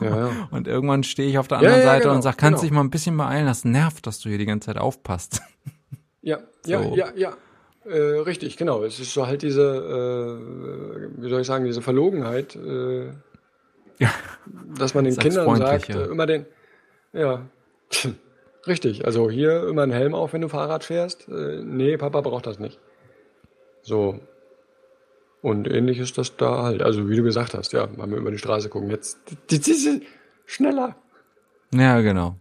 B: ja. *laughs*
A: Und irgendwann stehe ich auf der anderen Seite
B: genau,
A: und sag, kannst
B: genau.
A: dich mal ein bisschen beeilen, das nervt, dass du hier die ganze Zeit aufpasst.
B: Ja, ja,
A: So.
B: ja, ja. Äh, richtig, genau. Es ist so halt diese, äh, wie soll ich sagen, diese Verlogenheit, äh,
A: Ja.
B: dass man den Kindern sagt,
A: ja.
B: äh, immer den, ja, richtig. Also hier immer einen Helm auf, wenn du Fahrrad fährst. Äh, nee, Papa braucht das nicht. So. Und ähnlich ist das da halt. Also wie du gesagt hast, ja, mal über die Straße gucken. Jetzt, schneller.
A: Ja, genau.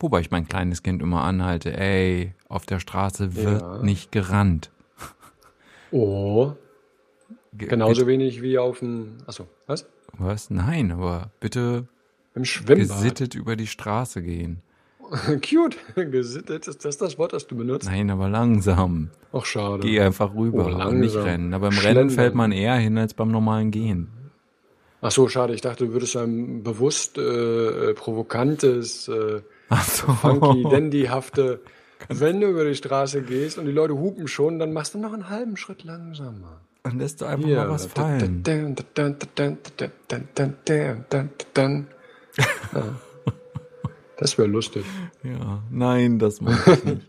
A: Wobei ich mein kleines Kind immer anhalte, ey, auf der Straße wird
B: Ja.
A: nicht gerannt. *laughs*
B: Oh,
A: Ge-
B: genauso wenig wie auf dem, achso, was?
A: Was? Nein, aber bitte
B: Im Schwimmbad.
A: gesittet über die Straße gehen.
B: Cute. Gesittet, ist das das Wort, das du benutzt?
A: Nein, aber langsam.
B: Ach, schade.
A: Geh einfach rüber
B: Oh,
A: und nicht
B: langsam.
A: rennen. Aber im
B: Schlendern.
A: Rennen fällt man eher hin als beim normalen Gehen.
B: Ach so, schade. Ich dachte, du würdest ein bewusst äh, äh, provokantes, äh,
A: Ach so.
B: funky, dandyhafte, wenn du über die Straße gehst und die Leute hupen schon, dann machst du noch einen halben Schritt langsamer.
A: Dann lässt du einfach
B: Hier.
A: mal was fallen.
B: Ja. *laughs* Das wäre lustig.
A: Ja, nein, das mache ich nicht.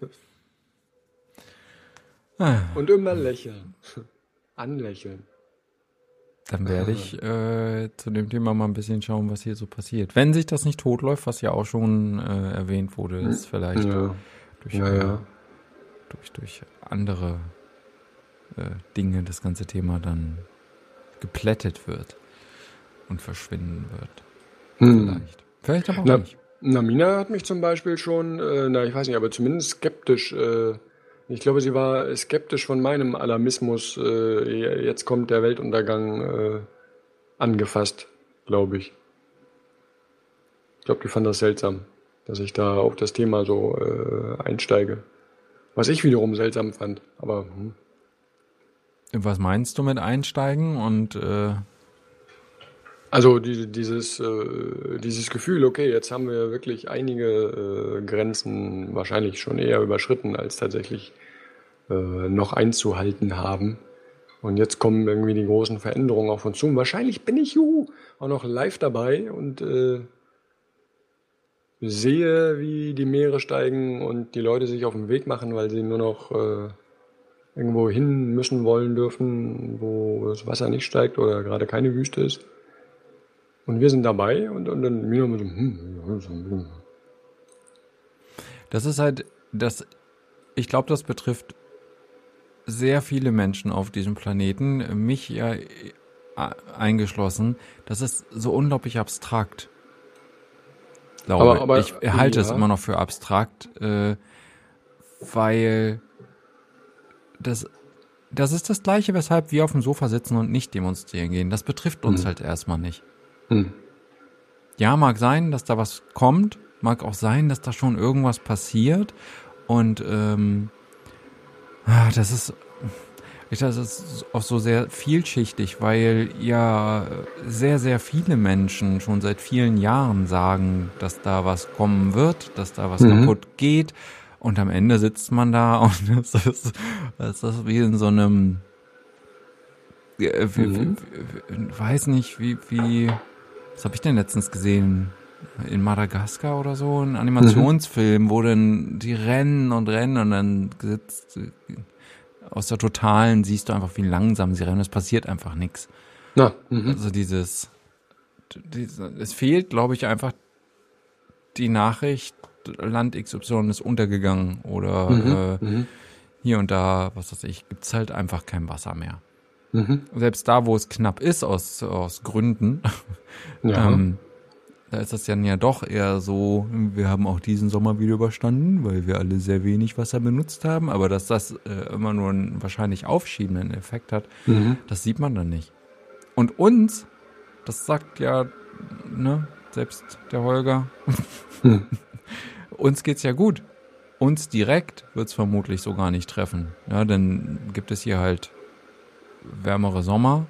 B: Und immer lächeln. Anlächeln.
A: Dann werde ich äh, zu dem Thema mal ein bisschen schauen, was hier so passiert. Wenn sich das nicht totläuft, was ja auch schon äh, erwähnt wurde, ist vielleicht
B: Ja,
A: durch,
B: ja,
A: äh,
B: ja.
A: durch, durch andere äh, Dinge das ganze Thema dann geplättet wird und verschwinden wird.
B: Hm.
A: Vielleicht. Vielleicht aber auch
B: Na,
A: nicht.
B: na, Mina hat mich zum Beispiel schon, äh, na, ich weiß nicht, aber zumindest skeptisch, äh, ich glaube, sie war skeptisch von meinem Alarmismus, äh, jetzt kommt der Weltuntergang, äh, angefasst, glaube ich. Ich glaube, die fand das seltsam, dass ich da auf das Thema so äh, einsteige. Was ich wiederum seltsam fand, aber hm.
A: Was meinst du mit einsteigen und äh,
B: Also die, dieses, äh, dieses Gefühl, okay, jetzt haben wir wirklich einige äh, Grenzen wahrscheinlich schon eher überschritten, als tatsächlich äh, noch einzuhalten haben. Und jetzt kommen irgendwie die großen Veränderungen auf uns zu. Wahrscheinlich bin ich juhu, auch noch live dabei und äh, sehe, wie die Meere steigen und die Leute sich auf den Weg machen, weil sie nur noch äh, irgendwo hin müssen wollen dürfen, wo das Wasser nicht steigt oder gerade keine Wüste ist. Und wir sind dabei und, und dann Mino mit so, hm.
A: Das ist halt, das, ich glaube, das betrifft sehr viele Menschen auf diesem Planeten, mich ja äh, eingeschlossen. Das ist so unglaublich abstrakt. Glaube.
B: Aber- aber-
A: ich halte es
B: ja.
A: immer noch für abstrakt, äh, weil das, das ist das Gleiche, weshalb wir auf dem Sofa sitzen und nicht demonstrieren gehen. Das betrifft uns
B: Mhm.
A: halt erstmal nicht.
B: Hm.
A: Ja, mag sein, dass da was kommt, mag auch sein, dass da schon irgendwas passiert und ähm, ah, das ist, ich das ist auch so sehr vielschichtig, weil ja sehr, sehr viele Menschen schon seit vielen Jahren sagen, dass da was kommen wird, dass da was
B: Mhm.
A: kaputt geht und am Ende sitzt man da *laughs* und es ist, es ist wie in so einem, äh,
B: Mhm.
A: weiß nicht, wie, wie, was habe ich denn letztens gesehen? In Madagaskar oder so, ein Animationsfilm, wo dann die rennen und rennen und dann sitzt aus der Totalen siehst du einfach, wie langsam sie rennen. Es passiert einfach nichts.
B: Na, mhm.
A: Also dieses, diese, es fehlt, glaube ich, einfach die Nachricht, Land XY ist untergegangen oder äh,
B: Mhm.
A: hier und da, was weiß ich, gibt's halt einfach kein Wasser mehr.
B: Mhm.
A: Selbst da, wo es knapp ist aus, aus Gründen, *laughs*
B: Ja.
A: ähm, da ist das dann ja doch eher so, wir haben auch diesen Sommer wieder überstanden, weil wir alle sehr wenig Wasser benutzt haben, aber dass das äh, immer nur einen wahrscheinlich aufschiebenden Effekt hat, mhm. das sieht man dann nicht. Und uns, das sagt ja, ne, selbst der Holger, mhm. *laughs* uns geht's ja gut. Uns direkt wird's vermutlich so gar nicht treffen. Ja, dann gibt es hier halt wärmere Sommer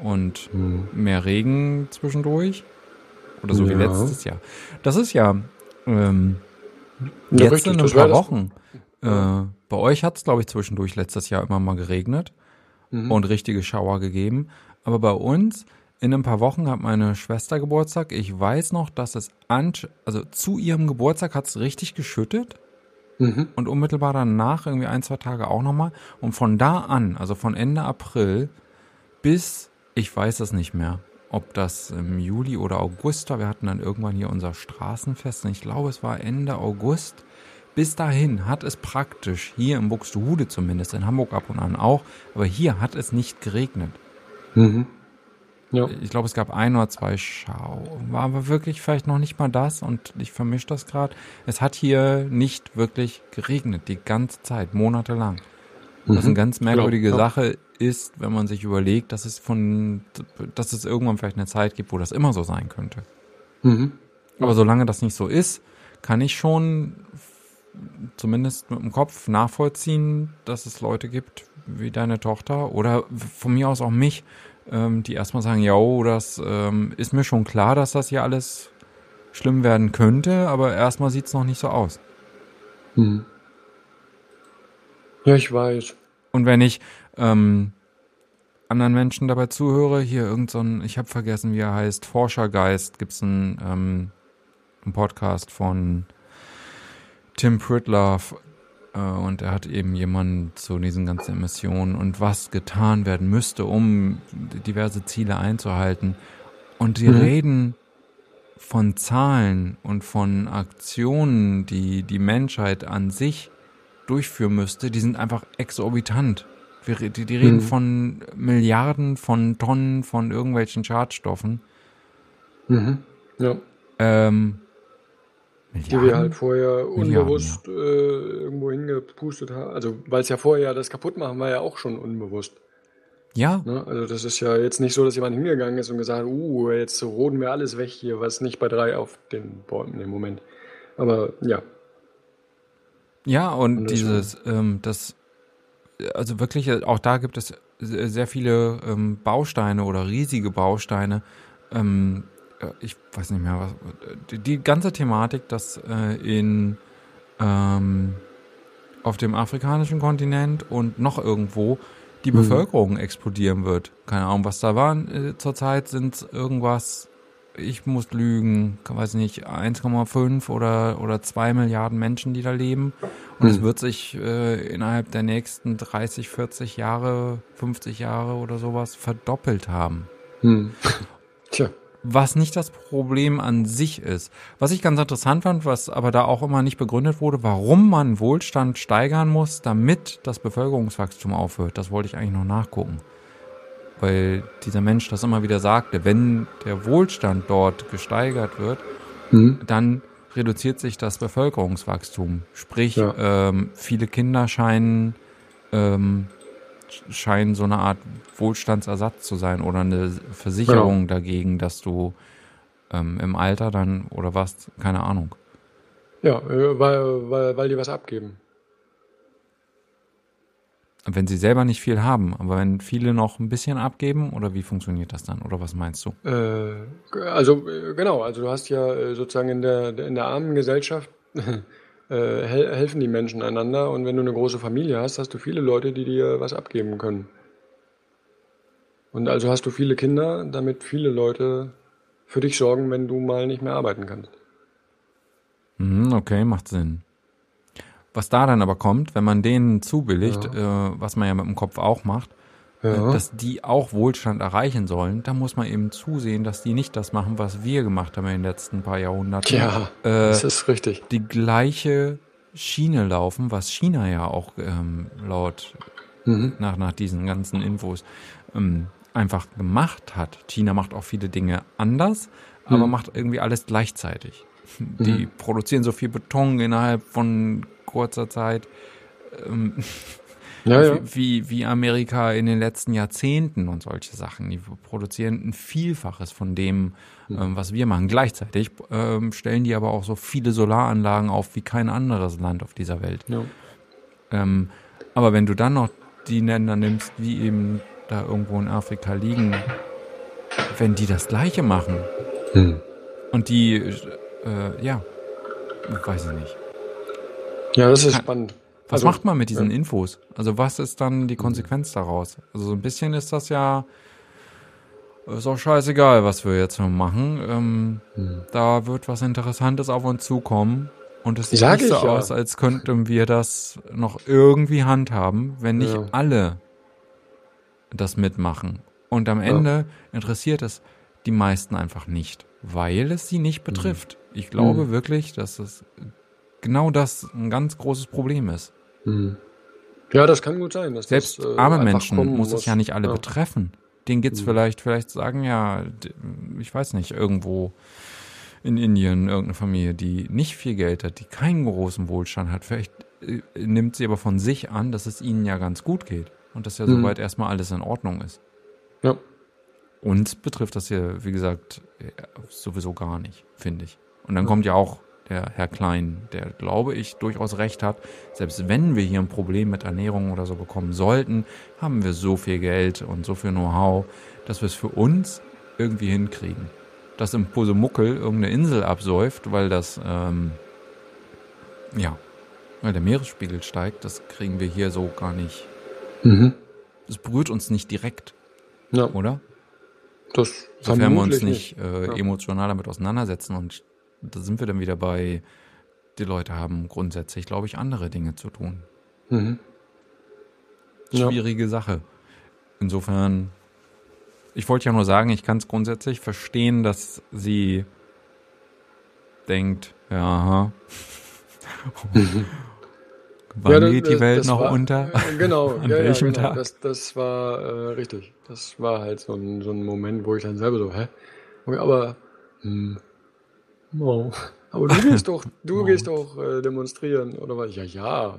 A: und mhm. mehr Regen zwischendurch. Oder so ja. wie letztes Jahr. Das ist ja ähm, ja, jetzt richtig, in ein paar Wochen. Äh, bei euch hat es, glaube ich, zwischendurch letztes Jahr immer mal geregnet mhm. und richtige Schauer gegeben. Aber bei uns in ein paar Wochen hat meine Schwester Geburtstag. Ich weiß noch, dass es an, also zu ihrem Geburtstag hat es richtig geschüttet. Mhm. Und unmittelbar danach, irgendwie ein, zwei Tage auch nochmal. Und von da an, also von Ende April bis, ich weiß es nicht mehr, ob das im Juli oder August war. Wir hatten dann irgendwann hier unser Straßenfest. Und ich glaube, es war Ende August. Bis dahin hat es praktisch, hier im Buxtehude zumindest, in Hamburg ab und an auch, aber hier hat es nicht geregnet. Mhm. Ja. Ich glaube, es gab ein oder zwei Schau. War aber wirklich vielleicht noch nicht mal das und ich vermische das gerade. Es hat hier nicht wirklich geregnet, die ganze Zeit, monatelang. Mhm. Was eine ganz merkwürdige ja. Sache ist, wenn man sich überlegt, dass es von, dass es irgendwann vielleicht eine Zeit gibt, wo das immer so sein könnte. Mhm. Aber solange das nicht so ist, kann ich schon zumindest mit dem Kopf nachvollziehen, dass es Leute gibt wie deine Tochter oder von mir aus auch mich, ähm, die erstmal sagen, ja, das ähm, ist mir schon klar, dass das hier alles schlimm werden könnte, aber erstmal sieht es noch nicht so aus.
B: Hm. Ja, ich weiß.
A: Und wenn ich ähm, anderen Menschen dabei zuhöre, hier irgendein, so ich habe vergessen, wie er heißt, Forschergeist, gibt's einen, ähm, einen Podcast von Tim Pritloff, äh, und er hat eben jemanden zu diesen ganzen Emissionen und was getan werden müsste, um diverse Ziele einzuhalten. Und die mhm. reden von Zahlen und von Aktionen, die die Menschheit an sich durchführen müsste, die sind einfach exorbitant. Wir, die, die reden mhm. von Milliarden von Tonnen von irgendwelchen Schadstoffen.
B: Mhm. Ja.
A: Ähm,
B: Milliarden? Die wir halt vorher unbewusst ja. äh, irgendwo hingepustet haben. Also, weil es ja vorher das kaputt machen war ja auch schon unbewusst.
A: Ja.
B: Ne? Also, das ist ja jetzt nicht so, dass jemand hingegangen ist und gesagt hat, uh, jetzt roden wir alles weg hier, was nicht bei drei auf den Bäumen im Moment. Aber ja.
A: Ja, und, und dieses, ähm, das, also wirklich, auch da gibt es sehr viele ähm, Bausteine oder riesige Bausteine, ähm, äh, ich weiß nicht mehr, was, die ganze Thematik, dass äh, in ähm, auf dem afrikanischen Kontinent und noch irgendwo die mhm. Bevölkerung explodieren wird. Keine Ahnung, was da war. Äh, zurzeit sind irgendwas, ich muss lügen, weiß nicht, 1,5 oder, oder 2 Milliarden Menschen, die da leben. Und mhm. es wird sich äh, innerhalb der nächsten 30, 40 Jahre, 50 Jahre oder sowas verdoppelt haben. Mhm. Tja was nicht das Problem an sich ist. Was ich ganz interessant fand, was aber da auch immer nicht begründet wurde, warum man Wohlstand steigern muss, damit das Bevölkerungswachstum aufhört. Das wollte ich eigentlich noch nachgucken. Weil dieser Mensch das immer wieder sagte, wenn der Wohlstand dort gesteigert wird, mhm. dann reduziert sich das Bevölkerungswachstum. Sprich, ja. ähm, viele Kinder scheinen ähm, scheinen so eine Art Wohlstandsersatz zu sein oder eine Versicherung genau. dagegen, dass du ähm, im Alter dann oder was, keine Ahnung.
B: Ja, äh, weil, weil, weil die was abgeben.
A: Wenn sie selber nicht viel haben, aber wenn viele noch ein bisschen abgeben, oder wie funktioniert das dann? Oder was meinst du?
B: Äh, also, äh, genau, also du hast ja äh, sozusagen in der, in der armen Gesellschaft äh, helfen die Menschen einander. Und wenn du eine große Familie hast, hast du viele Leute, die dir was abgeben können. Und also hast du viele Kinder, damit viele Leute für dich sorgen, wenn du mal nicht mehr arbeiten kannst.
A: Mhm, okay, macht Sinn. Was da dann aber kommt, wenn man denen zubilligt, ja. äh, was man ja mit dem Kopf auch macht, ja. dass die auch Wohlstand erreichen sollen, da muss man eben zusehen, dass die nicht das machen, was wir gemacht haben in den letzten paar Jahrhunderten.
B: Ja, äh, das ist richtig.
A: Die gleiche Schiene laufen, was China ja auch ähm, laut mhm. nach, nach diesen ganzen Infos ähm, einfach gemacht hat. China macht auch viele Dinge anders, aber
B: Hm.
A: macht irgendwie alles gleichzeitig. Die
B: Mhm.
A: produzieren so viel Beton innerhalb von kurzer Zeit. Ähm,
B: Ja, ja.
A: wie, wie Amerika in den letzten Jahrzehnten und solche Sachen. Die produzieren ein Vielfaches von dem,
B: Hm.
A: ähm, was wir machen. Gleichzeitig ähm, stellen die aber auch so viele Solaranlagen auf wie kein anderes Land auf dieser Welt.
B: ja.
A: Ähm, aber wenn du dann noch die Länder nimmst, die eben da irgendwo in Afrika liegen, wenn die das Gleiche machen
B: Hm.
A: und die, äh, ja, weiß ich nicht.
B: Ja, das ist
A: Kann-
B: spannend.
A: Was
B: Also,
A: macht man mit diesen
B: ja. Mhm.
A: Infos? Also was ist dann die Konsequenz daraus? Also so ein bisschen ist das ja, ist auch scheißegal, was wir jetzt noch machen. Ähm,
B: Hm.
A: Da wird was Interessantes auf uns zukommen. Und es sieht
B: Sag
A: nicht so
B: ja.
A: aus, als könnten wir das noch irgendwie handhaben, wenn nicht
B: Ja.
A: alle das mitmachen. Und am Ende interessiert es die meisten einfach nicht, weil es sie nicht betrifft. Ich glaube
B: Mhm.
A: wirklich, dass es genau das ein ganz großes Problem ist.
B: Hm. Ja, das kann gut sein.
A: Selbst
B: das, äh,
A: arme Menschen muss es ja nicht alle
B: Ja.
A: betreffen. Denen geht's
B: Mhm.
A: vielleicht, vielleicht sagen ja, ich weiß nicht, irgendwo in Indien irgendeine Familie, die nicht viel Geld hat, die keinen großen Wohlstand hat, vielleicht äh, nimmt sie aber von sich an, dass es ihnen ja ganz gut geht und dass ja
B: Mhm.
A: soweit erstmal alles in Ordnung ist.
B: Ja.
A: Uns betrifft das hier, wie gesagt, äh, sowieso gar nicht, finde ich. Und dann kommt ja auch der Herr Klein, der, glaube ich, durchaus recht hat. Selbst wenn wir hier ein Problem mit Ernährung oder so bekommen sollten, haben wir so viel Geld und so viel Know-how, dass wir es für uns irgendwie hinkriegen. Dass im Posemuckel irgendeine Insel absäuft, weil das, ähm, ja, weil der Meeresspiegel steigt, das kriegen wir hier so gar nicht.
B: Mhm.
A: Es berührt uns nicht direkt,
B: Ja,
A: oder?
B: das
A: Sofern wir uns
B: vermutlich
A: nicht, äh,
B: Ja.
A: emotional damit auseinandersetzen. Und da sind wir dann wieder bei, die Leute haben grundsätzlich, glaube ich, andere Dinge zu tun.
B: Mhm. Ja.
A: Schwierige Sache. Insofern, ich wollte ja nur sagen, ich kann es grundsätzlich verstehen, dass sie denkt, ja, aha. Wann
B: Ja, das-
A: geht die Welt noch
B: war,
A: unter?
B: Genau, *laughs*
A: An
B: ja,
A: welchem
B: ja, genau.
A: Tag?
B: Das, das war äh, richtig. Das war halt so ein, so ein Moment, wo ich dann selber so, hä? Okay, aber, hm, oh, aber du gehst *laughs* doch, du
A: Oh.
B: gehst doch äh, demonstrieren, oder was? Ja, ja.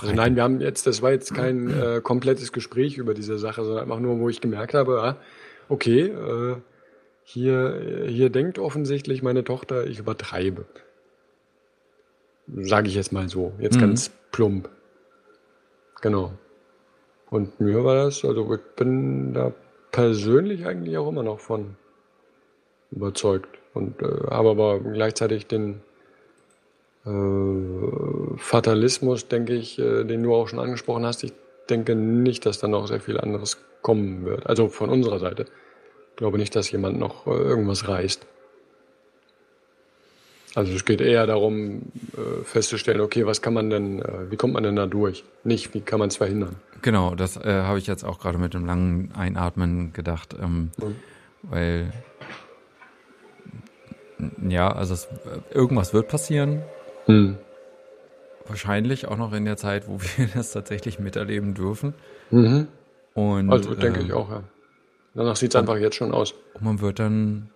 B: Also nein, wir haben jetzt, das war jetzt kein äh, komplettes Gespräch über diese Sache, sondern einfach nur, wo ich gemerkt habe, ah, okay, äh, hier, hier denkt offensichtlich meine Tochter, ich übertreibe. Sage ich jetzt mal so, jetzt
A: Mhm.
B: ganz plump. Genau. Und mir war das, also ich bin da persönlich eigentlich auch immer noch von überzeugt und äh, habe aber gleichzeitig den äh, Fatalismus, denke ich, äh, den du auch schon angesprochen hast. Ich denke nicht, dass da noch sehr viel anderes kommen wird. Also von unserer Seite. Ich glaube nicht, dass jemand noch äh, irgendwas reißt. Also es geht eher darum, äh, festzustellen, okay, was kann man denn, äh, wie kommt man denn da durch? Nicht, wie kann man es verhindern?
A: Genau, das äh, habe ich jetzt auch gerade mit dem langen Einatmen gedacht, ähm,
B: Mhm.
A: weil ja, also es, irgendwas wird passieren,
B: Hm.
A: wahrscheinlich auch noch in der Zeit, wo *laughs* wir das tatsächlich miterleben dürfen.
B: Mhm.
A: Und
B: Also denke
A: ähm,
B: ich auch, ja. Danach sieht es einfach jetzt schon aus.
A: Und man wird dann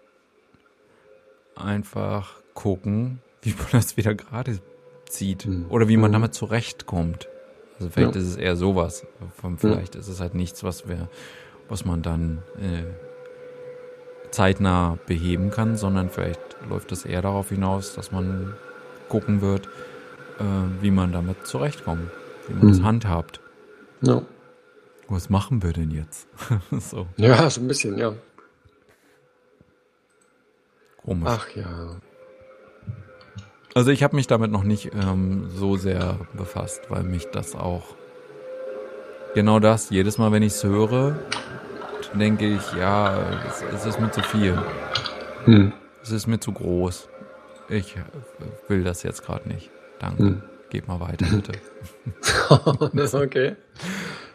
A: einfach gucken, *laughs* wie man das wieder gerade zieht
B: Mhm.
A: oder wie man
B: Mhm.
A: damit zurechtkommt. Also vielleicht
B: Ja.
A: ist es eher sowas. Von- Vielleicht ist es halt nichts, was wir, was man dann äh, zeitnah beheben kann, sondern vielleicht läuft es eher darauf hinaus, dass man gucken wird, äh, wie man damit zurechtkommt, wie man
B: Mhm.
A: das handhabt.
B: Ja.
A: Was machen wir denn jetzt? *laughs* so
B: ja, so ein bisschen, ja.
A: komisch.
B: Ach ja.
A: Also ich habe mich damit noch nicht ähm, so sehr befasst, weil mich das auch genau das, jedes Mal, wenn ich es höre, denke ich, ja, es, es ist mir zu viel.
B: Hm.
A: Es ist mir zu groß. Ich will das jetzt gerade nicht. Danke.
B: Hm.
A: Geht mal weiter, bitte. *laughs*
B: okay.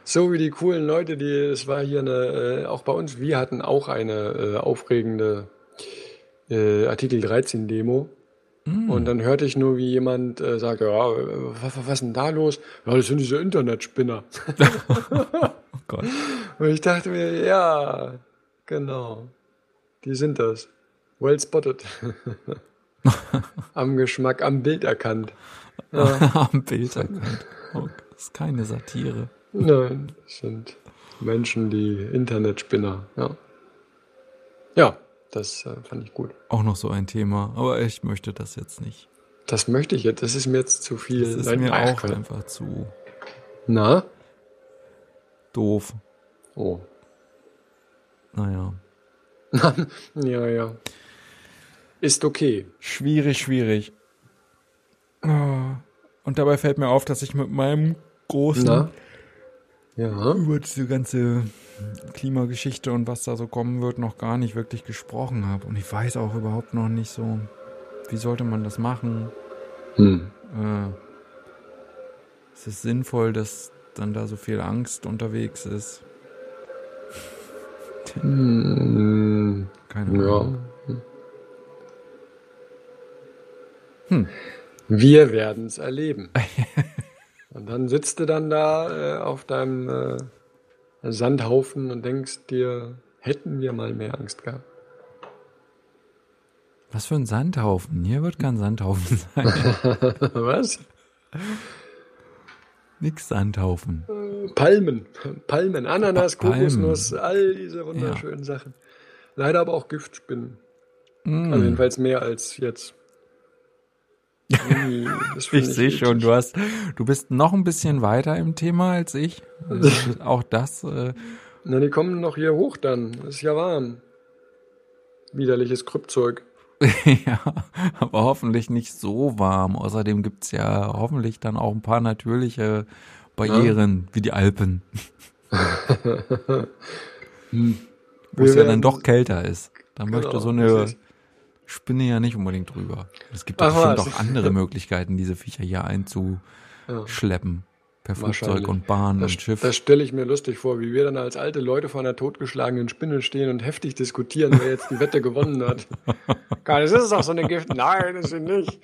B: So wie die coolen Leute, die, es war hier eine, äh, auch bei uns, wir hatten auch eine äh, aufregende äh, Artikel 13 Demo.
A: Hm.
B: Und dann hörte ich nur, wie jemand äh, sagte, ja, äh, was, was ist denn da los? Ja, das sind diese Internetspinner. *laughs*
A: Oh Gott.
B: Und ich dachte mir, ja, genau. Die sind das. Well spotted. *laughs* am Geschmack, am Bild erkannt. *laughs*
A: Ja. am Bild erkannt. Oh, das ist keine Satire.
B: Nein, das sind Menschen, die Internetspinner. Ja, ja das äh, fand ich gut.
A: Auch noch so ein Thema, aber ich möchte das jetzt nicht.
B: Das möchte ich jetzt. Das ist mir jetzt zu viel.
A: Das ist Nein, mir auch kann. einfach zu.
B: Na?
A: Doof.
B: Oh.
A: Naja. *laughs*
B: ja, ja. Ist okay.
A: Schwierig, schwierig. Und dabei fällt mir auf, dass ich mit meinem großen
B: Na? Ja.
A: über diese ganze Klimageschichte und was da so kommen wird, noch gar nicht wirklich gesprochen habe. Und ich weiß auch überhaupt noch nicht so, wie sollte man das machen?
B: Hm.
A: Äh, es ist sinnvoll, dass dann da so viel Angst unterwegs ist.
B: Hm.
A: Keine Ahnung.
B: Ja. Hm. Wir werden es erleben. *laughs* und dann sitzt du dann da äh, auf deinem äh, Sandhaufen und denkst dir, hätten wir mal mehr Angst gehabt.
A: Was für ein Sandhaufen? Hier wird kein Sandhaufen sein. *laughs*
B: Was?
A: Nix Sandhaufen.
B: Palmen. Palmen, Ananas, Palmen. Kokosnuss, all diese wunderschönen ja. Sachen. Leider aber auch Giftspinnen. Mm. Also jedenfalls mehr als jetzt. *laughs*
A: ich, ich sehe schon, du hast, du bist noch ein bisschen weiter im Thema als ich. *laughs* auch das. Äh,
B: Na, die kommen noch hier hoch dann. Es ist ja warm. Widerliches Kryptzeug. *laughs*
A: ja, aber hoffentlich nicht so warm. Außerdem gibt's ja hoffentlich dann auch ein paar natürliche Barrieren, ja. wie die Alpen. hm. Wo es ja dann doch kälter ist. Da genau, möchte so eine Spinne ja nicht unbedingt drüber. Es gibt doch bestimmt auch andere *laughs* Möglichkeiten, diese Viecher hier einzuschleppen. Per Flugzeug und Bahn
B: das,
A: und Schiff.
B: Das stelle ich mir lustig vor, wie wir dann als alte Leute vor einer totgeschlagenen Spinne stehen und heftig diskutieren, wer jetzt die Wette gewonnen hat. *laughs* das ist doch so eine Gift. Nein, das ist nicht.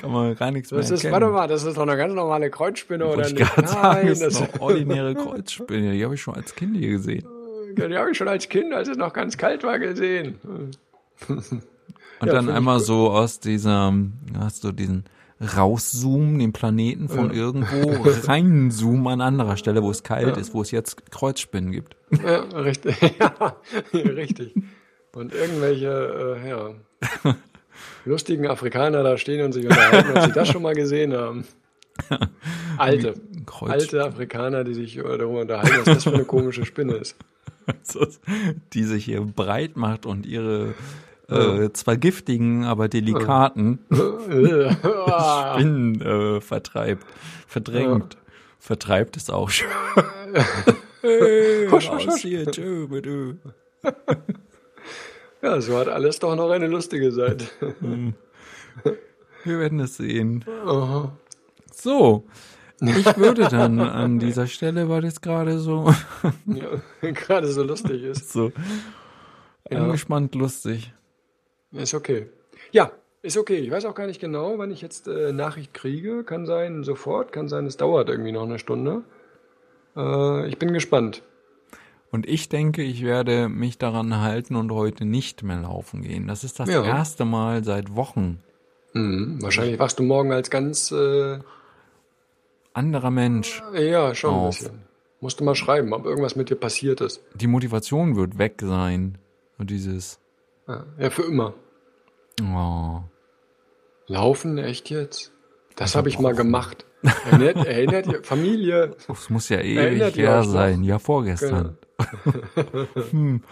A: Kann man gar nichts
B: das
A: mehr
B: ist, Warte mal, das ist doch eine ganz normale Kreuzspinne oder
A: nicht? Nein, sagen, das ist eine *laughs* ordinäre Kreuzspinne. Die habe ich schon als Kind hier gesehen.
B: Die habe ich schon als Kind, als es noch ganz kalt war, gesehen.
A: Und ja, dann einmal so aus dieser, hast du diesen rauszoomen, den Planeten von ja. irgendwo *laughs* reinzoomen an anderer Stelle, wo es kalt ja. ist, wo es jetzt Kreuzspinnen gibt.
B: Ja, richtig. *laughs* ja, richtig. Und irgendwelche, äh, ja, *laughs* lustigen Afrikaner da stehen und sich unterhalten, ob sie das schon mal gesehen haben. Alte, alte Afrikaner, die sich darüber unterhalten, was das für eine komische Spinne ist.
A: die sich hier breit macht und ihre äh, zwar giftigen, aber delikaten *laughs* Spinnen äh, vertreibt, verdrängt. Vertreibt es auch schon. hey,
B: husch, husch, husch. Hier, tschö, *laughs* ja, so hat alles doch noch eine lustige Seite.
A: Wir werden es sehen.
B: Aha.
A: So, ich würde dann an dieser Stelle, weil das gerade so
B: ja, *laughs* gerade so lustig ist.
A: So ja. angespannt lustig.
B: Ist okay. Ja, ist okay. Ich weiß auch gar nicht genau, wann ich jetzt äh, Nachricht kriege. Kann sein sofort, kann sein, es dauert irgendwie noch eine Stunde. Äh, ich bin gespannt.
A: Und ich denke, ich werde mich daran halten und heute nicht mehr laufen gehen. Das ist das ja. erste Mal seit Wochen.
B: Mhm. Wahrscheinlich wachst du morgen als ganz äh,
A: anderer Mensch.
B: Ja, schon auf. ein bisschen. Musst du mal schreiben, ob irgendwas mit dir passiert ist.
A: Die Motivation wird weg sein. Und dieses.
B: Ja, für immer.
A: Oh.
B: Laufen, echt jetzt? Das habe ich mal gemacht. Erinnert, erinnert ihr, Familie.
A: Das muss ja ewig her sein. Ja, vorgestern. Genau. hm.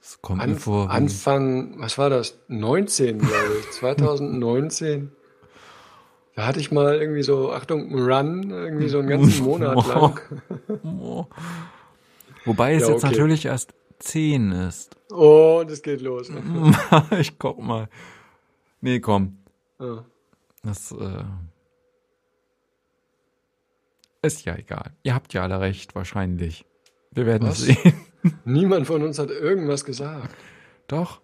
A: Das kommt An, mir vor.
B: Anfang, was war das? 19, glaube ich. 2019. Da hatte ich mal irgendwie so, Achtung, Run, irgendwie so einen ganzen *laughs* Monat lang.
A: Wobei es ja, jetzt okay. natürlich erst 10 ist.
B: Oh, das geht los. *laughs*
A: ich guck mal. Nee, komm.
B: Ja.
A: Das äh, ist ja egal. Ihr habt ja alle recht, wahrscheinlich. Wir werden Was? sehen. *laughs*
B: Niemand von uns hat irgendwas gesagt.
A: Doch.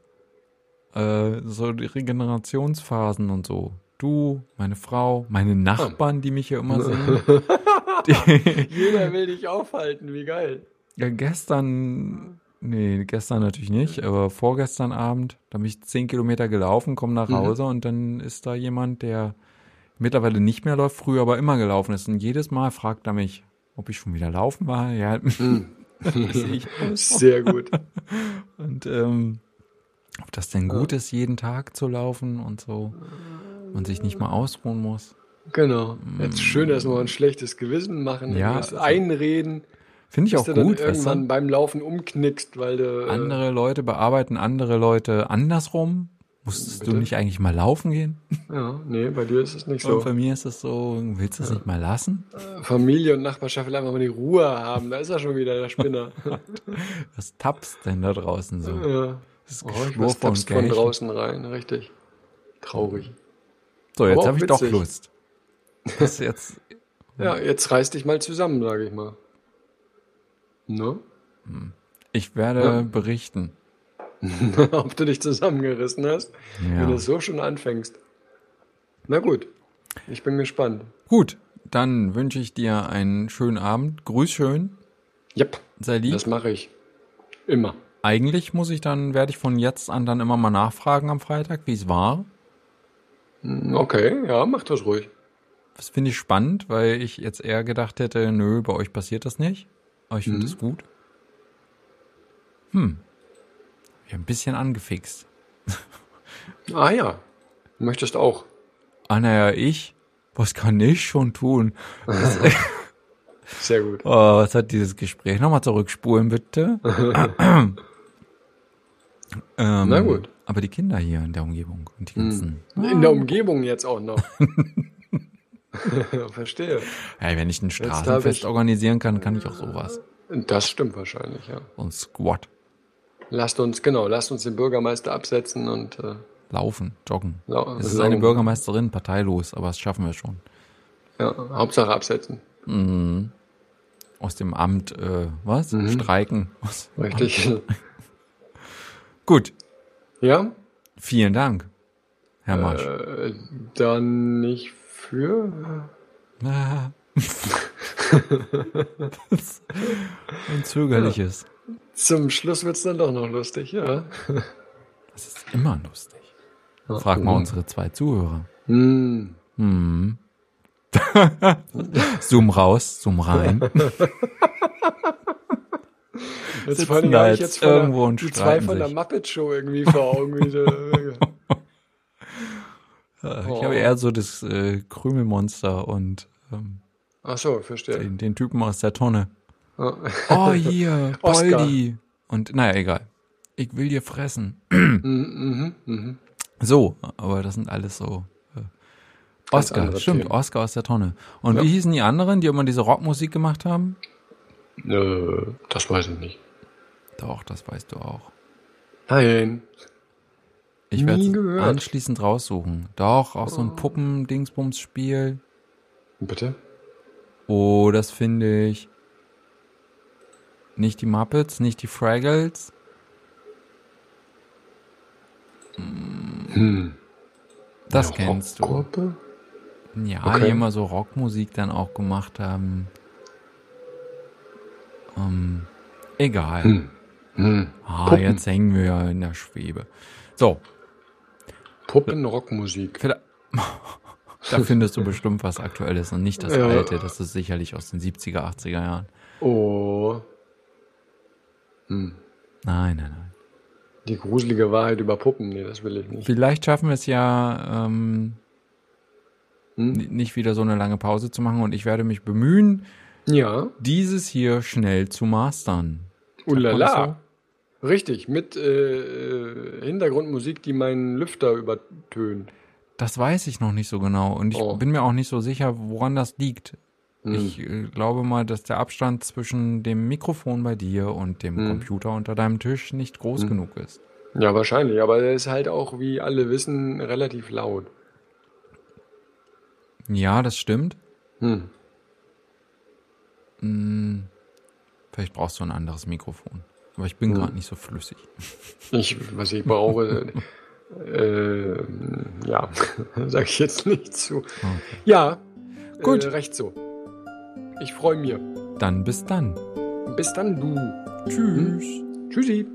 A: Äh, so die Regenerationsphasen und so. Du, meine Frau, meine Nachbarn, die mich hier immer sehen. *laughs*
B: Jeder will dich aufhalten, wie geil.
A: Ja, gestern, nee, gestern natürlich nicht, aber vorgestern Abend, da bin ich zehn Kilometer gelaufen, komme nach
B: Mhm.
A: Hause und dann ist da jemand, der mittlerweile nicht mehr läuft, früher aber immer gelaufen ist. Und jedes Mal fragt er mich, ob ich schon wieder laufen war. *laughs* Ja,
B: Mhm. *laughs* Sehr gut.
A: Und ähm, ob das denn gut ist, jeden Tag zu laufen und so und sich nicht mal ausruhen muss.
B: Genau. Jetzt schön erstmal ein schlechtes Gewissen machen,
A: Ja, also-
B: einreden,
A: Finde ich auch
B: du dann
A: gut, weißt
B: irgendwann
A: du?
B: beim Laufen umknickst, weil du äh,
A: Andere Leute bearbeiten andere Leute andersrum. Musstest du
B: Bitte?
A: nicht eigentlich mal laufen gehen?
B: ja, nee, bei dir ist es nicht
A: Und
B: so.
A: bei mir ist es so, willst du es nicht mal lassen?
B: Familie und Nachbarschaft will einfach mal die Ruhe haben. Da ist er schon wieder, der Spinner. *laughs*
A: Was tappst denn da draußen so?
B: ja.
A: Das ist
B: Oh, ich was
A: und
B: tappst von draußen rein, richtig. Traurig.
A: So, jetzt habe ich doch. Lust. *laughs* Das jetzt,
B: Ja, jetzt reiß dich mal zusammen, sage ich mal. Ne?
A: ich werde
B: Ja.
A: berichten. *laughs*
B: Ob du dich zusammengerissen hast, wenn
A: Ja.
B: du so schon anfängst. Na gut, ich bin gespannt.
A: Gut, dann wünsche ich dir einen schönen Abend. Grüß schön,
B: Yep,
A: sei lieb.
B: das mache ich. Immer.
A: Eigentlich muss ich dann, werde ich von jetzt an dann immer mal nachfragen am Freitag, wie es war.
B: Okay, ja, mach das ruhig.
A: Das finde ich spannend, weil ich jetzt eher gedacht hätte, nö, bei euch passiert das nicht. Aber ich finde
B: Mhm.
A: es gut. Hm. Ich hab ein bisschen angefixt. *laughs*
B: Ah ja, möchtest auch.
A: Ah, naja, ich? Was kann ich schon tun? Das, *laughs*
B: Sehr gut. *laughs*
A: oh, was hat dieses Gespräch? Nochmal zurückspulen, bitte. ähm,
B: Na gut.
A: Aber die Kinder hier in der Umgebung und die ganzen.
B: In der Umgebung jetzt auch noch. *laughs* Verstehe.
A: Hey, wenn ich ein Straßenfest
B: ich-
A: organisieren kann, kann ich auch sowas.
B: Das stimmt wahrscheinlich, ja.
A: Ein Squat.
B: Lasst uns, genau, lasst uns den Bürgermeister absetzen und äh,
A: Laufen, joggen.
B: lau-
A: Es ist eine. Bürgermeisterin, parteilos, aber das schaffen wir schon.
B: Ja, Hauptsache absetzen.
A: Mhm. Aus dem Amt, äh, was?
B: Mhm.
A: Streiken. Aus
B: Richtig. *laughs*
A: Gut,
B: ja?
A: vielen Dank, Herr Marsch.
B: Äh, dann nicht für. *laughs*
A: Das ist ein zögerliches.
B: Zum Schluss wird's dann doch noch lustig, ja.
A: Das ist immer lustig. Frag mal
B: Mhm.
A: unsere zwei Zuhörer.
B: Hm.
A: Hm. *laughs* zoom raus, zoom rein.
B: Jetzt vor allem
A: jetzt
B: von
A: irgendwo
B: der,
A: und
B: die zwei von der
A: sich.
B: Muppet Show irgendwie vor Augen. *laughs*
A: Ich habe eher so das äh, Krümelmonster und ähm,
B: Ach so, verstehe.
A: den, den Typen aus der Tonne.
B: Ja.
A: Oh, hier. *laughs* Poldi. Und naja, egal. Ich will dir fressen.
B: Mhm, mhm, mhm.
A: So, aber das sind alles so. Äh, Oscar, stimmt,
B: Themen.
A: Oscar aus der Tonne. Und
B: Ja.
A: wie hießen die anderen, die immer diese Rockmusik gemacht haben?
B: Äh, das weiß ich nicht.
A: Doch, das weißt du auch.
B: Nein.
A: Ich werde es anschließend raussuchen. Doch, auch so ein Puppen-Dingsbums-Spiel.
B: Bitte?
A: Oh, das finde ich. Nicht die Muppets, nicht die Fraggles.
B: Hm.
A: Das
B: Eine
A: kennst du.
B: Rockgruppe?
A: Ja,
B: Okay.
A: die immer so Rockmusik dann auch gemacht haben. Ähm, egal.
B: Hm. Hm.
A: Ah,
B: Puppen.
A: jetzt hängen wir ja in der Schwebe. So,
B: Puppenrockmusik. *laughs*
A: da findest du bestimmt was Aktuelles und nicht das
B: Ja.
A: Alte. Das ist sicherlich aus den 70er, 80er Jahren.
B: Oh. Hm.
A: Nein, nein, nein.
B: Die gruselige Wahrheit über Puppen. Nee, das will ich nicht.
A: Vielleicht schaffen wir es ja, ähm,
B: Hm?
A: nicht wieder so eine lange Pause zu machen und ich werde mich bemühen,
B: Ja.
A: dieses hier schnell zu mastern.
B: Ulala. Richtig, mit äh, äh, Hintergrundmusik, die meinen Lüfter übertönt.
A: Das weiß ich noch nicht so genau und ich
B: Oh.
A: bin mir auch nicht so sicher, woran das liegt.
B: Hm.
A: Ich äh, glaube mal, dass der Abstand zwischen dem Mikrofon bei dir und dem
B: Hm.
A: Computer unter deinem Tisch nicht groß
B: Hm.
A: genug ist.
B: Ja, wahrscheinlich, aber er ist halt auch, wie alle wissen, relativ laut.
A: Ja, das stimmt.
B: Hm.
A: Hm, vielleicht brauchst du ein anderes Mikrofon. Aber ich bin
B: Hm.
A: gerade nicht so flüssig.
B: Ich, was ich brauche, äh, ja, *laughs* sage ich jetzt nicht zu.
A: Okay.
B: Ja,
A: Gut.
B: Äh, recht so. Ich freue mich.
A: Dann bis dann.
B: Bis dann, du.
A: Tschüss.
B: Tschüssi.